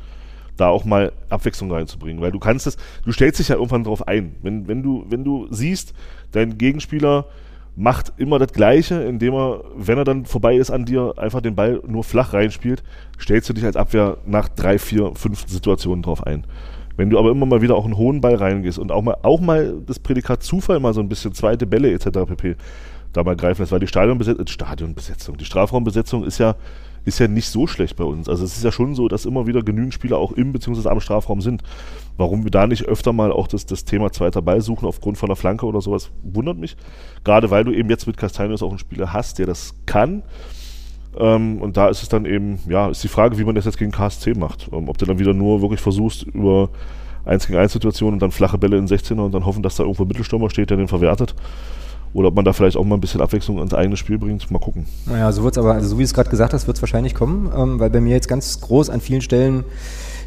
da auch mal Abwechslung reinzubringen. Weil du kannst es, du stellst dich ja irgendwann drauf ein. Wenn, wenn, du, wenn du siehst, dein Gegenspieler macht immer das Gleiche, indem er, wenn er dann vorbei ist an dir, einfach den Ball nur flach reinspielt, stellst du dich als Abwehr nach drei, vier, fünf Situationen drauf ein. Wenn du aber immer mal wieder auch einen hohen Ball reingehst und auch mal, auch mal das Prädikat Zufall mal so ein bisschen zweite Bälle etc. pp. da mal greifen lässt, weil die Stadionbesetzung, Stadionbesetzung, die Strafraumbesetzung ist ja, ist ja nicht so schlecht bei uns. Also es ist ja schon so, dass immer wieder genügend Spieler auch im bzw. am Strafraum sind. Warum wir da nicht öfter mal auch das, das Thema zweiter Ball suchen aufgrund von einer Flanke oder sowas, wundert mich. Gerade weil du eben jetzt mit Castaños auch einen Spieler hast, der das kann. Ähm, und da ist es dann eben, ja, ist die Frage, wie man das jetzt gegen KSC macht. Ähm, ob du dann wieder nur wirklich versuchst, über 1 gegen 1 Situationen und dann flache Bälle in 16er und dann hoffen, dass da irgendwo ein Mittelstürmer steht, der den verwertet. Oder ob man da vielleicht auch mal ein bisschen Abwechslung ins eigene Spiel bringt. Mal gucken. Naja, so wird's aber, also so wie du es gerade gesagt hast, wird's wahrscheinlich kommen, ähm, weil bei mir jetzt ganz groß an vielen Stellen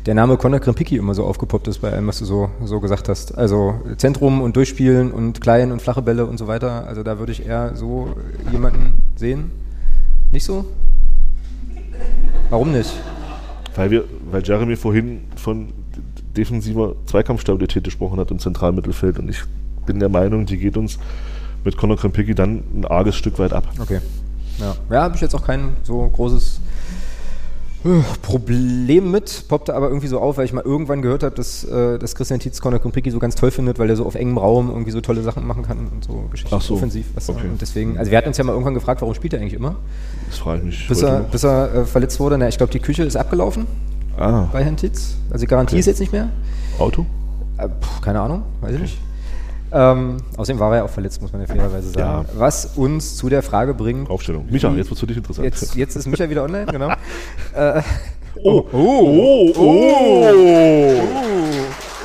der Name Conor Krempicki immer so aufgepoppt ist bei allem, was du so, so gesagt hast. Also Zentrum und Durchspielen und klein und flache Bälle und so weiter. Also da würde ich eher so jemanden sehen. Nicht so? Warum nicht? Weil, wir, weil Jeremy vorhin von defensiver Zweikampfstabilität gesprochen hat im zentralen Mittelfeld und ich bin der Meinung, die geht uns mit Conor Krempicki dann ein arges Stück weit ab. Okay. Ja, ja habe ich jetzt auch kein so großes äh, Problem mit, poppte aber irgendwie so auf, weil ich mal irgendwann gehört habe, dass, äh, dass Christian Tietz Conor Krempicki so ganz toll findet, weil er so auf engem Raum irgendwie so tolle Sachen machen kann und so Geschichten Ach so. offensiv. Was Okay. Und deswegen, also wir hatten uns ja mal irgendwann gefragt, warum spielt er eigentlich immer? Das frage ich mich. Bis er, bis er äh, verletzt wurde. Na, ich glaube, die Küche ist abgelaufen Ah. bei Herrn Tietz. Also die Garantie Okay. ist jetzt nicht mehr. Auto? Äh, pf, keine Ahnung, weiß ich nicht. Ähm, außerdem war er ja auch verletzt, muss man ja fairerweise sagen. Was uns zu der Frage bringt. Aufstellung. Micha, jetzt wird's für dich interessant. Jetzt, jetzt ist Micha wieder online, genau. äh, Oh, oh, oh,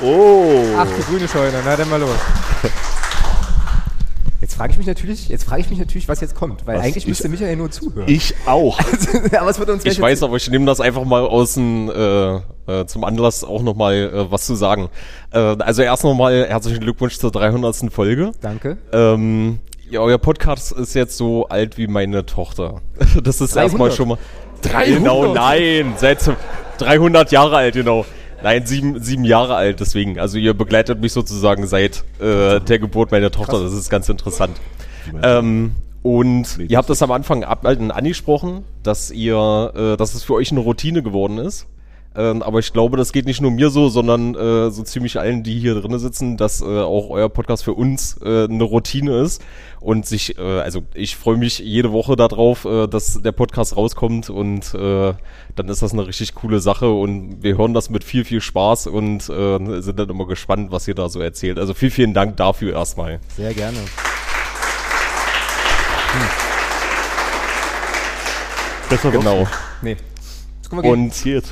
oh. Ach, die grüne Scheune, na dann mal los. Jetzt frage ich mich natürlich, jetzt frage ich mich natürlich, was jetzt kommt, weil Was? eigentlich Ich- müsste Michael nur zuhören. Ich auch. aber es wird uns Ich weiß, aber ich nehme das einfach mal aus dem, äh, äh, zum Anlass auch nochmal äh, was zu sagen. Äh, also erst nochmal herzlichen Glückwunsch zur 300. Folge. Danke. Ähm, ja, euer Podcast ist jetzt so alt wie meine Tochter. Das ist erstmal 300. schon mal... 300? Genau, nein, seit 300 Jahre alt, genau. Nein, sieben, sieben Jahre alt, deswegen. Also ihr begleitet mich sozusagen seit äh, der Geburt meiner Tochter. Das ist ganz interessant. Ähm, und ihr habt das am Anfang ab, äh, angesprochen, dass ihr, äh, dass es für euch eine Routine geworden ist, Ähm, aber ich glaube, das geht nicht nur mir so, sondern äh, so ziemlich allen, die hier drin sitzen, dass äh, auch euer Podcast für uns äh, eine Routine ist und sich, äh, also ich freue mich jede Woche darauf, äh, dass der Podcast rauskommt und äh, dann ist das eine richtig coole Sache und wir hören das mit viel, viel Spaß und äh, sind dann immer gespannt, was ihr da so erzählt. Also vielen, vielen Dank dafür erstmal. Sehr gerne. Besser genau. Nee. Und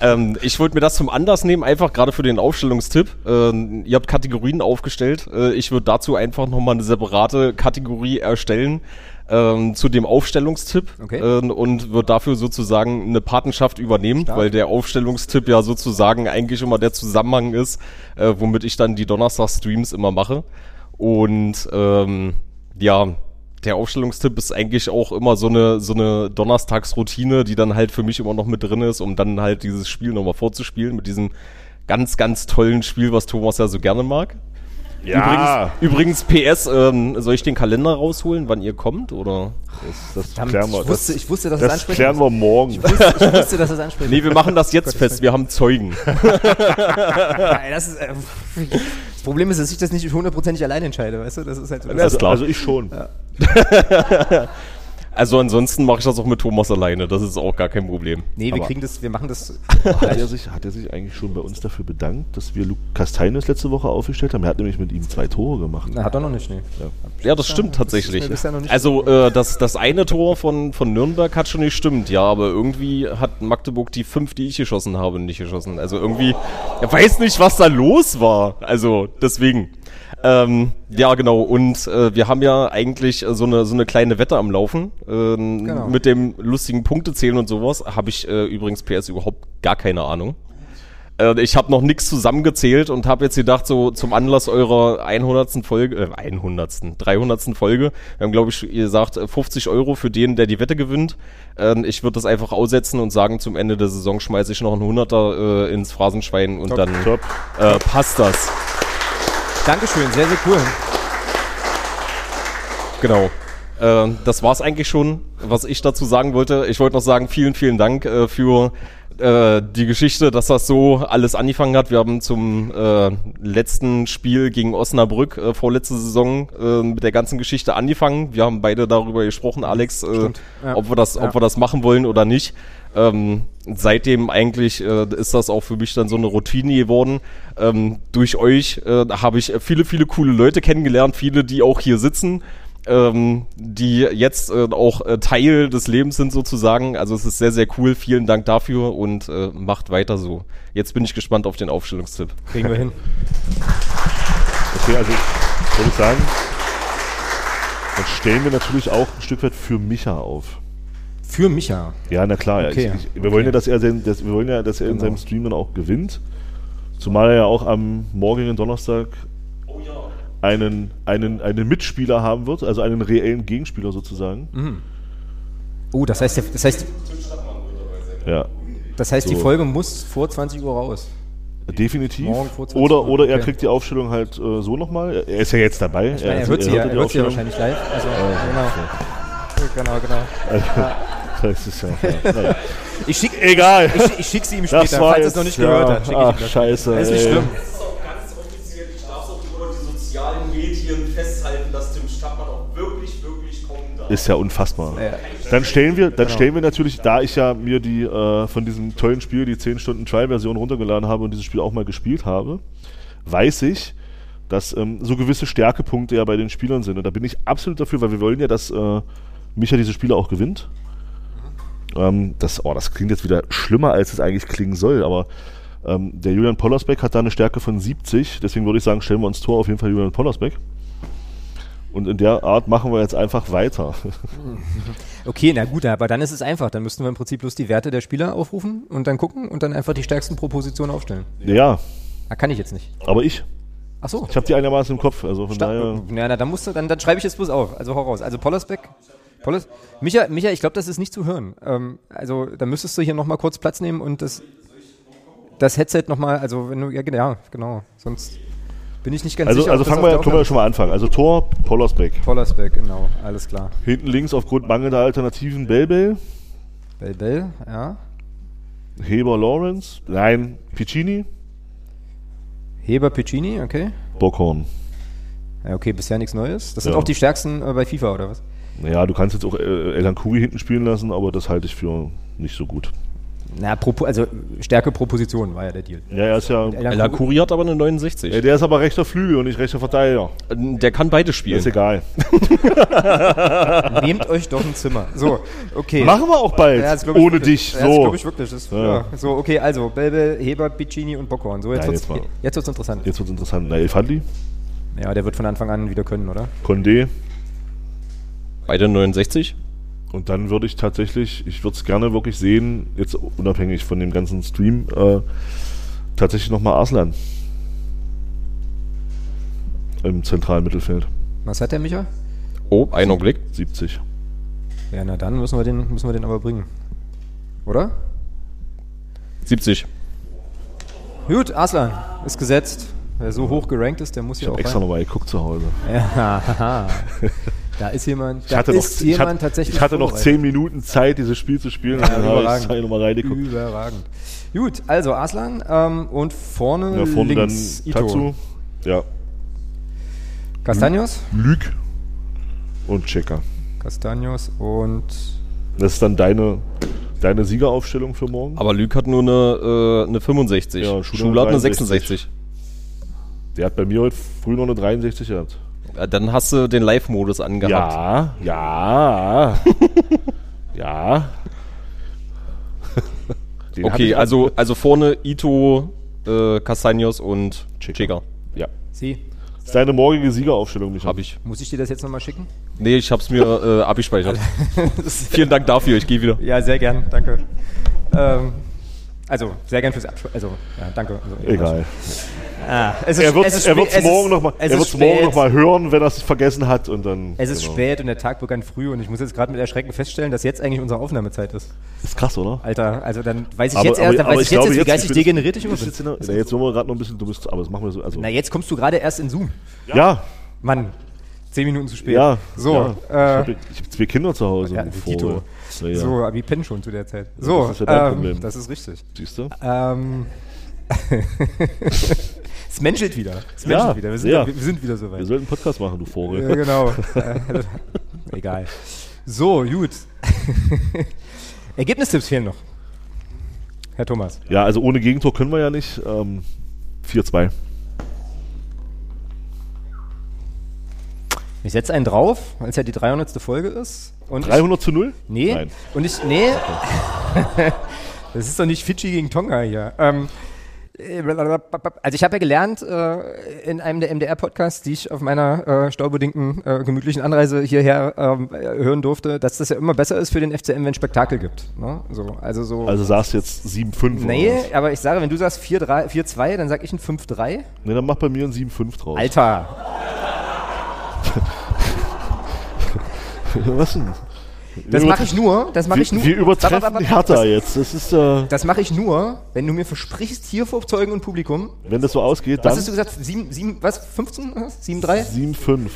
ähm, ich wollte mir das zum Anlass nehmen, einfach gerade für den Aufstellungstipp. Ähm, ihr habt Kategorien aufgestellt. Äh, ich würde dazu einfach nochmal eine separate Kategorie erstellen. Ähm, zu dem Aufstellungstipp Okay. ähm, und wird dafür sozusagen eine Patenschaft übernehmen, weil der Aufstellungstipp ja sozusagen eigentlich immer der Zusammenhang ist, äh, womit ich dann die Donnerstag-Streams immer mache. Und ähm, ja, der Aufstellungstipp ist eigentlich auch immer so eine, so eine Donnerstagsroutine, die dann halt für mich immer noch mit drin ist, um dann halt dieses Spiel nochmal vorzuspielen mit diesem ganz, ganz tollen Spiel, was Thomas ja so gerne mag. Ja. Übrigens, übrigens PS, ähm, soll ich den Kalender rausholen, wann ihr kommt, oder? Das, das Verdammt, klären wir. ich wusste- ich wusste, dass das es ansprechen klären wir morgen. Ich wusste- ich wusste, dass es ansprechen Nee, wir machen das jetzt fest, wir haben Zeugen. Nein, das, ist, äh, das Problem ist, dass ich das nicht hundertprozentig alleine entscheide, weißt du? Das ist halt so. Klar. Also ich schon. Ja. Also ansonsten mache ich das auch mit Thomas alleine, das ist auch gar kein Problem. Nee, wir Aber- kriegen das, wir machen das. Hat er, sich, hat er sich eigentlich schon bei uns dafür bedankt, dass wir Luke Castaines letzte Woche aufgestellt haben? Er hat nämlich mit ihm zwei Tore gemacht. Na, hat er noch nicht, nee. Ja. Ja, das stimmt tatsächlich. nicht Also äh, das, das eine Tor von, von Nürnberg hat schon nicht stimmt, ja, aber irgendwie hat Magdeburg die fünf, die ich geschossen habe, nicht geschossen. Also irgendwie, er weiß nicht, was da los war. Also deswegen. Ähm, ja, genau. Und äh, wir haben ja eigentlich äh, so eine so eine kleine Wette am Laufen ähm, Genau. mit dem lustigen Punktezählen und sowas. Habe ich äh, übrigens PS überhaupt gar keine Ahnung. Äh, ich habe noch nichts zusammengezählt und habe jetzt gedacht, so zum Anlass eurer 100. Folge, äh, 100. 300. Folge, wir haben, glaube ich, gesagt, äh, 50 Euro für den, der die Wette gewinnt. Ähm, ich würde das einfach aussetzen und sagen, zum Ende der Saison schmeiße ich noch einen 100er äh, ins Phrasenschwein und Top, dann top. Äh, passt das. Dankeschön, sehr, sehr cool. Genau. Äh, das war's eigentlich schon, was ich dazu sagen wollte. Ich wollte noch sagen, vielen, vielen Dank äh, für äh, die Geschichte, dass das so alles angefangen hat. Wir haben zum äh, letzten Spiel gegen Osnabrück äh, vorletzte Saison äh, mit der ganzen Geschichte angefangen. Wir haben beide darüber gesprochen, Alex, äh. Ja. ob wir das, Ja. ob wir das machen wollen oder nicht. Ähm, seitdem eigentlich äh, ist das auch für mich dann so eine Routine geworden. Ähm, durch euch äh, habe ich viele, viele coole Leute kennengelernt, viele, die auch hier sitzen, ähm, die jetzt äh, auch äh, Teil des Lebens sind sozusagen. Also es ist sehr, sehr cool. Vielen Dank dafür und äh, macht weiter so. Jetzt bin ich gespannt auf den Aufstellungstipp. Kriegen wir hin. Okay, also würde ich sagen, dann stellen wir natürlich auch ein Stück weit für Micha auf. Für Micha. Ja, na klar. Okay. Ich, ich, wir wollen ja, dass er, sein, dass, wir wollen ja, dass er in Genau. seinem Stream dann auch gewinnt. Zumal er ja auch am morgigen Donnerstag einen, einen, einen Mitspieler haben wird, also einen reellen Gegenspieler sozusagen. Mhm. Oh, das heißt, der- das heißt, Ja. das heißt, die So. Folge muss vor 20 Uhr raus. Definitiv. Morgen vor 20 Oder, Uhr. oder er Okay. kriegt die Aufstellung halt äh, so nochmal. Er ist ja jetzt dabei. Meine, er hört sie ja, hört er die hört sie ja wahrscheinlich live. Also, Äh, genau. Genau, genau. Also, Ja. Das ist ja. Ich schick, Egal. Ich, ich schick sie ihm Das später, falls er es noch nicht ja, gehört hat. Schick ich ach, ihm das. scheiße, Ist nicht schlimm. Ich darf auch über die sozialen Medien festhalten, dass Tim Stadtmann auch wirklich, wirklich kommen darf. Ist ja unfassbar. Ja. Dann stellen wir, dann Genau. stellen wir natürlich, da ich ja mir die äh, von diesem tollen Spiel die 10 Stunden Trial-Version runtergeladen habe und dieses Spiel auch mal gespielt habe, weiß ich, dass ähm, so gewisse Stärkepunkte ja bei den Spielern sind. Und da bin ich absolut dafür, weil wir wollen ja, dass äh, Micha diese Spiele auch gewinnt. Ähm, das, oh, das klingt jetzt wieder schlimmer, als es eigentlich klingen soll, aber ähm, der Julian Pollersbeck hat da eine Stärke von 70, deswegen würde ich sagen, stellen wir uns Tor auf jeden Fall Julian Pollersbeck. Und in der Art machen wir jetzt einfach weiter. Okay, na gut, aber dann ist es einfach. Dann müssten wir im Prinzip bloß die Werte der Spieler aufrufen und dann gucken und dann einfach die stärksten pro Position aufstellen. ja, Ah, kann ich jetzt nicht. aber ich. Ach so. Ich habe die einigermaßen im Kopf, also von Sta- daher. Ja, na, dann musst du, dann, dann schreibe ich jetzt bloß auf. Also hau raus. Also Pollersbeck. Pollers, Micha, Micha, ich glaube, das ist nicht zu hören. Ähm, also da müsstest du hier nochmal kurz Platz nehmen und das, das Headset nochmal, also wenn du, ja, ja, genau. Sonst bin ich nicht ganz Also, sicher. also fangen wir, können wir schon mal anfangen. Also Tor, Pollersbeck. Pollersbeck, genau, alles klar. Hinten links aufgrund mangelnder Alternativen Belbel. Bell Bell, ja. Heber Lawrence. Nein, Piccini. Heber Piccini, okay. Bockhorn. Ja, okay, bisher nichts Neues. Das sind Ja. auch die stärksten äh, bei FIFA, oder was? Naja, du kannst jetzt auch äh, Elan Kuri hinten spielen lassen, aber das halte ich für nicht so gut. Na, also Stärke pro Position war ja der Deal. Ja, er ist ja. Elan El Akuri hat aber eine 69. Ja, der ist aber rechter Flügel und nicht rechter Verteidiger. Der kann beide spielen. Ist egal. Nehmt euch doch ein Zimmer. So, okay. Machen wir auch bald. ich Ohne wirklich. dich. Ja, das So. glaube ich wirklich. Das, Ja. ja. So, okay, also Belbel, Heber, Piccini und Bockhorn. So, jetzt wird's, jetzt wird's interessant. Jetzt wird es interessant. Na, Elfandi, Ja, der wird von Anfang an wieder können, oder? Condé. Beide 69. Und dann würde ich tatsächlich, ich würde es gerne wirklich sehen, jetzt unabhängig von dem ganzen Stream, äh, tatsächlich nochmal Arslan. Im zentralen Mittelfeld. Was hat der Micha? Oh, einen Augenblick. 70. Ja, na dann müssen wir den, müssen wir den aber bringen. Oder? 70. Gut, Aslan ist gesetzt. Wer so hoch gerankt ist, der muss Ich ja habe auch extra rein. nochmal geguckt zu Hause. Ja, haha. Da ist jemand, Ich da hatte, noch, ist ich jemand hatte, tatsächlich ich hatte noch. 10 Minuten Zeit, dieses Spiel zu spielen. Ja, und dann habe ich überragend. nochmal reingeguckt. Überragend. Gut, also Aslan ähm, und vorne, Ja, vorne links dann Tatsu. Ja. Castaños? Lüg und Checker. Castaños und Das ist dann deine, deine Siegeraufstellung für morgen? Aber Lüg hat nur eine, äh, eine 65. Ja, Schuler hat eine 63. 66. Der hat bei mir heute früh noch eine 63 gehabt. Ja, dann hast du den Live-Modus angehabt. Ja, ja, ja. Den okay, also, also vorne Ito, äh, Castaños und Checker. Ja. Sie. Das ist deine morgige Siegeraufstellung, Michael. Hab ich. Muss ich dir das jetzt nochmal schicken? Nee, ich hab's mir äh, abgespeichert. Vielen Dank dafür, ich gehe wieder. Ja, sehr gern, danke. Ähm, also, sehr gern fürs Abschluss. Also, ja, danke. Also, Egal. Ah, es ist, er wird es nochmal er wird's morgen spät. noch mal hören, wenn er es vergessen hat. Und dann, Es ist genau. spät und der Tag begann früh und ich muss jetzt gerade mit Erschrecken feststellen, dass jetzt eigentlich unsere Aufnahmezeit ist. Ist krass, oder? Alter, also dann weiß ich Aber- jetzt aber- erst, dann weiß ich ich jetzt, glaube, erst, wie jetzt- geistig ich degeneriert ich ich immer bin jetzt in der- jetzt wollen wir gerade noch ein bisschen, du bist, aber das machen wir so. Also, Na, jetzt kommst du gerade erst in Zoom. ja, Mann, zehn Minuten zu spät. ja. So, ja. ich äh, habe hab zwei Kinder zu Hause. ja, Tito. Ja. So, aber ich penne schon zu der Zeit. So, das ist ja dein ähm, Problem. das ist richtig. Siehst du? Ähm, es menschelt wieder. Es menschelt Ja, wieder. Wir sind, ja. wir sind wieder soweit. Wir sollten einen Podcast machen, du Vogel. Ja, genau. Äh, Egal. So, gut. Ergebnistipps fehlen noch. Herr Thomas. Ja, also ohne Gegentor können wir ja nicht. Ähm, 4-2. Ich setze einen drauf, weil es ja die 300. Folge ist. Und 300 zu 0? Ich, nee. Nein. Und ich, nee. das ist doch nicht Fidschi gegen Tonga hier. Ähm, also ich habe ja gelernt äh, in einem der MDR-Podcasts, die ich auf meiner äh, staubedingten, äh, gemütlichen Anreise hierher ähm, äh, hören durfte, dass das ja immer besser ist für den FCM, wenn es Spektakel gibt. Ne? So, also so. Also sagst du jetzt 7-5 nee, aber ich sage, wenn du sagst 4-3 4-2, dann sage ich ein 5-3. Nee, dann mach bei mir ein 7-5 draus. Alter, Was denn? das mache ich nur, das mache wir, ich nur. Wir übertreffen warte, die warte, Hertha das- jetzt. Das ist, äh, Das mache ich nur, wenn du mir versprichst, hier vor Zeugen und Publikum. wenn das so ausgeht, Was dann hast du gesagt? 7, 7, was? 15? Was? 7, 3? 7-5.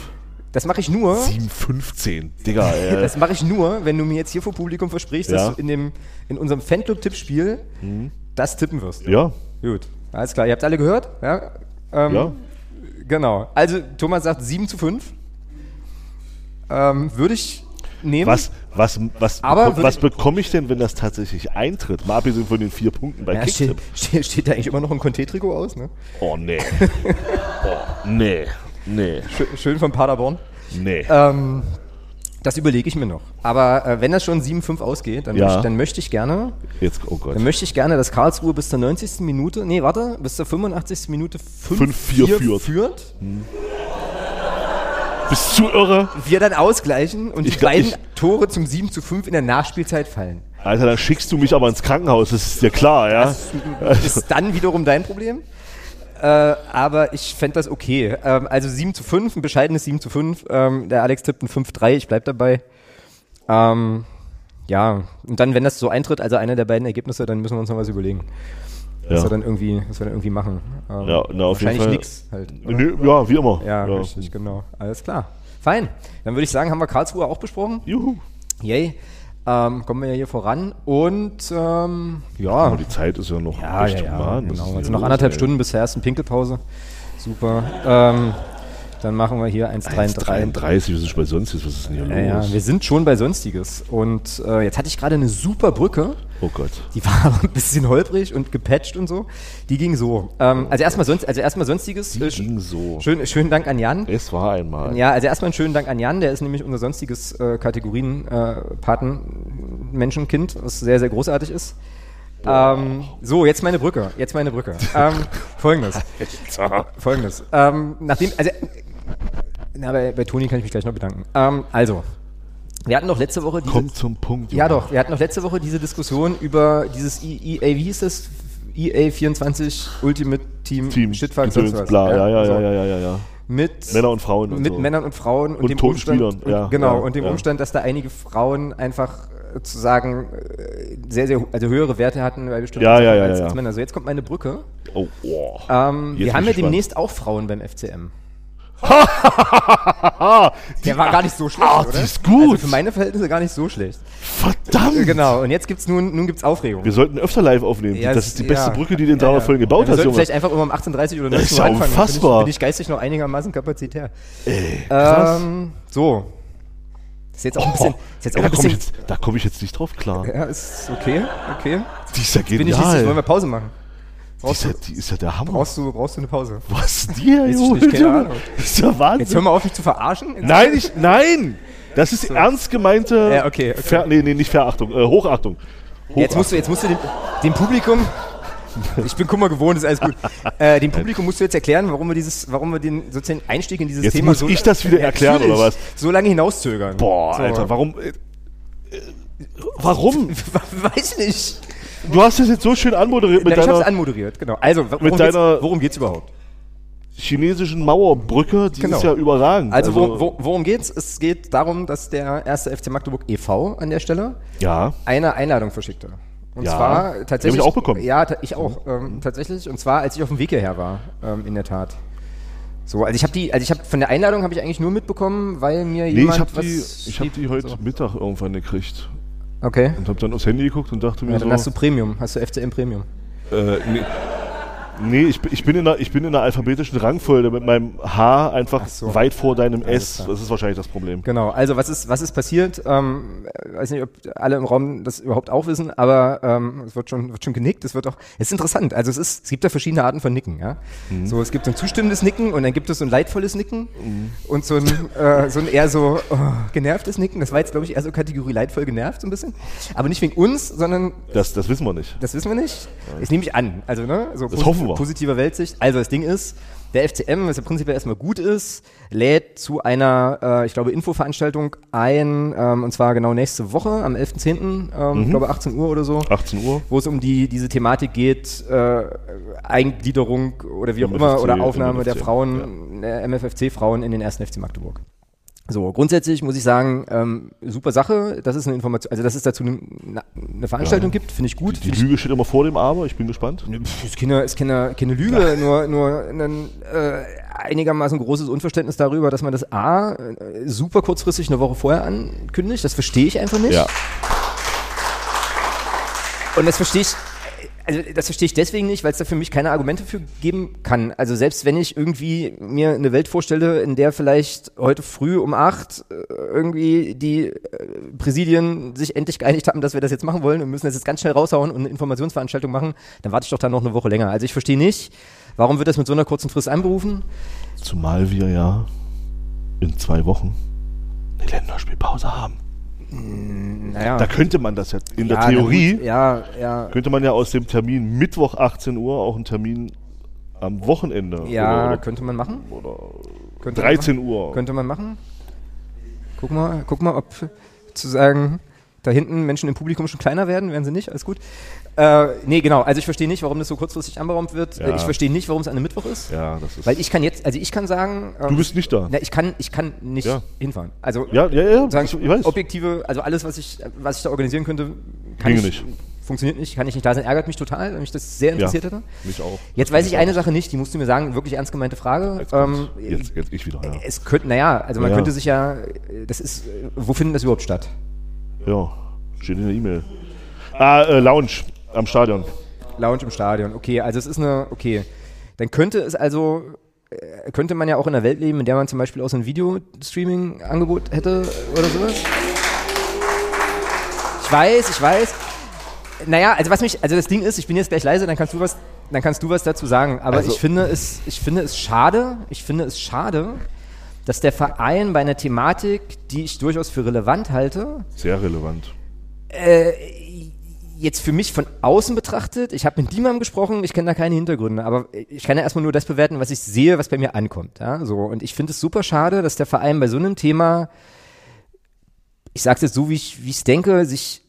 Das mache ich nur. 7-15. Digga, äh, Das mache ich nur, wenn du mir jetzt hier vor Publikum versprichst, dass Ja. du in, dem, in unserem Fanclub-Tippspiel Mhm. das tippen wirst. Ja. Gut. Alles klar. Ihr habt alle gehört? Ja. Ähm, Ja. Genau. Also, Thomas sagt 7 zu 5. Ähm, würde ich nehmen. Was, was, was, Aber was bekomme ich denn, wenn das tatsächlich eintritt? Mal abgesehen von den vier Punkten bei Ja, steht, Kicktipp. steht, steht da eigentlich immer noch ein Conte-Trikot aus, ne? Oh, nee. oh, nee. Nee. Schön, schön von Paderborn. Nee. Ähm, das überlege ich mir noch. Aber äh, wenn das schon 7-5 ausgeht, dann, Ja. möchte, dann möchte ich gerne. Jetzt, oh Gott. Dann möchte ich gerne, dass Karlsruhe bis zur 90. Minute, nee, warte, bis zur 85. Minute 5-4 5-4 führt. führt. Bist du irre? Wir dann ausgleichen und Ich die glaub, beiden Tore zum 7 zu 5 in der Nachspielzeit fallen. Alter, dann schickst du mich aber ins Krankenhaus, das ist dir klar, ja? Das ist dann wiederum dein Problem. Äh, aber ich fände das okay. Ähm, also 7 zu 5, ein bescheidenes 7 zu 5. Ähm, der Alex tippt ein 5-3, ich bleib dabei. Ähm, ja, und dann, wenn das so eintritt, also einer der beiden Ergebnisse, dann müssen wir uns noch was überlegen. Was Ja. wir dann irgendwie, was wir dann irgendwie machen. Ähm, Ja, na, auf jeden wahrscheinlich nix halt. Nö, ja, wie immer. Ja, Ja. richtig, genau. Alles klar. Fein. Dann würde ich sagen, haben wir Karlsruhe auch besprochen. Juhu. Yay. ähm, kommen wir ja hier voran und ähm, ja. Aber die Zeit ist ja noch ja, echt ja, ja, human. Was genau. Also noch anderthalb ey? Stunden bis zur ersten Pinkelpause. Super. Ähm, dann machen wir hier 1,33. 33, was ist bei sonst jetzt? Was ist denn hier Ja, ja, los? wir sind schon bei Sonstiges. Und äh, jetzt hatte ich gerade eine super Brücke. Oh Gott. Die war ein bisschen holprig und gepatcht und so. Die ging so. Ähm, also erstmal sonst, also erstmal Sonstiges. Die äh, ging so. Schön, schönen Dank an Jan. Es war einmal. Ja, also erstmal einen schönen Dank an Jan, der ist nämlich unser sonstiges äh, Kategorien äh, was sehr, sehr großartig ist. Ähm, so, jetzt meine Brücke. Jetzt meine Brücke. Ähm, folgendes. Folgendes. Ähm, nachdem, also, na, bei, bei Toni kann ich mich gleich noch bedanken. Ähm, also, wir hatten doch letzte Woche diese, Kommt zum Punkt. ja Junge. doch, wir hatten doch letzte Woche diese Diskussion über dieses E- EA, wie hieß das? EA 24 Ultimate Team, Team, Shitfuck, sonst was. bla, ja, ja, ja, ja, ja, ja, ja. Mit Männer und Frauen und mit so. Männern und Frauen und, Und dem Umstand, und, ja, genau ja, und dem ja. Umstand, dass da einige Frauen einfach zu sagen äh, sehr sehr also höhere Werte hatten bei bestimmten Ja, ja, ja, als, ja. als Männer. So jetzt kommt meine Brücke. Oh, oh. Ähm, wir haben ja demnächst auch Frauen beim FCM. Die- Der war gar nicht so schlecht, Ah, oder? die ist gut. Also für meine Verhältnisse gar nicht so schlecht. Verdammt! Genau. Und jetzt gibt's nun nun gibt's Aufregung. Wir sollten öfter live aufnehmen. Ja, das ist die beste ja. Brücke, die du in Ja, 300 ja. Folgen gebaut wir hast, Junge. vielleicht einfach immer um 18.30 oder 19 Das ist Uhr ja anfangen. unfassbar. Bin ich, bin ich geistig noch einigermaßen kapazitär. Ey, krass. ähm, so. Ist jetzt auch ein Oh, bisschen. Ist jetzt auch ein da komme ich, bisschen jetzt- da komm ich jetzt nicht drauf klar. ja, ist okay. Okay. Die ist ja Bin ich genial. richtig, wollen wir Pause machen? Die Brauchst ist, ja, die ist ja der Hammer. brauchst, du, brauchst du eine Pause? Was dir, ich Junge? nicht. Das ist ja Wahnsinn. Jetzt hör mal auf, mich zu verarschen. Nein, ich, nein! Das ist ernst gemeinte. Ja, okay, okay. Ver, nee, nee, nicht Verachtung. Äh, Hochachtung. Jetzt musst du, jetzt musst du dem, dem Publikum. Ich bin Kummer gewohnt, ist alles gut. Äh, dem Publikum musst du jetzt erklären, warum wir dieses, warum wir den sozusagen Einstieg in dieses Jetzt Thema muss ich das wieder erklären, oder was? So lange hinauszögern. Boah, so. Alter, warum? Äh, äh, warum? Weiß nicht. Du hast das jetzt so schön anmoderiert mit Na, ich hab's deiner anmoderiert, genau. Also, worum, Mit deiner- geht's, worum geht's überhaupt? chinesischen Mauerbrücke. Die Genau. ist ja überragend. Also, wo, wo, worum geht's? Es geht darum, dass der erste FC Magdeburg e.V. an der Stelle Ja. eine Einladung verschickte. Und Ja. zwar hab tatsächlich. ich auch bekommen. Ja, ich auch. Ähm, tatsächlich. Und zwar, als ich auf dem Weg hierher war, ähm, in der Tat. So, also ich habe die, also ich habe von der Einladung habe ich eigentlich nur mitbekommen, weil mir Nee, jemand ich habe was die, ich hab schrieb. die heute So. Mittag irgendwann gekriegt. Okay. Und habe dann aufs Handy geguckt und dachte mir Ja, dann so. hast du Premium, hast du FCM Premium. Äh, nee, nee ich, bin- ich, bin in der, ich bin in der alphabetischen Rangfolge mit meinem H einfach so. weit vor deinem S. Das ist wahrscheinlich das Problem. Genau, also was ist, was ist passiert? Ähm, äh, weiß nicht, ob alle im Raum das überhaupt auch wissen, aber ähm, es wird schon, wird schon genickt. Es wird auch, es ist interessant. Also es ist, es gibt da verschiedene Arten von Nicken. Ja? Mhm. So, es gibt so ein zustimmendes Nicken und dann gibt es so ein leidvolles Nicken und so ein, äh, so ein eher so oh, genervtes Nicken. Das war jetzt glaube ich eher so Kategorie leidvoll genervt so ein bisschen, aber nicht wegen uns, sondern Das, das wissen wir nicht. das wissen wir nicht. Das nehme ich an. Also, ne? So Das hoffen wir. Positiver Weltsicht. Also, das Ding ist, der FCM, was ja prinzipiell erstmal gut ist, lädt zu einer, äh, ich glaube, Infoveranstaltung ein, ähm, und zwar genau nächste Woche, am 11.10., ähm, Mhm. ich glaube 18 Uhr oder so. 18 Uhr. Wo es um die, diese Thematik geht, äh, Eingliederung oder wie auch MFFC, immer, oder Aufnahme der MFFC, Frauen, der MFFC-Frauen in den ersten FC Magdeburg. So, grundsätzlich muss ich sagen, ähm, super Sache, dass es eine Information, also dass es dazu eine, eine Veranstaltung gibt, finde ich gut. Die ich Lüge steht immer vor dem Aber. Ich bin gespannt. Pff, Ist keine, ist keine, keine Lüge, nur, nur ein äh, einigermaßen großes Unverständnis darüber, dass man das A äh, super kurzfristig eine Woche vorher ankündigt. Das verstehe ich einfach nicht. Ja. Und das verstehe ich, also das verstehe ich deswegen nicht, weil es da für mich keine Argumente für geben kann. Also selbst wenn ich irgendwie mir eine Welt vorstelle, in der vielleicht heute früh um acht äh, irgendwie die äh, Präsidien sich endlich geeinigt haben, dass wir das jetzt machen wollen und müssen das jetzt ganz schnell raushauen und eine Informationsveranstaltung machen, dann warte ich doch dann noch eine Woche länger. Also ich verstehe nicht, warum wird das mit so einer kurzen Frist anberufen? Zumal wir ja in zwei Wochen eine Länderspielpause haben. Naja. Da könnte man das ja in der Ja, na Theorie, gut, ja, ja. könnte man ja aus dem Termin Mittwoch 18 Uhr auch einen Termin am Wochenende. Ja, oder, könnte man machen. Oder Könnte man 13 machen. Uhr. Könnte man machen. Guck mal, guck mal, ob zu sagen, da hinten Menschen im Publikum schon kleiner werden, werden sie nicht, alles gut. Äh, nee, genau, also ich verstehe nicht, warum das so kurzfristig anberaumt wird. Ja. Ich verstehe nicht, warum es an einem Mittwoch ist. Ja, das ist. Weil ich kann jetzt, also ich kann sagen. ähm, Du bist nicht da. Na, ich kann, ich kann nicht Ja. hinfahren. Also Ja, ja, ja, sagen, ich- ich weiß. objektive, also alles, was ich, was ich da organisieren könnte, kann Ginge ich, nicht. funktioniert nicht, kann ich nicht da sein, ärgert mich total, weil mich das sehr interessiert Ja, hätte. mich auch. Jetzt weiß ich eine. Sache nicht, die musst du mir sagen, wirklich ernst gemeinte Frage. Jetzt, Ähm, jetzt, jetzt ich wieder, ja. es könnte, naja, also man könnte sich ja, das ist, wo findet das überhaupt statt? Ja. Steht in der E-Mail. Ah, äh, Lounge am Stadion. Lounge im Stadion. Okay, also es ist eine, okay. Dann könnte es also, äh, könnte man ja auch in einer Welt leben, in der man zum Beispiel auch so ein Video-Streaming-Angebot hätte oder sowas. Ich weiß, ich weiß. Naja, also was mich, also das Ding ist, ich bin jetzt gleich leise, dann kannst du was, dann kannst du was dazu sagen. Aber Also- ich finde es, ich finde es schade, ich finde es schade, dass der Verein bei einer Thematik, die ich durchaus für relevant halte, Sehr relevant. äh, jetzt für mich von außen betrachtet, ich habe mit niemandem gesprochen, ich kenne da keine Hintergründe, aber ich kann ja erstmal nur das bewerten, was ich sehe, was bei mir ankommt. Ja? So, und ich finde es super schade, dass der Verein bei so einem Thema, ich sage jetzt so, wie ich wie ich es denke, sich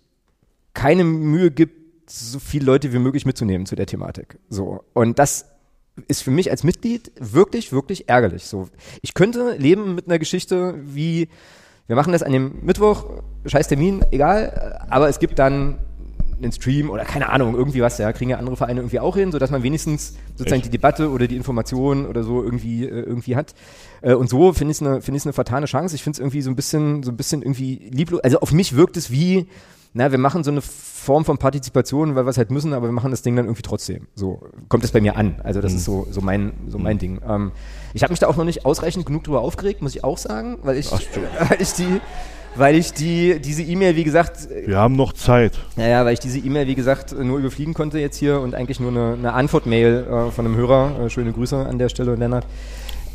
keine Mühe gibt, so viele Leute wie möglich mitzunehmen zu der Thematik. So. Und das ist für mich als Mitglied wirklich, wirklich ärgerlich. So, ich könnte leben mit einer Geschichte wie, wir machen das an dem Mittwoch, scheiß Termin, egal, aber es gibt dann einen Stream oder keine Ahnung, irgendwie was, ja, kriegen ja andere Vereine irgendwie auch hin, sodass man wenigstens sozusagen Echt? die Debatte oder die Information oder so irgendwie, äh, irgendwie hat. Äh, und so finde ich es eine, finde ich eine vertane Chance. Ich finde es irgendwie so ein bisschen, so ein bisschen irgendwie lieblos. Also auf mich wirkt es wie, na, wir machen so eine Form von Partizipation, weil wir es halt müssen, aber wir machen das Ding dann irgendwie trotzdem. So kommt es bei mir an. Also das ist so, so mein, so mein Ding. Ähm, ich habe mich da auch noch nicht ausreichend genug drüber aufgeregt, muss ich auch sagen, weil ich, weil ich die, weil ich die, diese E-Mail, wie gesagt, Wir haben noch Zeit. naja, weil ich diese E-Mail, wie gesagt, nur überfliegen konnte jetzt hier und eigentlich nur eine, eine Antwort-Mail äh, von einem Hörer, äh, schöne Grüße an der Stelle, Lennart,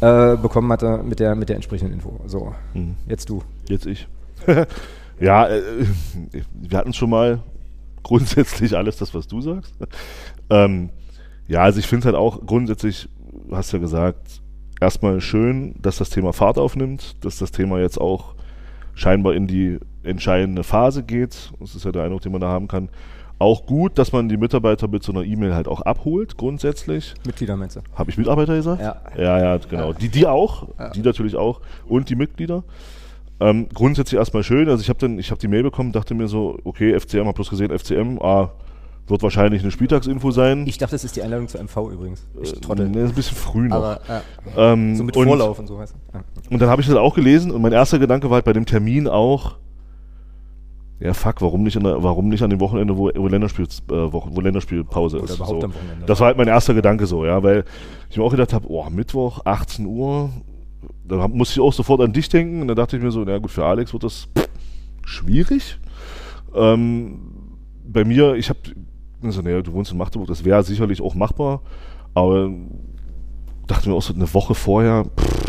äh, bekommen hatte mit der, mit der entsprechenden Info. So, Mhm. jetzt du. Jetzt ich. ja, äh, wir hatten schon mal grundsätzlich alles das, was du sagst. Ähm, ja, also ich finde halt auch grundsätzlich, du hast ja gesagt, erstmal schön, dass das Thema Fahrt aufnimmt, dass das Thema jetzt auch scheinbar in die entscheidende Phase geht. Das ist ja der Eindruck, den man da haben kann. Auch gut, dass man die Mitarbeiter mit so einer E-Mail halt auch abholt, grundsätzlich. Mitglieder meinst du? Habe ich Mitarbeiter gesagt? Ja. Ja, ja, genau. Die, die auch, Ja. die natürlich auch und die Mitglieder. Ähm, grundsätzlich erstmal schön. Also ich habe dann, ich habe die Mail bekommen, dachte mir so, okay, FCM, hab bloß gesehen, FCM, ah, wird wahrscheinlich eine Spieltagsinfo sein. Ich dachte, das ist die Einladung zur MV übrigens. Ich Äh, trottel. nee, ist ein bisschen früh noch. Aber, ja. Ähm, so mit und- Vorlauf und so du. Ja. Und dann habe ich das auch gelesen und mein erster Gedanke war halt bei dem Termin auch, ja fuck, warum nicht an, der, warum nicht an dem Wochenende, wo, wo, Länderspiel, äh, wo, wo Länderspielpause Oder ist. überhaupt so. am Wochenende. Das war halt mein erster Gedanke so, ja, weil ich mir auch gedacht habe, oh, Mittwoch, 18 Uhr, da musste ich auch sofort an dich denken und dann dachte ich mir so, na gut, für Alex wird das schwierig. Ähm, bei mir, ich habe, also, naja, du wohnst in Magdeburg, das wäre sicherlich auch machbar, aber dachte mir auch so eine Woche vorher, pff,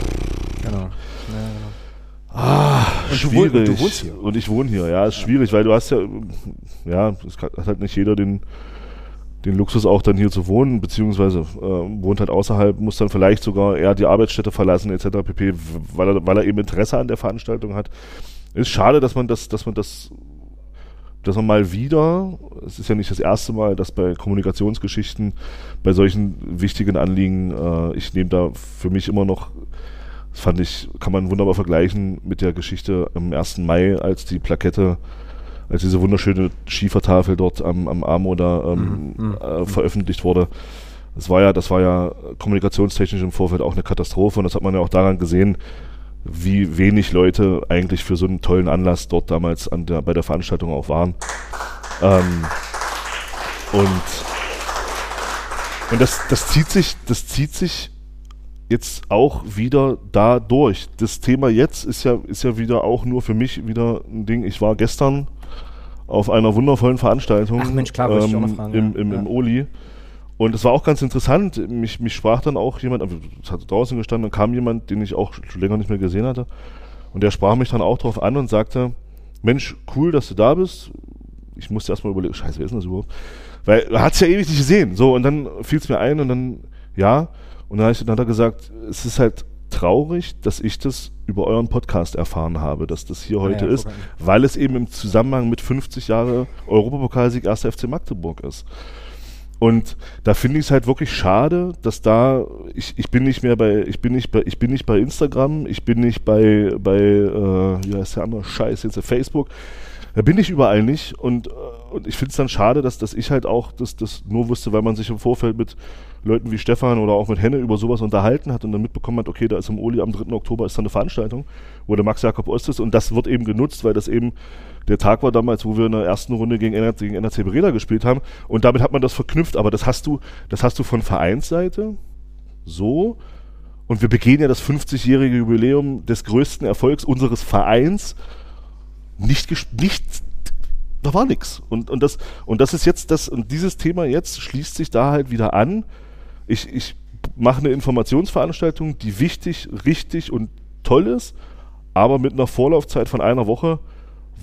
Genau. Ja, genau. Ah, Und schwierig. und du wohnst hier. Und ich wohne hier, ja, ist schwierig, weil du hast ja, ja, es hat halt nicht jeder den, den Luxus auch dann hier zu wohnen, beziehungsweise äh, wohnt halt außerhalb, muss dann vielleicht sogar eher die Arbeitsstätte verlassen, etc. pp, weil er, weil er eben Interesse an der Veranstaltung hat. Ist schade, dass man das, dass man das, dass man mal wieder, es ist ja nicht das erste Mal, dass bei Kommunikationsgeschichten, bei solchen wichtigen Anliegen, äh, ich nehme da für mich immer noch das fand ich, kann man wunderbar vergleichen mit der Geschichte am 1. Mai, als die Plakette, als diese wunderschöne Schiefertafel dort am, am Amo da ähm, Mhm, mhm, äh, veröffentlicht wurde. Das war ja, das war ja kommunikationstechnisch im Vorfeld auch eine Katastrophe und das hat man ja auch daran gesehen, wie wenig Leute eigentlich für so einen tollen Anlass dort damals der, bei der Veranstaltung auch waren. Ähm, und und das, das zieht sich, das zieht sich jetzt auch wieder da durch. Das Thema jetzt ist ja, ist ja wieder auch nur für mich wieder ein Ding. Ich war gestern auf einer wundervollen Veranstaltung Ach Mensch, klar, wollte ich auch fragen, im, ja. im, im Ja. Oli. Und es war auch ganz interessant. Mich, mich sprach dann auch jemand, es hat draußen gestanden, dann kam jemand, den ich auch schon länger nicht mehr gesehen hatte. Und der sprach mich dann auch drauf an und sagte, Mensch, cool, dass du da bist. Ich musste erstmal überlegen, scheiße, wer ist denn das überhaupt? Weil er hat es ja ewig nicht gesehen. So, und dann fiel es mir ein und dann, ja. Und dann, ich, dann hat er gesagt, es ist halt traurig, dass ich das über euren Podcast erfahren habe, dass das hier heute ja, ist, weil es eben im Zusammenhang mit 50 Jahre Europapokalsieg 1. FC Magdeburg ist. Und da finde ich es halt wirklich schade, dass da ich, ich bin nicht mehr bei ich bin nicht bei ich bin nicht bei Instagram, ich bin nicht bei bei äh, wie heißt der andere Scheiß jetzt Facebook. Da bin ich überall nicht und äh, und ich finde es dann schade, dass, dass ich halt auch das, das nur wusste, weil man sich im Vorfeld mit Leuten wie Stefan oder auch mit Henne über sowas unterhalten hat und dann mitbekommen hat, okay, da ist im Oli am 3. Oktober ist da eine Veranstaltung, wo der Max Jakob Ost ist und das wird eben genutzt, weil das eben der Tag war damals, wo wir in der ersten Runde gegen NRC, gegen NRC Bereda gespielt haben und damit hat man das verknüpft, aber das hast du, das hast du von Vereinsseite so und wir begehen ja das 50-jährige Jubiläum des größten Erfolgs unseres Vereins nicht, nicht da war nix. Und, und, das, und das ist jetzt das, und dieses Thema jetzt schließt sich da halt wieder an. Ich, ich mache eine Informationsveranstaltung, die wichtig, richtig und toll ist, aber mit einer Vorlaufzeit von einer Woche,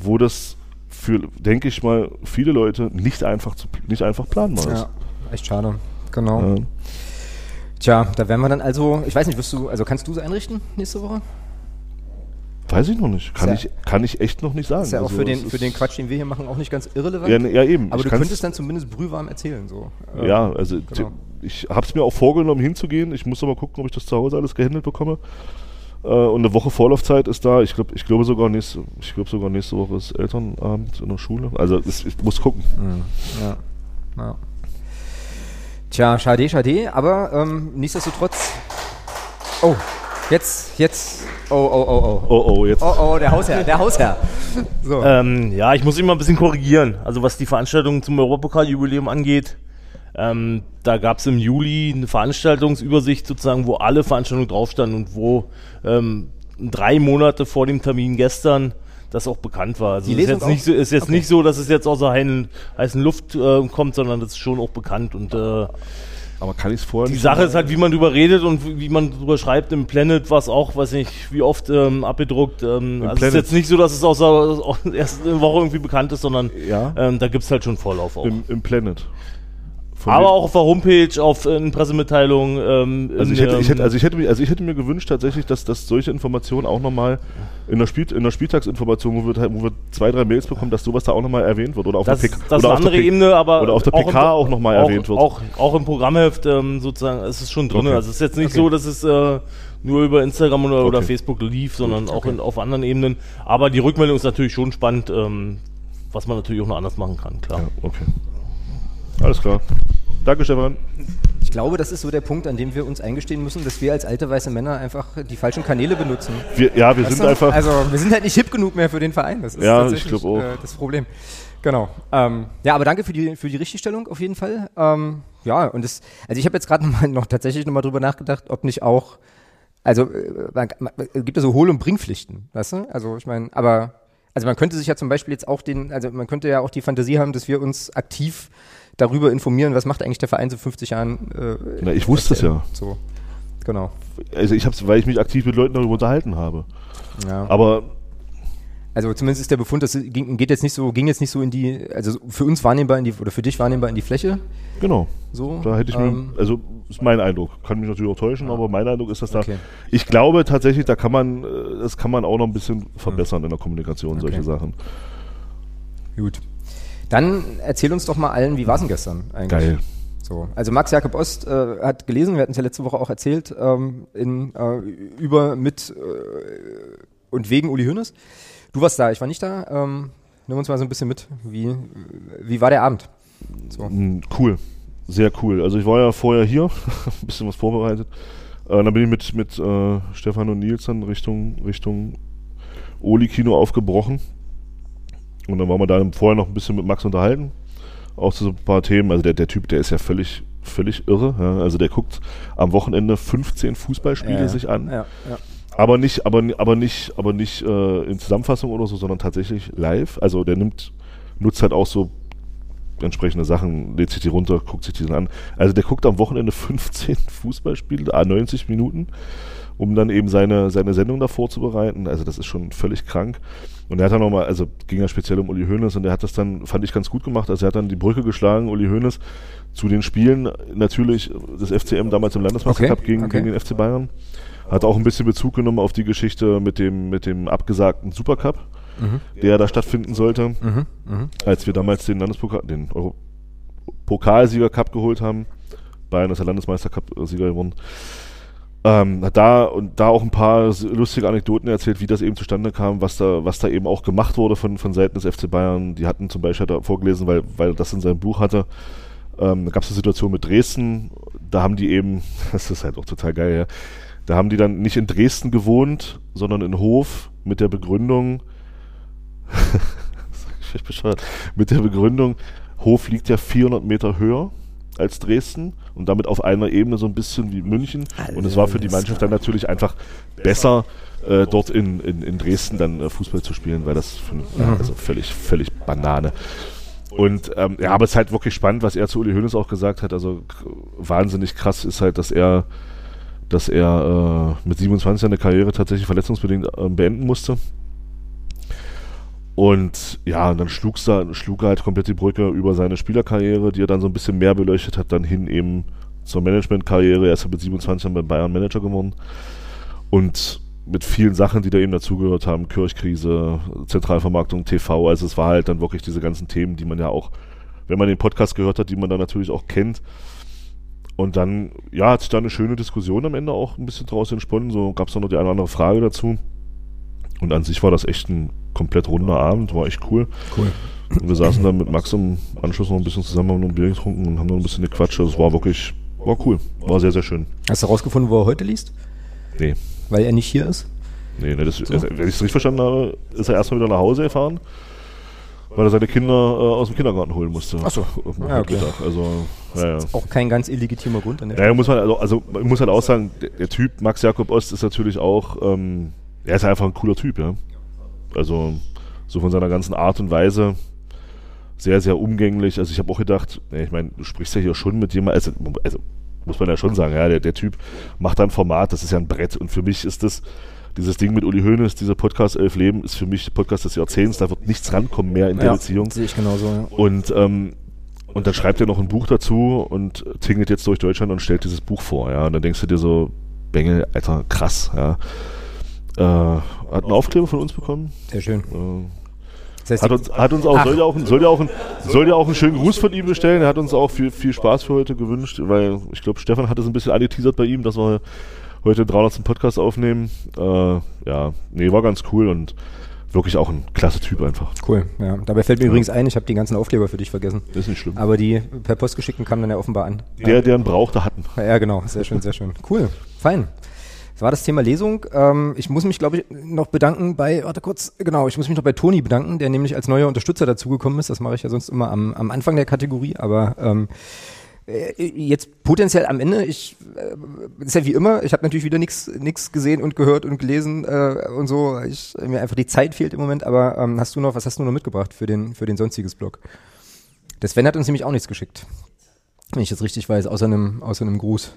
wo das für, denke ich mal, viele Leute nicht einfach, zu, nicht einfach planbar ist. Ja, echt schade. Genau. Ja. Tja, da werden wir dann also, ich weiß nicht, wirst du, also kannst du es einrichten nächste Woche? Weiß ich noch nicht. Kann, ja- ich, kann ich echt noch nicht sagen. ist ja auch Also für, den, für den Quatsch, den wir hier machen, auch nicht ganz irrelevant. Ja, ne, ja, eben. Aber Ich du könntest dann zumindest brühwarm erzählen. So. Ähm, Ja, also genau. ich habe es mir auch vorgenommen hinzugehen. Ich muss aber gucken, ob ich das zu Hause alles gehandelt bekomme. Äh, und eine Woche Vorlaufzeit ist da. Ich glaube, ich glaube sogar nächste, ich glaube sogar nächste Woche ist Elternabend in der Schule. Also es, ich muss gucken. Ja. ja. Tja, schade, schade, aber ähm, nichtsdestotrotz. Oh, jetzt, jetzt. Oh, oh, oh, oh. Oh, oh, jetzt. Oh, oh, der Hausherr, der Hausherr. So. Ähm, ja, ich muss mal ein bisschen korrigieren. Also was die Veranstaltung zum Europapokal-Jubiläum angeht, ähm, da gab es im Juli eine Veranstaltungsübersicht sozusagen, wo alle Veranstaltungen drauf standen und wo ähm, drei Monate vor dem Termin gestern das auch bekannt war. Also Die es ist jetzt, nicht so, ist jetzt Okay. nicht so, dass es jetzt aus der heißen, heißen Luft äh, kommt, sondern das ist schon auch bekannt und äh, aber kann ich es vorher Die nicht Sache sagen? ist halt, wie man drüber redet und wie man drüber schreibt. Im Planet war es auch, weiß nicht, wie oft ähm, abgedruckt. Ähm, Im also es ist jetzt nicht so, dass es außer aus erst eine Woche irgendwie bekannt ist, sondern Ja. ähm, da gibt es halt schon Vorlauf auch. Im, im Planet. Aber auch auf der Homepage, auf äh, in Pressemitteilungen. Ähm, Also ich, hätte, ich, hätte, also, ich hätte, mir- also ich hätte mir gewünscht tatsächlich, dass, dass solche Informationen auch nochmal in der, Spiel, in der Spieltagsinformation, wo wir, wo wir zwei, drei Mails bekommen, dass sowas da auch nochmal erwähnt wird. Oder auf das, der das PK, ist oder eine andere P- Ebene, aber Oder auf der auch im- PK auch nochmal erwähnt wird. Auch, auch im Programmheft ähm, sozusagen, es ist schon drin. Okay. Also es ist jetzt nicht Okay. so, dass es äh, nur über Instagram oder, oder Okay. Facebook lief, sondern auch in, auf anderen Ebenen. Aber die Rückmeldung ist natürlich schon spannend, ähm, was man natürlich auch noch anders machen kann, klar. Ja, okay. Alles klar. Danke, Stefan. Ich glaube, das ist so der Punkt, an dem wir uns eingestehen müssen, dass wir als alte weiße Männer einfach die falschen Kanäle benutzen. Wir- ja, wir Weißt sind du? einfach- Also, wir sind halt nicht hip genug mehr für den Verein. Das ist Ja, tatsächlich, ich auch. Äh, das Problem. Genau. Ähm, ja, aber danke für die, für die Richtigstellung auf jeden Fall. Ähm, ja, und das, also ich habe jetzt gerade noch, noch tatsächlich nochmal drüber nachgedacht, ob nicht auch, also äh, man, man, es gibt ja so Hohl- und Bringpflichten, weißt du? Also ich meine, aber, also man könnte sich ja zum Beispiel jetzt auch den, also man könnte ja auch die Fantasie haben, dass wir uns aktiv darüber informieren, was macht eigentlich der Verein seit 50 Jahren. Äh, Na, ich wusste es ja. So, genau. Also ich hab's, weil ich mich aktiv mit Leuten darüber unterhalten habe. Ja. Aber Also zumindest ist der Befund, das ging, geht jetzt nicht so, ging jetzt nicht so in die, also für uns wahrnehmbar in die, oder für dich wahrnehmbar in die Fläche. Genau. So. Da hätte ich ähm, mir, also ist mein Eindruck. Kann mich natürlich auch täuschen, aber mein Eindruck ist, dass da. Okay. Ich glaube tatsächlich, da kann man, äh, das kann man auch noch ein bisschen verbessern in der Kommunikation, solche Okay. Sachen. Gut. Dann erzähl uns doch mal allen, wie war es denn gestern eigentlich? Geil. So, also Max Jakob Ost äh, hat gelesen, wir hatten es ja letzte Woche auch erzählt, ähm, in, äh, über, mit äh, und wegen Uli Hoeneß. Du warst da, ich war nicht da. Ähm, nimm uns mal so ein bisschen mit. Wie, wie war der Abend? So. Cool. Sehr cool. Also ich war ja vorher hier, ein bisschen was vorbereitet. Äh, dann bin ich mit, mit äh, Stefan und Nils dann Richtung, Richtung Oli-Kino aufgebrochen. Und dann waren wir da vorher noch ein bisschen mit Max unterhalten. Auch zu so ein paar Themen. Also der, der Typ, der ist ja völlig, völlig irre. Ja? Also der guckt am Wochenende 15 Fußballspiele Ja, sich an. ja, ja. Aber nicht, aber, aber nicht, aber nicht äh, in Zusammenfassung oder so, sondern tatsächlich live. Also der nimmt, nutzt halt auch so entsprechende Sachen, lädt sich die runter, guckt sich die dann an. Also der guckt am Wochenende 15 Fußballspiele, ah, 90 Minuten, um dann eben seine, seine Sendung da vorzubereiten. Also das ist schon völlig krank. Und er hat dann nochmal, also ging ja speziell um Uli Hoeneß und er hat das dann, fand ich ganz gut gemacht. Also er hat dann die Brücke geschlagen, Uli Hoeneß, zu den Spielen natürlich des FCM damals im Landesmeistercup Okay, gegen, okay. gegen den FC Bayern. Hat auch ein bisschen Bezug genommen auf die Geschichte mit dem, mit dem abgesagten Supercup, Mhm. der da stattfinden sollte. Mhm, mhm. Als wir damals den Landespokal, den Euro Pokalsieger Cup geholt haben. Bayern ist der Landesmeister Cup Sieger geworden. Ähm, hat da und da auch ein paar lustige Anekdoten erzählt, wie das eben zustande kam, was da, was da eben auch gemacht wurde von, von Seiten des FC Bayern. Die hatten zum Beispiel er vorgelesen, weil, weil er das in seinem Buch hatte. Ähm, da gab es eine Situation mit Dresden, da haben die eben, das ist halt auch total geil, ja. Da haben die dann nicht in Dresden gewohnt, sondern in Hof mit der Begründung, ich bin bescheuert, mit der Begründung, Hof liegt ja 400 Meter höher als Dresden und damit auf einer Ebene so ein bisschen wie München. und es war für die Mannschaft dann natürlich einfach besser, äh, dort in, in, in Dresden dann äh, Fußball zu spielen, weil das für, Mhm. also völlig, völlig Banane. Und ähm, ja, aber es ist halt wirklich spannend, was er zu Uli Hoeneß auch gesagt hat. Also wahnsinnig krass ist halt, dass er, dass er äh, mit 27 seine Karriere tatsächlich verletzungsbedingt äh, beenden musste. Und ja, und dann schlug's da, schlug er halt komplett die Brücke über seine Spielerkarriere, die er dann so ein bisschen mehr beleuchtet hat, dann hin eben zur Managementkarriere. Er ist mit 27 dann bei Bayern Manager geworden. Und mit vielen Sachen, die da eben dazugehört haben, Kirchkrise, Zentralvermarktung, TV, also es war halt dann wirklich diese ganzen Themen, die man ja auch, wenn man den Podcast gehört hat, die man dann natürlich auch kennt. Und dann, ja, hat sich da eine schöne Diskussion am Ende auch ein bisschen draus entsponnen. So gab es noch die eine oder andere Frage dazu. Und an sich war das echt ein komplett runder Abend, war echt cool. Cool. Und wir saßen dann mit Max im Anschluss noch ein bisschen zusammen, haben noch ein Bier getrunken und haben noch ein bisschen gequatscht. Das war wirklich, war cool. War sehr, sehr schön. Hast du rausgefunden, wo er heute liest? Nee. Weil er nicht hier ist? Nee, nee das, So. also, wenn ich es richtig verstanden habe, ist er erstmal wieder nach Hause gefahren, weil er seine Kinder äh, aus dem Kindergarten holen musste. Ach so. Am Ja, okay. Mittag. Also, ja, ja. Auch kein ganz illegitimer Grund an der Ja, muss man, also, also man muss halt auch sagen, der, der Typ Max Jakob Ost ist natürlich auch, ähm, er ist einfach ein cooler Typ, ja. Also so von seiner ganzen Art und Weise sehr, sehr umgänglich. Also ich habe auch gedacht, ich meine, du sprichst ja hier schon mit jemandem, also, also muss man ja schon sagen, ja, der, der Typ macht da ein Format, das ist ja ein Brett und für mich ist das dieses Ding mit Uli Hoeneß, dieser Podcast Elf Leben, ist für mich der Podcast des Jahrzehnts, da wird nichts rankommen mehr in der Ja, Beziehung. sehe ich genauso, ja. Und, ähm, und dann schreibt er noch ein Buch dazu und tingelt jetzt durch Deutschland und stellt dieses Buch vor, ja. Und dann denkst du dir so, Bengel, Alter, krass, ja. Äh, hat einen Aufkleber von uns bekommen. Sehr schön. Äh, Das heißt, hat, uns, hat uns auch, Ach. soll ja auch, soll ja auch, soll ja auch einen schönen Gruß von ihm bestellen. Er hat uns auch viel, viel Spaß für heute gewünscht, weil ich glaube, Stefan hat es ein bisschen angeteasert bei ihm, dass wir heute den 300. Podcast aufnehmen. Äh, ja, nee, war ganz cool und wirklich auch ein klasse Typ einfach. Cool, ja. Dabei fällt mir Ja. übrigens ein, ich habe die ganzen Aufkleber für dich vergessen. Das ist nicht schlimm. Aber die per Post geschickten kamen dann ja offenbar an. Der, der einen brauchte, hatten. Ja, genau. Sehr schön, sehr schön. Cool. Fein. Das war das Thema Lesung. Ähm, ich muss mich, glaube ich, noch bedanken bei, warte kurz, genau, ich muss mich noch bei Toni bedanken, der nämlich als neuer Unterstützer dazugekommen ist. Das mache ich ja sonst immer am, am Anfang der Kategorie, aber ähm, äh, jetzt potenziell am Ende, ich äh, ist ja wie immer, ich habe natürlich wieder nichts nichts gesehen und gehört und gelesen äh, und so. Ich, mir einfach die Zeit fehlt im Moment, aber ähm, hast du noch, was hast du noch mitgebracht für den, für den sonstiges Blog? Der Sven hat uns nämlich auch nichts geschickt. Wenn ich das richtig weiß, außer einem, außer einem Gruß.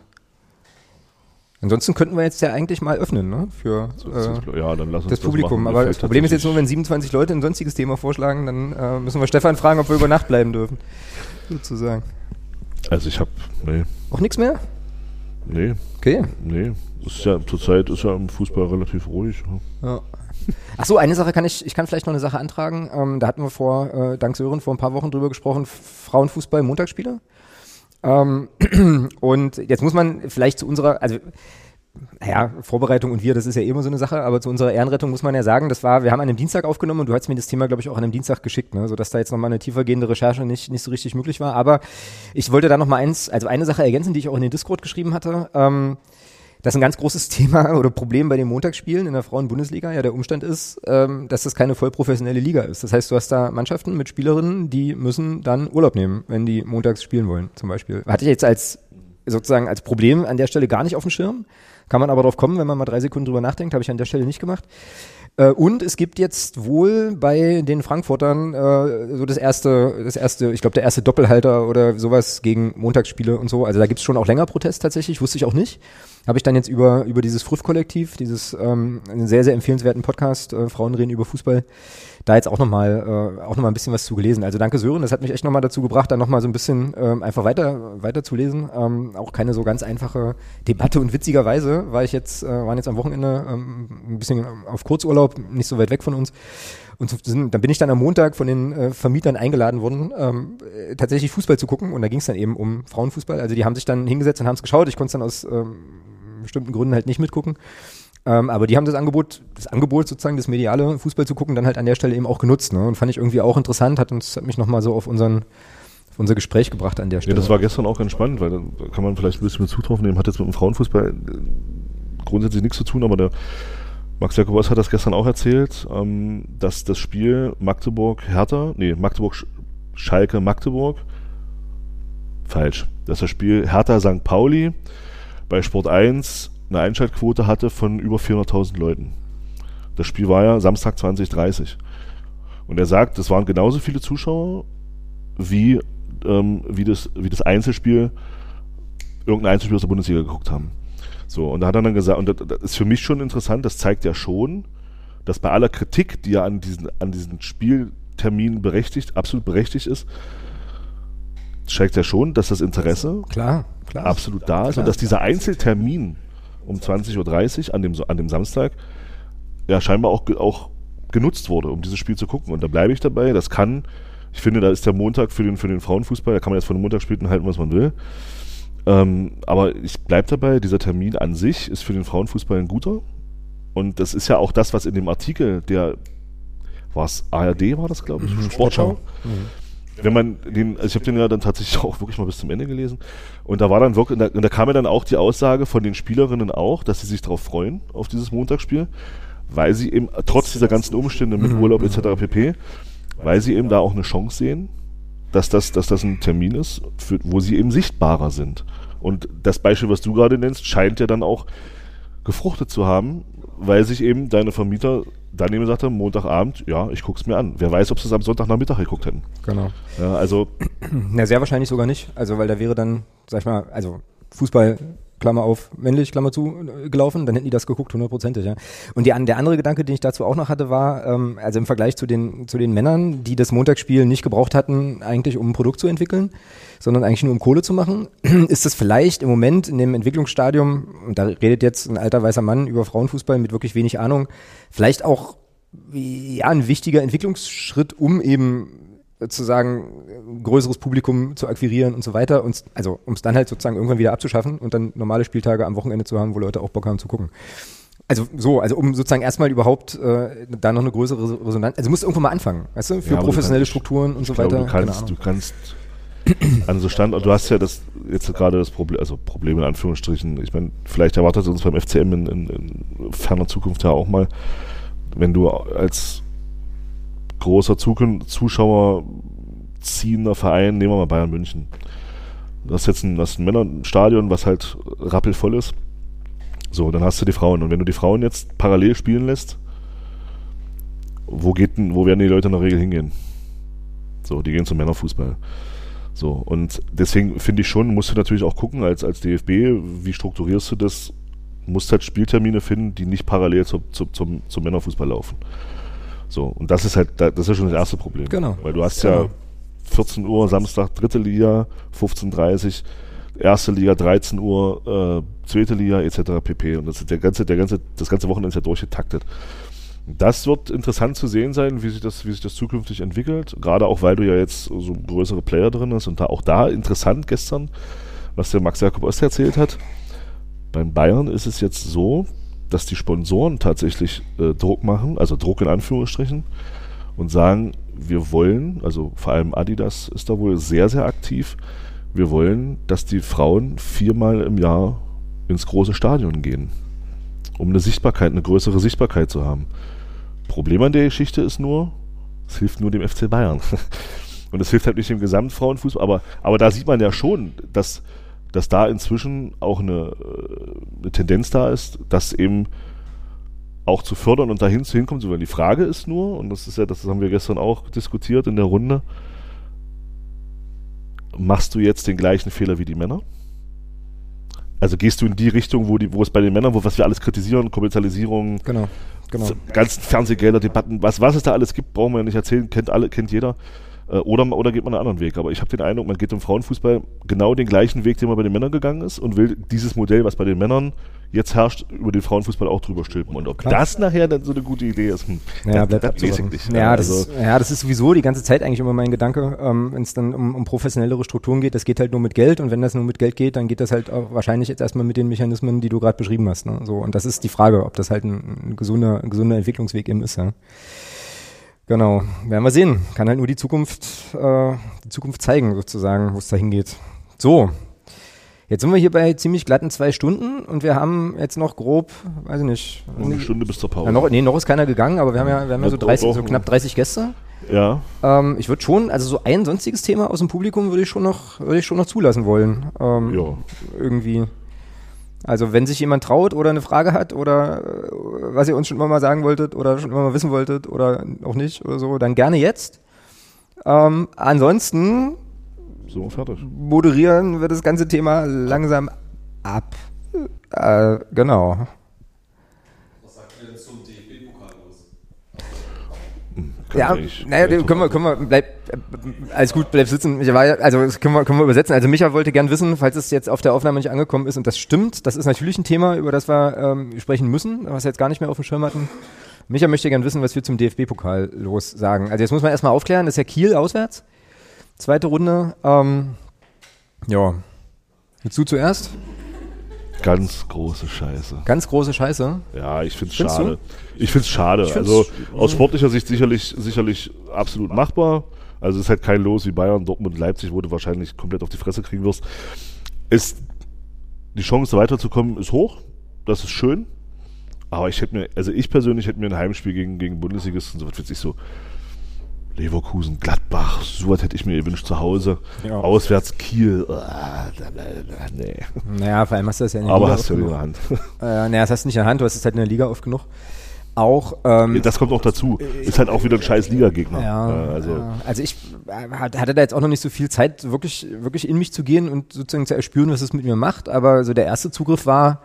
Ansonsten könnten wir jetzt ja eigentlich mal öffnen, ne? Für äh, Ja, dann lass uns das das Publikum. machen. Aber das Problem ist jetzt nur, wenn 27 Leute ein sonstiges Thema vorschlagen, dann äh, müssen wir Stefan fragen, ob wir über Nacht bleiben dürfen. Sozusagen. Also ich habe, nee, Auch nichts mehr? nee. Okay. Nee, ist ja, zurzeit ist ja im Fußball relativ ruhig. Ja. Ach so, eine Sache kann ich, ich kann vielleicht noch eine Sache antragen. Ähm, da hatten wir vor, äh, dank Sören, vor ein paar Wochen drüber gesprochen, Frauenfußball, Montagsspiele. Ähm, und jetzt muss man vielleicht zu unserer, also naja, Vorbereitung und wir, das ist ja immer so eine Sache, aber zu unserer Ehrenrettung muss man ja sagen, das war, wir haben an einem Dienstag aufgenommen und du hast mir das Thema, glaube ich, auch an einem Dienstag geschickt, ne, sodass da jetzt nochmal eine tiefergehende Recherche nicht, nicht so richtig möglich war. Aber ich wollte da nochmal eins, also eine Sache ergänzen, die ich auch in den Discord geschrieben hatte. Ähm, dass ein ganz großes Thema oder Problem bei den Montagsspielen in der Frauen-Bundesliga ja der Umstand ist, ähm, dass das keine vollprofessionelle Liga ist. Das heißt, du hast da Mannschaften mit Spielerinnen, die müssen dann Urlaub nehmen, wenn die montags spielen wollen, zum Beispiel. Hatte ich jetzt als sozusagen als Problem an der Stelle gar nicht auf dem Schirm. Kann man aber drauf kommen, wenn man mal drei Sekunden drüber nachdenkt, habe ich an der Stelle nicht gemacht. Äh, und es gibt jetzt wohl bei den Frankfurtern äh, so das erste, das erste, ich glaube der erste Doppelhalter oder sowas gegen Montagsspiele und so. Also da gibt's schon auch länger Protest tatsächlich, wusste ich auch nicht. Habe ich dann jetzt über über dieses Früff-Kollektiv, dieses ähm, einen sehr sehr empfehlenswerten Podcast, äh, Frauen reden über Fußball, da jetzt auch nochmal äh, auch noch mal ein bisschen was zu gelesen. Also danke Sören, das hat mich echt nochmal dazu gebracht, dann nochmal so ein bisschen ähm, einfach weiter weiter zu lesen. Ähm, auch keine so ganz einfache Debatte und witzigerweise war ich jetzt äh, waren jetzt am Wochenende ähm, ein bisschen auf Kurzurlaub, nicht so weit weg von uns. Und sind, dann bin ich dann am Montag von den äh, Vermietern eingeladen worden, ähm, äh, tatsächlich Fußball zu gucken. Und da ging es dann eben um Frauenfußball. Also die haben sich dann hingesetzt und haben es geschaut. Ich konnte es dann aus ähm, bestimmten Gründen halt nicht mitgucken. Ähm, aber die haben das Angebot, das Angebot sozusagen, das mediale Fußball zu gucken, dann halt an der Stelle eben auch genutzt. Ne? Und fand ich irgendwie auch interessant, hat uns hat mich nochmal so auf unseren auf unser Gespräch gebracht an der Ja, Stelle. das war gestern auch ganz spannend, weil da kann man vielleicht ein bisschen mit Zug drauf nehmen. Hat jetzt mit dem Frauenfußball äh, grundsätzlich nichts zu tun, aber der Max Jakobus hat das gestern auch erzählt, ähm, dass das Spiel Magdeburg-Hertha, nee, Magdeburg-Schalke-Magdeburg, falsch, dass das Spiel Hertha-St. Pauli bei Sport 1 eine Einschaltquote hatte von über 400.000 Leuten. Das Spiel war ja Samstag 2030. Und er sagt, es waren genauso viele Zuschauer wie, ähm, wie, das, wie das Einzelspiel, irgendein Einzelspiel aus der Bundesliga geguckt haben. So, und da hat er dann gesagt, und das, das ist für mich schon interessant, das zeigt ja schon, dass bei aller Kritik, die ja an diesen, an diesen Spielterminen berechtigt, absolut berechtigt ist, zeigt ja schon, dass das Interesse klar, klar. absolut da ist Klar. und dass dieser Einzeltermin um 20.30 Uhr an dem, an dem Samstag ja scheinbar auch, auch genutzt wurde, um dieses Spiel zu gucken. Und da bleibe ich dabei. Das kann, ich finde, da ist der Montag für den, für den Frauenfußball, da kann man jetzt von den Montagsspielen halten, was man will. Ähm, aber ich bleibe dabei, dieser Termin an sich ist für den Frauenfußball ein guter. Und das ist ja auch das, was in dem Artikel, der war es ARD, war das, glaube ich, Mhm, Sportschau. Mhm. Wenn man den, also ich habe den ja dann tatsächlich auch wirklich mal bis zum Ende gelesen. Und da war dann wirklich, und da, und da kam ja dann auch die Aussage von den Spielerinnen auch, dass sie sich darauf freuen, auf dieses Montagsspiel, weil sie eben, trotz dieser ganzen Umstände mit Mhm. Urlaub etc. pp., weil sie eben da auch eine Chance sehen, dass das, dass das ein Termin ist, für, wo sie eben sichtbarer sind. Und das Beispiel, was du gerade nennst, scheint ja dann auch gefruchtet zu haben, weil sich eben deine Vermieter dann eben haben, Montagabend, ja, ich guck's mir an. Wer weiß, ob sie es am Sonntagnachmittag geguckt hätten. Genau. Ja, also Na, sehr wahrscheinlich sogar nicht. Also, weil da wäre dann, sag ich mal, also Fußball, Klammer auf, männlich, Klammer zu, äh, gelaufen, dann hätten die das geguckt, hundertprozentig, ja. Und die, der andere Gedanke, den ich dazu auch noch hatte, war, ähm, also im Vergleich zu den, zu den Männern, die das Montagsspiel nicht gebraucht hatten, eigentlich um ein Produkt zu entwickeln, sondern eigentlich nur um Kohle zu machen, ist das vielleicht im Moment in dem Entwicklungsstadium, und da redet jetzt ein alter weißer Mann über Frauenfußball mit wirklich wenig Ahnung, vielleicht auch ja, ein wichtiger Entwicklungsschritt, um eben sozusagen ein größeres Publikum zu akquirieren und so weiter. Und, also um es dann halt sozusagen irgendwann wieder abzuschaffen und dann normale Spieltage am Wochenende zu haben, wo Leute auch Bock haben zu gucken. Also so, also um sozusagen erstmal überhaupt äh, da noch eine größere Resonanz. Also du musst irgendwo mal anfangen, weißt du, für Ja, aber du professionelle kannst- Strukturen und so glaube, weiter. Du kannst, du kannst an so Standort, du hast ja das jetzt gerade das Problem, also Problem in Anführungsstrichen. Ich meine, vielleicht erwartet uns beim FCM in, in, in ferner Zukunft ja auch mal, wenn du als großer Zuschauer ziehender Verein, nehmen wir mal Bayern München. Das ist jetzt ein, das ist ein Männerstadion, was halt rappelvoll ist. So, dann hast du die Frauen. Und wenn du die Frauen jetzt parallel spielen lässt, wo geht wo werden die Leute in der Regel hingehen? So, die gehen zum Männerfußball. So, und deswegen finde ich schon, musst du natürlich auch gucken als, als DFB, wie strukturierst du das? Musst halt Spieltermine finden, die nicht parallel zum, zum, zum, zum Männerfußball laufen. So, und das ist halt, da- das ist schon das erste Problem. Genau. Weil du hast Genau. ja 14 Uhr Samstag dritte Liga, 15.30 erste Liga 13 Uhr, äh, zweite Liga etc. pp. Und das ist der ganze, der ganze, das ganze Wochenende ist ja durchgetaktet. Das wird interessant zu sehen sein, wie sich das, wie sich das zukünftig entwickelt. Gerade auch, weil du ja jetzt so größere Player drin hast und da auch da interessant gestern, was der Max Jakob Ost erzählt hat. Beim Bayern ist es jetzt so, dass die Sponsoren tatsächlich äh, Druck machen, also Druck in Anführungsstrichen, und sagen, wir wollen, also vor allem Adidas ist da wohl sehr, sehr aktiv, wir wollen, dass die Frauen viermal im Jahr ins große Stadion gehen, um eine Sichtbarkeit, eine größere Sichtbarkeit zu haben. Problem an der Geschichte ist nur, es hilft nur dem FC Bayern. Und es hilft halt nicht dem Gesamtfrauenfußball, aber, aber da sieht man ja schon, dass, dass da inzwischen auch eine, äh, eine Tendenz da ist, das eben auch zu fördern und dahin zu hinkommen zu wollen. Die Frage ist nur, und das ist ja, das haben wir gestern auch diskutiert in der Runde, machst du jetzt den gleichen Fehler wie die Männer? Also gehst du in die Richtung, wo, die, wo es bei den Männern, wo was wir alles kritisieren, Kommerzialisierung, Genau, genau. ganzen Fernsehgelder, Debatten, was, was es da alles gibt, brauchen wir ja nicht erzählen, kennt alle, kennt jeder. Äh, oder, oder geht man einen anderen Weg. Aber ich habe den Eindruck, man geht im Frauenfußball genau den gleichen Weg, den man bei den Männern gegangen ist und will dieses Modell, was bei den Männern jetzt herrscht, über den Frauenfußball auch drüber stülpen. Und ob Klar. das nachher dann so eine gute Idee ist, hm, Ja, das, bleibt das nicht. Ja, das also, ist, ja, das ist sowieso die ganze Zeit eigentlich immer mein Gedanke, ähm, wenn es dann um, um professionellere Strukturen geht, das geht halt nur mit Geld und wenn das nur mit Geld geht, dann geht das halt auch wahrscheinlich jetzt erstmal mit den Mechanismen, die du gerade beschrieben hast. Ne? So, und das ist die Frage, ob das halt ein, ein, gesunder, ein gesunder Entwicklungsweg eben ist. Ja? Genau, werden wir sehen. Kann halt nur die Zukunft, äh, die Zukunft zeigen, sozusagen, wo es da hingeht. So, Jetzt sind wir hier bei ziemlich glatten zwei Stunden und wir haben jetzt noch grob, weiß ich nicht. Noch eine Stunde bis zur Pause. Ja, noch, nee, noch ist keiner gegangen, aber wir haben ja, wir haben ja Ja, so, doch, 30, doch. so knapp 30 Gäste. Ja. Ähm, ich würde schon, also so ein sonstiges Thema aus dem Publikum würde ich schon noch, würde ich schon noch zulassen wollen. Ähm, Ja. Irgendwie. Also wenn sich jemand traut oder eine Frage hat oder äh, was ihr uns schon immer mal sagen wolltet oder schon immer mal wissen wolltet oder auch nicht oder so, dann gerne jetzt. Ähm, ansonsten So, fertig. moderieren wir das ganze Thema langsam ab. Äh, genau. Ja, naja, können wir, können wir, bleib, äh, alles gut, bleib sitzen. Ich war, also das können wir, können wir übersetzen. Also Micha wollte gern wissen, falls es jetzt auf der Aufnahme nicht angekommen ist, und das stimmt, das ist natürlich ein Thema, über das wir ähm, sprechen müssen, was wir jetzt gar nicht mehr auf dem Schirm hatten. Micha möchte gern wissen, was wir zum DFB-Pokal los sagen. Also jetzt muss man erstmal aufklären, das ist ja Kiel auswärts. Zweite Runde. Ähm, ja. Willst du zuerst? Ganz große Scheiße. Ganz große Scheiße. Ja, ich finde es schade. du? Ich finde es schade. Find's- also aus sportlicher Sicht sicherlich, sicherlich absolut machbar. Also es ist halt kein Los wie Bayern, Dortmund, Leipzig, wo du wahrscheinlich komplett auf die Fresse kriegen wirst. Ist die Chance weiterzukommen ist hoch. Das ist schön. Aber ich hätte mir, also ich persönlich hätte mir ein Heimspiel gegen, gegen Bundesligisten, so was ich so, Leverkusen, Gladbach, so was hätte ich mir gewünscht zu Hause. Ja. Auswärts Kiel, ah, nee. Naja, vor allem hast du das ja in der Aber Liga hast du in der Hand. Äh, naja, das hast du nicht in der Hand, du hast es halt in der Liga oft genug. Auch, ähm, Das kommt auch dazu. Ist halt auch wieder ein scheiß Ligagegner. Ja, Äh, also, also ich äh, hat- hatte da jetzt auch noch nicht so viel Zeit, wirklich, wirklich in mich zu gehen und sozusagen zu erspüren, was es mit mir macht. Aber so der erste Zugriff war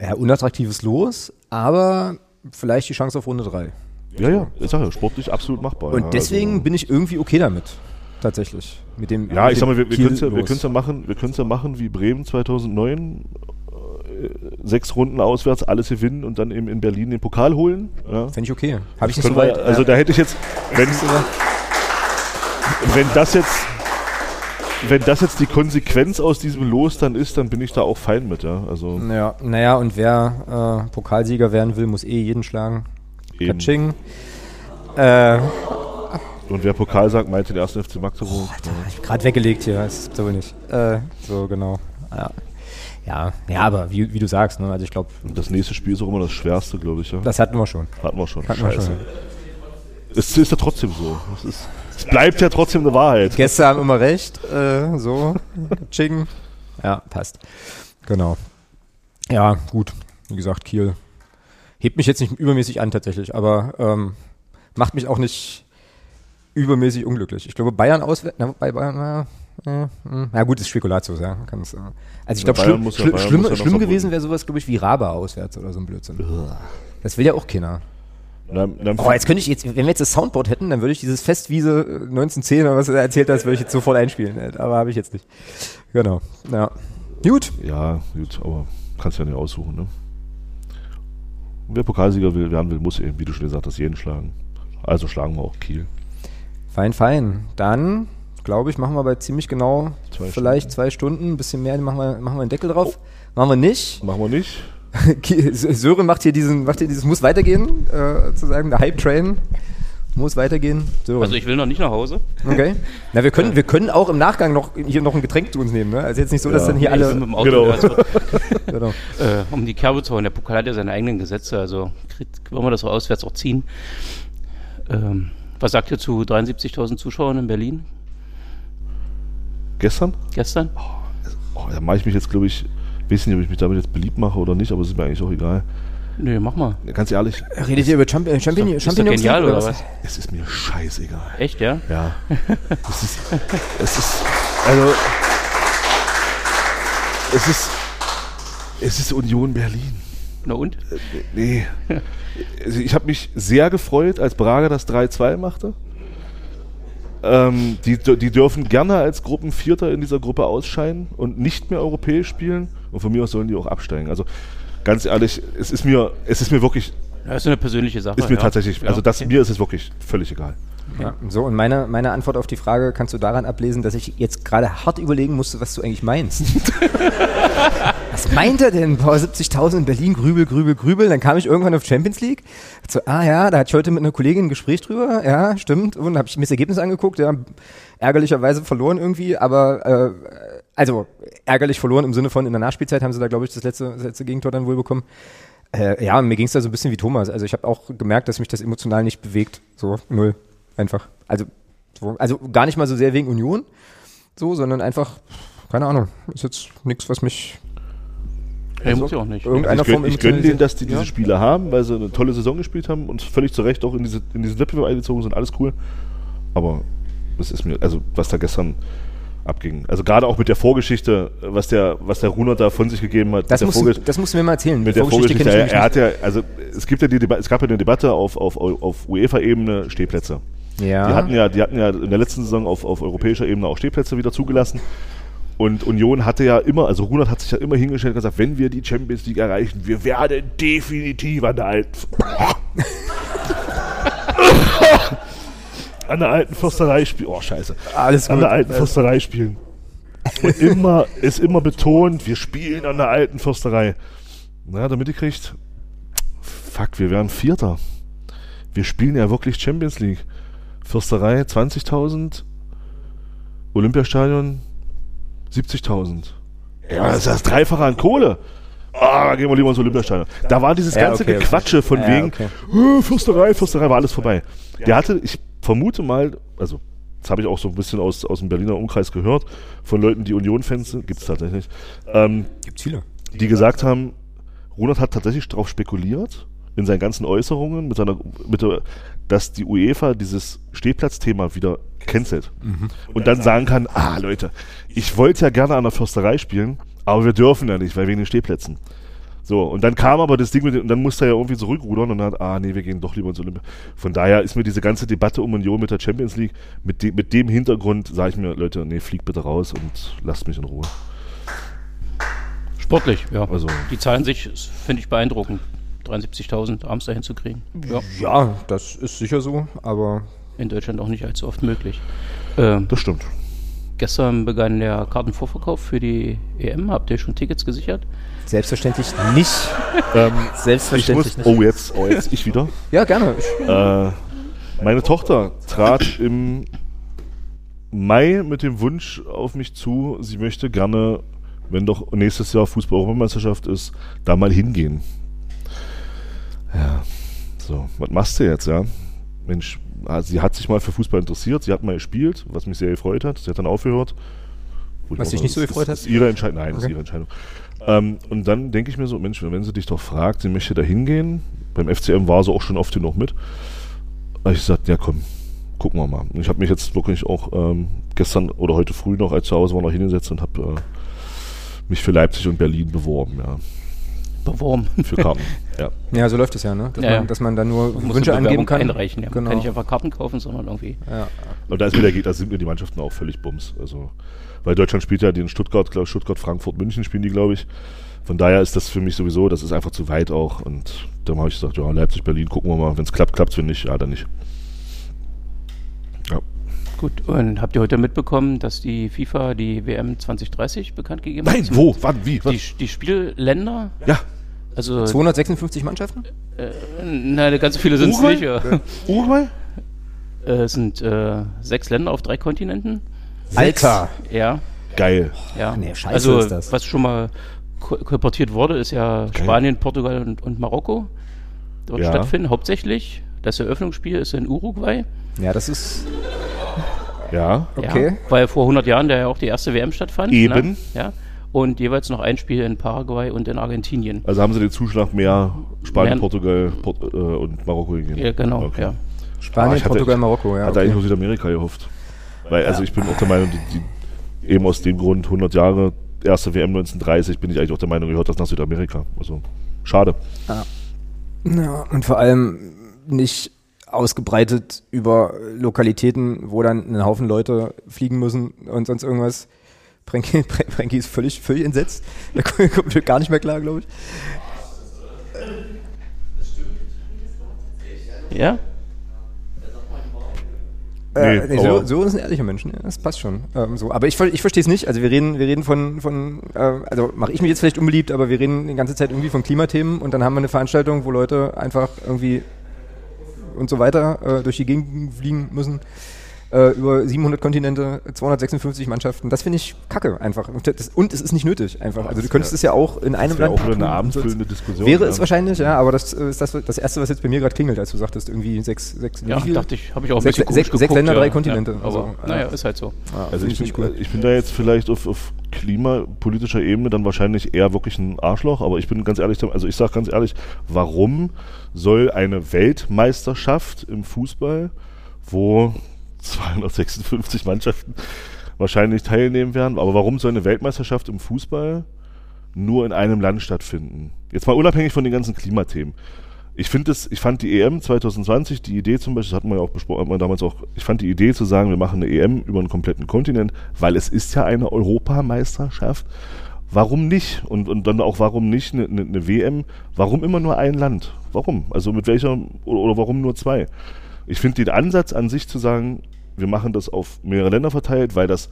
ja, unattraktives Los, aber vielleicht die Chance auf Runde drei. Ja, ja, ich sag ja, sportlich absolut machbar. Und ja, deswegen also, bin ich irgendwie okay damit. Tatsächlich. Mit dem, ja, mit ich sag mal, wir, wir können es ja, wir ja machen, wir ja machen wie Bremen 2009. äh, Sechs Runden auswärts, alles gewinnen und dann eben in Berlin den Pokal holen. Ja. Fände ich okay. Hab ich Das nicht so können wir- weit, Also ja. da hätte ich jetzt, wenn, wenn das jetzt, wenn das jetzt die Konsequenz aus diesem Los dann ist, dann bin ich da auch fein mit, ja. Also Ja, naja, und wer äh, Pokalsieger werden will, muss eh jeden schlagen. Eben. Katsching. Äh, und wer Pokal sagt, meint den ersten FC Magdeburg. ja. Gerade weggelegt hier, das ist wohl nicht. Äh, so, genau. Ja, ja, ja aber wie, wie du sagst, ne? also ich glaube, das nächste Spiel ist auch immer das schwerste, glaube ich. Ja. das hatten wir schon. Hatten wir schon. Hatten wir schon. Es ist ja trotzdem so. Es, ist, es bleibt ja trotzdem eine Wahrheit. Gäste haben immer recht, äh, so, Ching. Ja, passt. Genau. Ja, gut. Wie gesagt, Kiel hebt mich jetzt nicht übermäßig an tatsächlich, aber ähm, macht mich auch nicht übermäßig unglücklich. Ich glaube, Bayern auswärts, na, bei Bayern, na, äh, hm. ja gut, ist Spekulatius, ja. Kann's, äh, also ich glaube, schlimm, ja- schlimm, schlimm, ja schlimm gewesen wäre sowas, glaube ich, wie Raba auswärts oder so ein Blödsinn. Das will ja auch keiner. Na, na, Oh, jetzt könnte ich jetzt, wenn wir jetzt das Soundboard hätten, dann würde ich dieses Festwiese äh, 1910 oder was du da erzählt hast, würde ich jetzt sofort einspielen. äh, Aber habe ich jetzt nicht. Genau. Ja. Gut. Ja, gut, aber kannst ja nicht aussuchen, ne? Und wer Pokalsieger will, werden will, muss eben, wie du schon gesagt hast, jeden schlagen. Also schlagen wir auch Kiel. Fein, fein. Dann, glaube ich, machen wir bei ziemlich genau Zwei vielleicht zwei Stunden. Ein bisschen mehr, machen wir, machen wir einen Deckel drauf. Machen wir nicht. Machen wir nicht. Sören macht hier diesen, macht hier dieses, muss weitergehen, äh, sozusagen, der Hype-Train. Muss weitergehen. Sören. Also ich will noch nicht nach Hause. Okay. Na, wir können, wir können auch im Nachgang noch hier noch ein Getränk zu uns nehmen, ne? Also jetzt nicht so, dass Ja. dann hier Nee, alle. mit dem Auto Genau. Genau. äh, um die Kerbe zu hauen. Der Pokal hat ja seine eigenen Gesetze, also kriegt, wollen wir das auch auswärts auch ziehen. Ähm, was sagt ihr zu 73.000 Zuschauern in Berlin Gestern? gestern? Oh, da mache ich mich jetzt, glaube ich, weiß nicht, ob ich mich damit jetzt beliebt mache oder nicht, aber es ist mir eigentlich auch egal. Nee, mach mal. Ganz ehrlich, Redet ihr über Champion, Champion, Ist doch Champignons genial, League oder was? es ist mir scheißegal. Echt, ja? Ja. es ist, es ist, also, es ist, es ist Union Berlin. Na und? Nee. Also ich habe mich sehr gefreut, als Braga das 3-2 machte. Ähm, die, die dürfen gerne als Gruppenvierter in dieser Gruppe ausscheiden und nicht mehr europäisch spielen. Und von mir aus sollen die auch absteigen. Also ganz ehrlich, es ist mir, es ist mir wirklich. Ja, ist eine persönliche Sache. Ist mir ja. tatsächlich, also das, okay. mir ist es wirklich völlig egal. Ja, so, und meine, meine Antwort auf die Frage kannst du daran ablesen, dass ich jetzt gerade hart überlegen musste, was du eigentlich meinst. was meint er denn? Boah, 70.000 in Berlin, Grübel, Grübel, Grübel. Dann kam ich irgendwann auf Champions League. So, ah ja, da hatte ich heute mit einer Kollegin ein Gespräch drüber. Ja, stimmt. Und habe ich mir das Ergebnis angeguckt. Ja, ärgerlicherweise verloren irgendwie, aber äh, also ärgerlich verloren im Sinne von in der Nachspielzeit haben sie da, glaube ich, das letzte, das letzte Gegentor dann wohl bekommen. Äh, ja, mir ging es da so ein bisschen wie Thomas. Also ich habe auch gemerkt, dass mich das emotional nicht bewegt. So, null. Einfach. Also, so, also gar nicht mal so sehr wegen Union, so, sondern einfach, keine Ahnung, ist jetzt nichts, was mich. Ja, muss ja auch nicht. Irgendeiner ich Form ich gönne denen, dass die diese Ja. Spiele haben, weil sie eine tolle Saison gespielt haben und völlig zu Recht auch in, diese, in diesen Wettbewerb eingezogen sind. Alles cool. Aber das ist mir, also was da gestern abging. Also gerade auch mit der Vorgeschichte, was der, was der Runert da von sich gegeben hat. Das der musst, du, Vorgesch- das musst du mir mal erzählen. mit der Vorgeschichte Vorgeschichte, kenn ich er, er hat ja, also es gibt ja die Debatte, es gab ja eine Debatte auf, auf, auf UEFA-Ebene Stehplätze. Ja. Die hatten ja, die hatten ja in der letzten Saison auf, auf europäischer Ebene auch Stehplätze wieder zugelassen. Und Union hatte ja immer, also Runert hat sich ja immer hingestellt und gesagt, wenn wir die Champions League erreichen, wir werden definitiv an der alten an der alten Försterei spielen. Oh, scheiße. Alles An gut. der alten Försterei spielen. Und immer, ist immer betont, wir spielen an der alten Försterei. Na, damit ihr kriegt, fuck, wir wären Vierter. Wir spielen ja wirklich Champions League. Fürsterei 20.000, Olympiastadion 70.000. Ja, das ist das Dreifache an Kohle. Ah, da gehen wir lieber ins Olympiastadion. Da war dieses Ja, ganze okay, okay. Gequatsche von Ja, wegen, okay. "Äh, Fürsterei, Fürsterei, war alles vorbei. Der hatte, ich vermute mal, also das habe ich auch so ein bisschen aus, aus dem Berliner Umkreis gehört, von Leuten, die Union-Fans sind, gibt es tatsächlich. Ähm, Gibt's viele. Die gesagt haben, Ronald hat tatsächlich darauf spekuliert, in seinen ganzen Äußerungen, mit seiner, mit der, dass die UEFA dieses Stehplatzthema wieder cancelt. Mhm. Und dann sagen kann, ah Leute, ich wollte ja gerne an der Försterei spielen, aber wir dürfen ja nicht, weil wegen den Stehplätzen. So, und dann kam aber das Ding mit, und dann musste er ja irgendwie zurückrudern und dann hat, ah nee, wir gehen doch lieber ins Olympia. Von daher ist mir diese ganze Debatte um Union mit der Champions League, mit, de, mit dem Hintergrund sage ich mir, Leute, nee, fliegt bitte raus und lasst mich in Ruhe. Sportlich, ja. Also, Die Zahlen sich, finde ich beeindruckend. 73.000 abends dahin zu kriegen. Ja. Ja, das ist sicher so, aber. In Deutschland auch nicht allzu oft möglich. Ähm, das stimmt. Gestern begann der Kartenvorverkauf für die EM. Habt ihr schon Tickets gesichert? Selbstverständlich nicht. Ähm, Selbstverständlich ich muss, nicht. Oh, jetzt, oh, jetzt ich wieder. Ja, gerne. Äh, meine Tochter trat im Mai mit dem Wunsch auf mich zu, sie möchte gerne, wenn doch nächstes Jahr Fußball-Europameisterschaft ist, da mal hingehen. Ja, so, was machst du jetzt, ja? Mensch, sie hat sich mal für Fußball interessiert, sie hat mal gespielt, was mich sehr gefreut hat. Sie hat dann aufgehört. Was dich nicht so gefreut hat? ist ihre Entscheidung. Nein, das ist Okay. ihre Entscheidung. Ähm, und dann denke ich mir so, Mensch, wenn sie dich doch fragt, sie möchte da hingehen, beim FCM war sie auch schon oft genug mit, habe ich gesagt, ja komm, gucken wir mal. Und ich habe mich jetzt wirklich auch ähm, gestern oder heute früh noch, als zu Hause war, noch hingesetzt und habe äh, mich für Leipzig und Berlin beworben, ja. Beworben. Für Karten, ja. Ja, so läuft es ja, ne? Dass, Ja, ja. man, dass man dann nur Man Wünsche angeben kann. einreichen. Ja. Man Genau. kann nicht einfach Karten kaufen, sondern irgendwie. Ja. Und da ist mir der Gegner, sind mir die Mannschaften auch völlig bums. Also, weil Deutschland spielt ja den Stuttgart, glaub, Stuttgart, Frankfurt, München spielen die, glaube ich. Von daher ist das für mich sowieso, das ist einfach zu weit auch. Und dann habe ich gesagt, ja, Leipzig, Berlin, gucken wir mal. Wenn es klappt, klappt es, wenn nicht, ja, dann nicht. Ja. Gut, und habt ihr heute mitbekommen, dass die FIFA die WM 2030 bekannt gegeben hat? Nein, wo? Wann? Wie? Was? Die, die Spielländer? Ja. Also, 256 Mannschaften? äh, nein, ganz viele sind es nicht. Ja. Uruguay? Äh, Es sind äh, sechs Länder auf drei Kontinenten. Alter. Ja. Geil. Ja. Nee, scheiße also, ist das. was schon mal ko kolportiert wurde, ist ja Geil. Spanien, Portugal und, und Marokko. Dort Ja. stattfinden, hauptsächlich. Das Eröffnungsspiel ist in Uruguay. Ja, das ist. Ja. Okay. Ja, weil vor 100 Jahren da ja auch die erste WM stattfand. Eben. Ne? Ja. Und jeweils noch ein Spiel in Paraguay und in Argentinien. Also haben sie den Zuschlag mehr Spanien, Mehr- Portugal Port äh, und Marokko gegeben. Ja, genau, Okay. ja. Spanien, Ah, Portugal, Marokko, ja. Hatte okay. eigentlich nur Südamerika gehofft. Weil, also ich bin auch der Meinung, die, die, eben aus dem Grund 100 Jahre, erste WM 1930, bin ich eigentlich auch der Meinung, gehört das nach Südamerika. Also, schade. Ja, und vor allem nicht ausgebreitet über Lokalitäten, wo dann ein Haufen Leute fliegen müssen und sonst irgendwas. Frankie, Frankie ist völlig, völlig entsetzt. Da kommt gar nicht mehr klar, glaube ich. Ja? Äh, Nee, nee, so, so ist ein ehrlicher Mensch, ne? das passt schon. Ähm, so. Aber ich, ich verstehe es nicht. Also wir reden, wir reden von, von äh, also mache ich mich jetzt vielleicht unbeliebt, aber wir reden die ganze Zeit irgendwie von Klimathemen und dann haben wir eine Veranstaltung, wo Leute einfach irgendwie und so weiter äh, durch die Gegend fliegen müssen. Äh, über 700 Kontinente, 256 Mannschaften. Das finde ich kacke einfach. Und, das, und es ist nicht nötig einfach. Also du könntest wär- es ja auch in einem Land auch wieder eine tun. abendfüllende Diskussion, Wäre ja. es wahrscheinlich, ja, aber das äh, ist das, das Erste, was jetzt bei mir gerade klingelt, als du sagtest, irgendwie sechs, sechs, Ja, dachte ich, habe ich auch sechs, sechs, sechs geguckt, Länder, ja. drei Kontinente. Ja, also, aber naja, ist halt so. Ja, Also ich nicht bin, ich bin da jetzt vielleicht auf, auf klimapolitischer Ebene dann wahrscheinlich eher wirklich ein Arschloch, aber ich bin ganz ehrlich, also ich sage ganz ehrlich, warum soll eine Weltmeisterschaft im Fußball, wo 256 Mannschaften wahrscheinlich teilnehmen werden, aber warum soll eine Weltmeisterschaft im Fußball nur in einem Land stattfinden? Jetzt mal unabhängig von den ganzen Klimathemen. Ich finde es, ich fand die EM 2020, die Idee zum Beispiel, das hatten wir ja auch besprochen, hat man damals auch, ich fand die Idee zu sagen, wir machen eine EM über einen kompletten Kontinent, weil es ist ja eine Europameisterschaft. Warum nicht? Und, und dann auch, warum nicht eine, eine, eine WM? Warum immer nur ein Land? Warum? Also mit welcher, oder, oder warum nur zwei? Ich finde den Ansatz an sich zu sagen, wir machen das auf mehrere Länder verteilt, weil das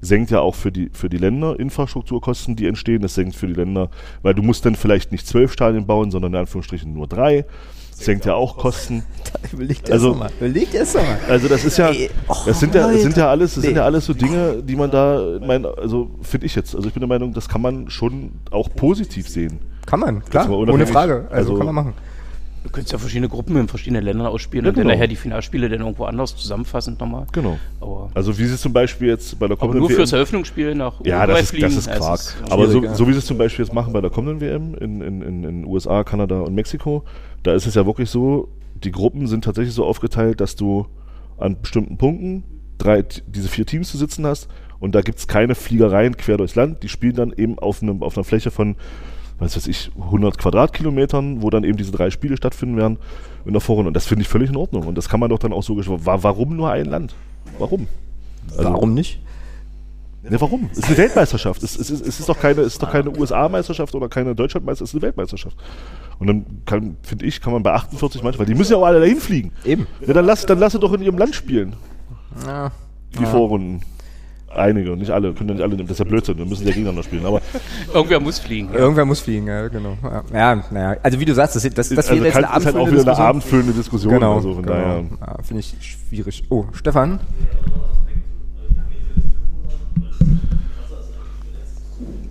senkt ja auch für die, für die Länder Infrastrukturkosten, die entstehen. Das senkt für die Länder, weil du musst dann vielleicht nicht zwölf Stadien bauen, sondern in Anführungsstrichen nur drei. Das senkt ja auch Kosten. Überleg dir Also- das doch mal. Überleg dir das mal. Also das ist ja, oh, das sind ja, das sind ja alles, das sind ja alles so Dinge, die man da, mein, also finde ich jetzt, also ich bin der Meinung, das kann man schon auch positiv sehen. Kann man, klar, ohne Frage. Also, kann man machen. Du könntest ja verschiedene Gruppen in verschiedenen Ländern ausspielen Ja, und dann genau. nachher die Finalspiele dann irgendwo anders zusammenfassend nochmal. Genau. Aber, Also wie sie es zum Beispiel jetzt bei der aber kommenden nur WM fürs Eröffnungsspiel nach Ja, Uruguay das ist, fliegen, das ist Quark. ist Aber so, so wie sie es zum Beispiel jetzt machen bei der kommenden WM in, in, in, in USA, Kanada und Mexiko, da ist es ja wirklich so, die Gruppen sind tatsächlich so aufgeteilt, dass du an bestimmten Punkten drei, diese vier Teams zu sitzen hast und da gibt es keine Fliegereien quer durchs Land. Die spielen dann eben auf, einem, auf einer Fläche von, was weiß ich, 100 Quadratkilometern, wo dann eben diese drei Spiele stattfinden werden in der Vorrunde. Und das finde ich völlig in Ordnung. Und das kann man doch dann auch so wa- Warum nur ein Land? Warum? Also- Warum nicht? Ne, warum? Es ist eine Weltmeisterschaft. Es, es, ist, es ist doch keine, es ist doch keine USA-Meisterschaft oder keine Deutschlandmeisterschaft, es ist eine Weltmeisterschaft. Und dann finde ich, kann man bei 48 Mannschaft, weil die müssen ja auch alle dahin fliegen. Eben. Ja, dann lass, dann lass sie doch in ihrem Land spielen. Ja. Die Ja. Vorrunden. Einige, nicht alle, können ja nicht alle nehmen. Das ist ja Blödsinn, wir müssen ja gegeneinander spielen. Aber Irgendwer muss fliegen. Ja. Irgendwer muss fliegen, ja, genau. Ja, ja naja. Also wie du sagst, das, das, das Also jetzt eine ist halt auch abendfüllende wieder eine Diskussion. abendfüllende Diskussion, Genau, also von genau. daher- Ja, Finde ich schwierig. Oh, Stefan?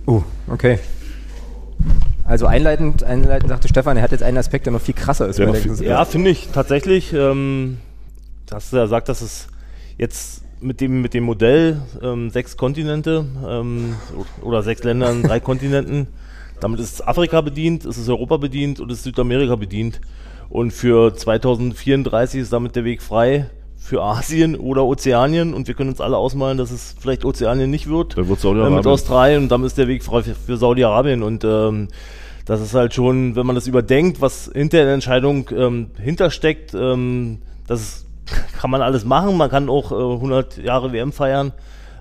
Oh, okay. Also einleitend, einleitend sagte Stefan, er hat jetzt einen Aspekt, der noch viel krasser ist. Ja, ja finde ich tatsächlich. Ähm, hast du ja gesagt, dass es jetzt mit dem, mit dem Modell ähm, sechs Kontinente ähm, oder sechs Länder in drei Kontinenten, damit ist Afrika bedient, es ist Europa bedient und es ist Südamerika bedient. Und für 2034 ist damit der Weg frei für Asien oder Ozeanien und wir können uns alle ausmalen, dass es vielleicht Ozeanien nicht wird. Dann wird äh, Saudi-Arabien. mit Australien und dann ist der Weg frei für, für Saudi-Arabien und ähm, das ist halt schon, wenn man das überdenkt, was hinter der Entscheidung ähm, hintersteckt, ähm, das ist, kann man alles machen, man kann auch äh, 100 Jahre WM feiern,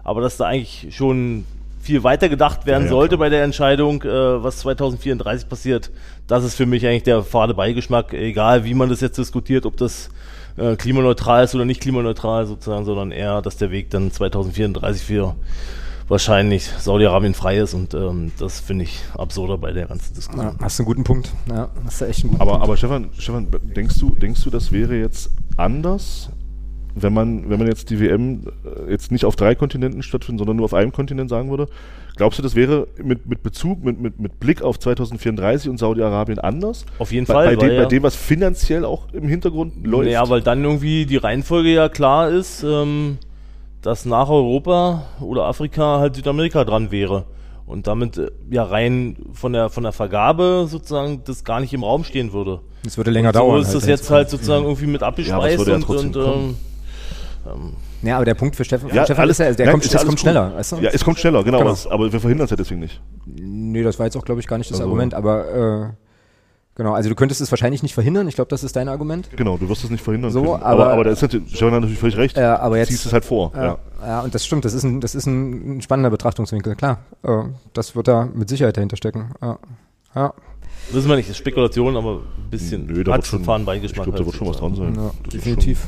aber dass da eigentlich schon viel weiter gedacht werden Ja, ja, sollte bei der Entscheidung, äh, was 2034 passiert, das ist für mich eigentlich der fade Beigeschmack, egal wie man das jetzt diskutiert, ob das äh, klimaneutral ist oder nicht klimaneutral sozusagen, sondern eher, dass der Weg dann 2034 für wahrscheinlich Saudi-Arabien frei ist und ähm, das finde ich absurder bei der ganzen Diskussion. Ja, hast du einen guten Punkt. Ja, hast du echt einen guten Aber, Punkt. aber Stefan, Stefan, denkst du, denkst du, das wäre jetzt anders, wenn man, wenn man jetzt die WM äh, jetzt nicht auf drei Kontinenten stattfindet, sondern nur auf einem Kontinent sagen würde? Glaubst du, das wäre mit, mit Bezug, mit, mit, mit Blick auf 2034 und Saudi-Arabien anders? Auf jeden bei, Fall, Bei dem, weil bei ja- dem, was finanziell auch im Hintergrund läuft. Ja, weil dann irgendwie die Reihenfolge ja klar ist, ähm, dass nach Europa oder Afrika halt Südamerika dran wäre. Und damit äh, ja rein von der von der Vergabe sozusagen das gar nicht im Raum stehen würde. Das würde länger und so dauern ist halt, das jetzt es halt sozusagen irgendwie mit Ja, es abgespeist würde ja und, und kommen. ähm, Ja, aber der Punkt für Stefan, Ja, Stefan alles- ist ja, der Nein, kommt, ist es ja kommt schneller, weißt du? Ja, es kommt schneller, genau, Genau. aber es- wir verhindern es ja deswegen nicht. Nee, das war jetzt auch, glaube ich, gar nicht das Also- Argument, aber Genau, also du könntest es wahrscheinlich nicht verhindern. Ich glaube, das ist dein Argument. Genau, du wirst es nicht verhindern So, können. aber- aber, aber da ist natürlich, Stefan hat natürlich völlig recht. Ja, aber jetzt Ziehst es halt vor. Ja, Ja. ja. und das stimmt. Das ist ein, das ist ein, spannender Betrachtungswinkel. Klar, äh, das wird da mit Sicherheit dahinter stecken. Ja. ja. Wissen wir nicht, das ist Spekulation, aber ein bisschen Nö, da wird hat schon, fahren ich Beigeschmack. glaube, da wird schon was dran sein. Ja, definitiv.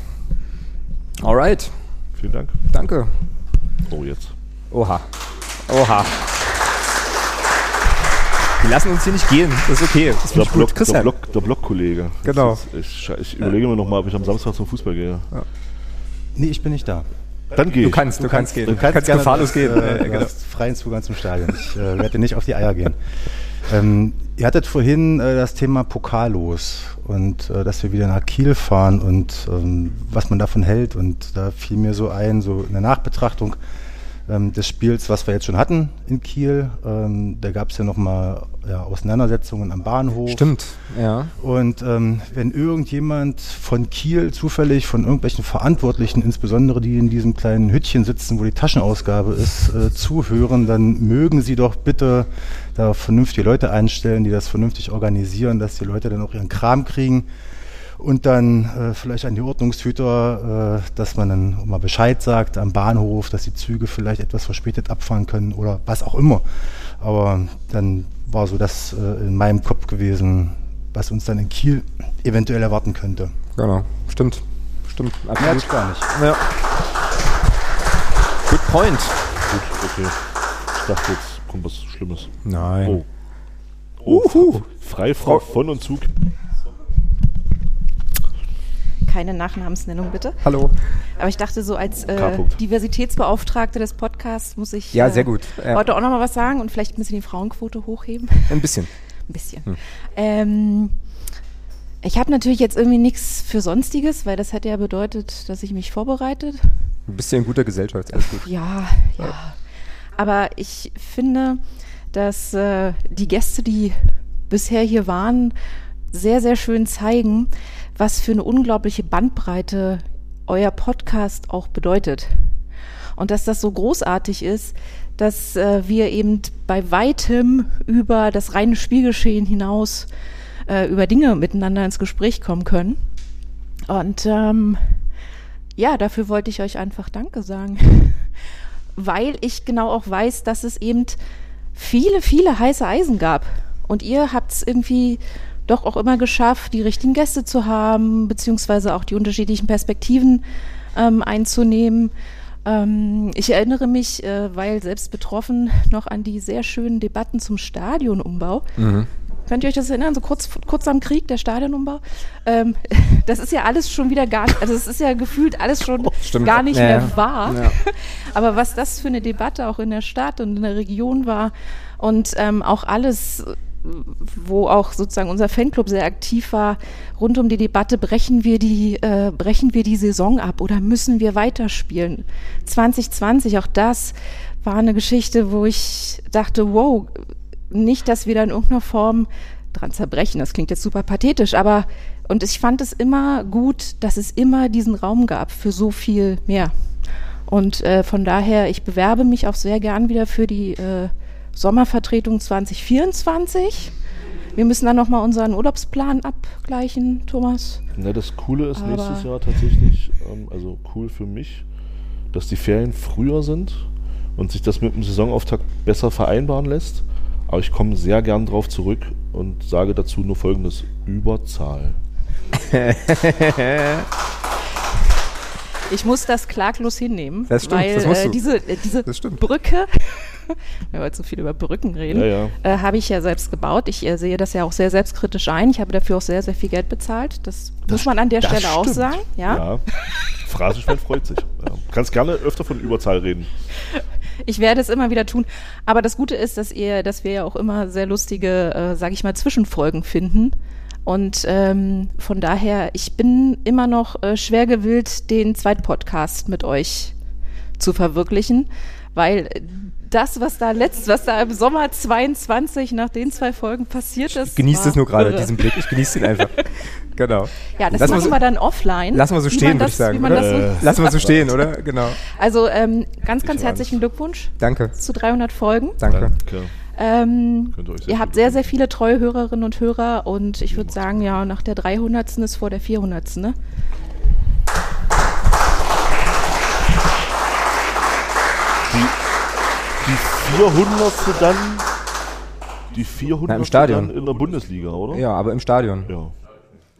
Alright. Vielen Dank. Danke. Oh, jetzt. Oha. Oha. Die lassen uns hier nicht gehen. Das ist okay. Das Der Block, gut. der. Block, der Blockkollege. Genau. Ist- Ich, ich überlege mir nochmal, ob ich am Samstag zum Fußball gehe. Nee, ich bin nicht da. Dann gehe Du kannst, du kannst gehen. Du kannst, gerne gefahrlos gehen. Äh, Genau. hast freien Zugang zum Stadion. Ich äh, werde nicht auf die Eier gehen. Ähm, ihr hattet vorhin äh, das Thema Pokallos und äh, dass wir wieder nach Kiel fahren und ähm, was man davon hält. Und da fiel mir so ein, so eine Nachbetrachtung ähm, des Spiels, was wir jetzt schon hatten in Kiel. Ähm, da gab es ja nochmal ja, Auseinandersetzungen am Bahnhof. Stimmt, ja. Und ähm, wenn irgendjemand von Kiel zufällig von irgendwelchen Verantwortlichen, insbesondere die in diesem kleinen Hütchen sitzen, wo die Taschenausgabe ist, äh, zuhören, dann mögen sie doch bitte da vernünftige Leute einstellen, die das vernünftig organisieren, dass die Leute dann auch ihren Kram kriegen. Und dann äh, vielleicht an die Ordnungshüter, äh, dass man dann mal Bescheid sagt am Bahnhof, dass die Züge vielleicht etwas verspätet abfahren können oder was auch immer. Aber dann war so das äh, in meinem Kopf gewesen, was uns dann in Kiel eventuell erwarten könnte. Genau, stimmt. Stimmt, Mehr als gar nicht. Ja. Good point. Gut, okay. Ich dachte, jetzt kommt was Schlimmes. Nein. Oh. Oh, frei Frau von und Zug. Keine Nachnamensnennung bitte. Hallo. Aber ich dachte so als äh. Diversitätsbeauftragte des Podcasts muss ich Ja, äh, sehr gut. Ja. heute auch noch mal was sagen und vielleicht ein bisschen die Frauenquote hochheben. Ein bisschen. Ein bisschen. Hm. Ähm, ich habe natürlich jetzt irgendwie nichts für Sonstiges, weil das hätte ja bedeutet, dass ich mich vorbereitet. Ein bisschen in guter Gesellschaft, alles gut. Ja, ja. Aber ich finde, dass äh, die Gäste, die bisher hier waren, sehr, sehr schön zeigen, was für eine unglaubliche Bandbreite euer Podcast auch bedeutet. Und dass das so großartig ist, dass äh, wir eben bei weitem über das reine Spielgeschehen hinaus äh, über Dinge miteinander ins Gespräch kommen können. Und ähm, ja, dafür wollte ich euch einfach Danke sagen. Weil ich genau auch weiß, dass es eben viele, viele heiße Eisen gab. Und ihr habt es irgendwie doch auch immer geschafft, die richtigen Gäste zu haben, beziehungsweise auch die unterschiedlichen Perspektiven ähm, einzunehmen. Ähm, ich erinnere mich, äh, weil selbst betroffen, noch an die sehr schönen Debatten zum Stadionumbau. Mhm. Könnt ihr euch das erinnern, so kurz, kurz am Krieg, der Stadionumbau? Ähm, das ist ja alles schon wieder gar, also es ist ja gefühlt alles schon stimmt. gar nicht Ja, mehr wahr. Ja. Aber was das für eine Debatte auch in der Stadt und in der Region war und ähm, auch alles, wo auch sozusagen unser Fanclub sehr aktiv war, rund um die Debatte, brechen wir die, äh, brechen wir die Saison ab oder müssen wir weiterspielen? 2020, auch das war eine Geschichte, wo ich dachte, wow, nicht, dass wir da in irgendeiner Form dran zerbrechen. Das klingt jetzt super pathetisch, aber und ich fand es immer gut, dass es immer diesen Raum gab für so viel mehr. Und äh, von daher, ich bewerbe mich auch sehr gern wieder für die äh, Sommervertretung 2024. Wir müssen dann nochmal unseren Urlaubsplan abgleichen, Thomas. Na, das Coole ist Aber- nächstes Jahr tatsächlich, ähm, also cool für mich, dass die Ferien früher sind und sich das mit dem Saisonauftakt besser vereinbaren lässt. Aber ich komme sehr gern drauf zurück und sage dazu nur folgendes: Überzahl. Ich muss das klaglos hinnehmen, Das stimmt, weil das äh, diese, äh, diese Brücke, wir heute so viel über Brücken reden, Ja, ja. Äh, habe ich ja selbst gebaut. Ich äh, sehe das ja auch sehr selbstkritisch ein. Ich habe dafür auch sehr, sehr viel Geld bezahlt. Das, muss man an der Das Stelle auch stimmt. sagen. Ja? ja. Phrasenschwein freut sich. Ja. Kannst gerne öfter von Überzahl reden. Ich werde es immer wieder tun. Aber das Gute ist, dass ihr, dass wir ja auch immer sehr lustige, äh, sage ich mal, Zwischenfolgen finden. Und ähm, von daher, ich bin immer noch äh, schwer gewillt, den Zweitpodcast mit euch zu verwirklichen, weil äh, das, was da letzt, was da im Sommer 22 nach den zwei Folgen passiert ist, Genießt war es nur gerade, diesen Blick. Ich genieße ihn einfach. genau. Ja, das Lassen machen so- wir dann offline. Lassen wir so stehen, würde ich sagen. oder? so Äh, Lassen wir so stehen, oder? Genau. Also ähm, ganz, ganz herzlichen Glückwunsch Danke. zu 300 Folgen. Danke. Ähm, euch sehr ihr habt sehr, sehr viele treue Hörerinnen und Hörer und ich würde sagen, ja, nach der 300. ist vor der 400. Ne? Die, die 400. dann. Die 400. Na, im Stadion. In der Bundesliga, oder? Ja, aber im Stadion. Ja.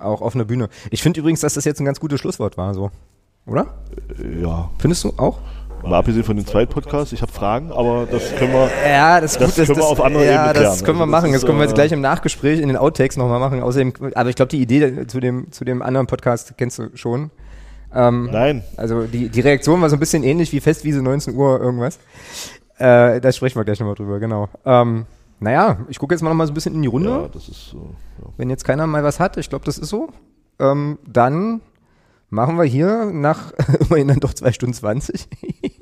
Auch auf einer Bühne. Ich finde übrigens, dass das jetzt ein ganz gutes Schlusswort war, so. Oder? Äh, Ja. Findest du auch? Mal abgesehen von den zweiten Podcasts, ich habe Fragen, aber das können wir, Ja, das, ist gut, können wir auf andere ja, Ebene klären. das können wir Also machen. ist, Das können wir jetzt gleich im Nachgespräch in den Outtakes nochmal machen. Außerdem, aber ich glaube, die Idee zu dem, zu dem anderen Podcast kennst du schon. Ähm, Nein. Also die, die Reaktion war so ein bisschen ähnlich wie Festwiese 19 Uhr irgendwas. Äh, da sprechen wir gleich nochmal drüber, genau. Ähm, naja, ich gucke jetzt mal noch mal so ein bisschen in die Runde. Ja, das ist so. Ja. Wenn jetzt keiner mal was hat, ich glaube, das ist so, ähm, dann machen wir hier nach immerhin dann doch zwei Stunden 20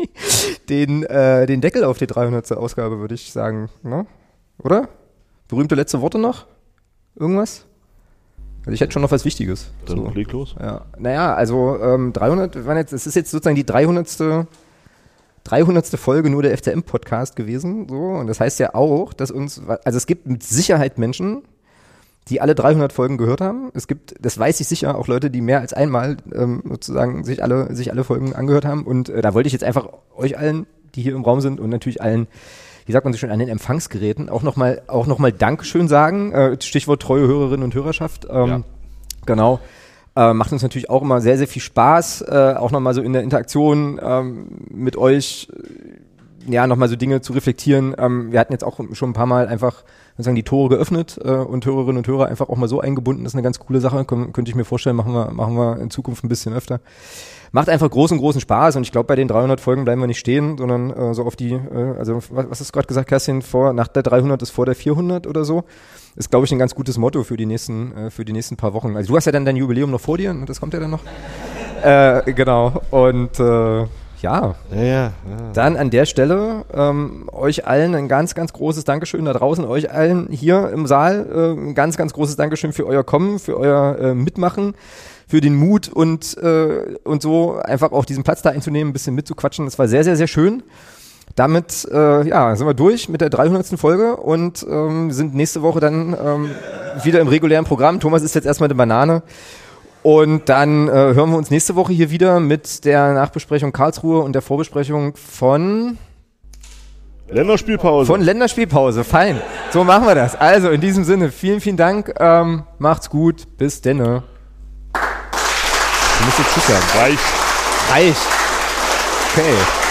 den, äh, den Deckel auf die 300. Ausgabe, würde ich sagen. Ne? Oder? Berühmte letzte Worte noch? Irgendwas? Also ich hätte schon noch was Wichtiges. Dann leg los. Ja. Naja, also ähm, 300, wir waren jetzt, es ist jetzt sozusagen die 300. 300. Folge nur der FCM-Podcast gewesen. So. Und das heißt ja auch, dass uns, also es gibt mit Sicherheit Menschen, die alle 300 Folgen gehört haben. Es gibt, das weiß ich sicher, auch Leute, die mehr als einmal ähm, sozusagen sich alle, sich alle Folgen angehört haben. Und äh, da wollte ich jetzt einfach euch allen, die hier im Raum sind und natürlich allen, wie sagt man so schön, an den Empfangsgeräten auch nochmal auch noch mal Dankeschön sagen. Äh, Stichwort treue Hörerinnen und Hörerschaft. Ähm, Genau. Äh, macht uns natürlich auch immer sehr, sehr viel Spaß, äh, auch nochmal so in der Interaktion ähm, mit euch, äh, ja, nochmal so Dinge zu reflektieren. Ähm, wir hatten jetzt auch schon ein paar Mal einfach sozusagen die Tore geöffnet äh, und Hörerinnen und Hörer einfach auch mal so eingebunden. Das ist eine ganz coole Sache. Kön könnte ich mir vorstellen, machen wir, machen wir in Zukunft ein bisschen öfter. Macht einfach großen, großen Spaß und ich glaube, bei den 300 Folgen bleiben wir nicht stehen, sondern äh, so auf die, äh, also was, was hast du gerade gesagt, Kerstin, vor, nach der 300 ist vor der 400 oder so. Ist, glaube ich, ein ganz gutes Motto für die nächsten, äh, für die nächsten paar Wochen. Also du hast ja dann dein Jubiläum noch vor dir, und das kommt ja dann noch. äh, genau. Und äh, ja. Ja, ja, ja. Dann an der Stelle ähm, euch allen ein ganz, ganz großes Dankeschön da draußen, euch allen hier im Saal äh, ein ganz, ganz großes Dankeschön für euer Kommen, für euer äh, Mitmachen, für den Mut und, äh, und so einfach auch diesen Platz da einzunehmen, ein bisschen mitzuquatschen. Das war sehr, sehr, sehr schön. Damit äh, ja, sind wir durch mit der 300. Folge und ähm, sind nächste Woche dann ähm, wieder im regulären Programm. Thomas ist jetzt erstmal eine Banane. Und dann äh, hören wir uns nächste Woche hier wieder mit der Nachbesprechung Karlsruhe und der Vorbesprechung von Länderspielpause. Von Länderspielpause. Fein. So machen wir das. Also in diesem Sinne, vielen, vielen Dank. Ähm, macht's gut. Bis denne. Du musst jetzt Tschüss sagen. Reich. Reich. Okay.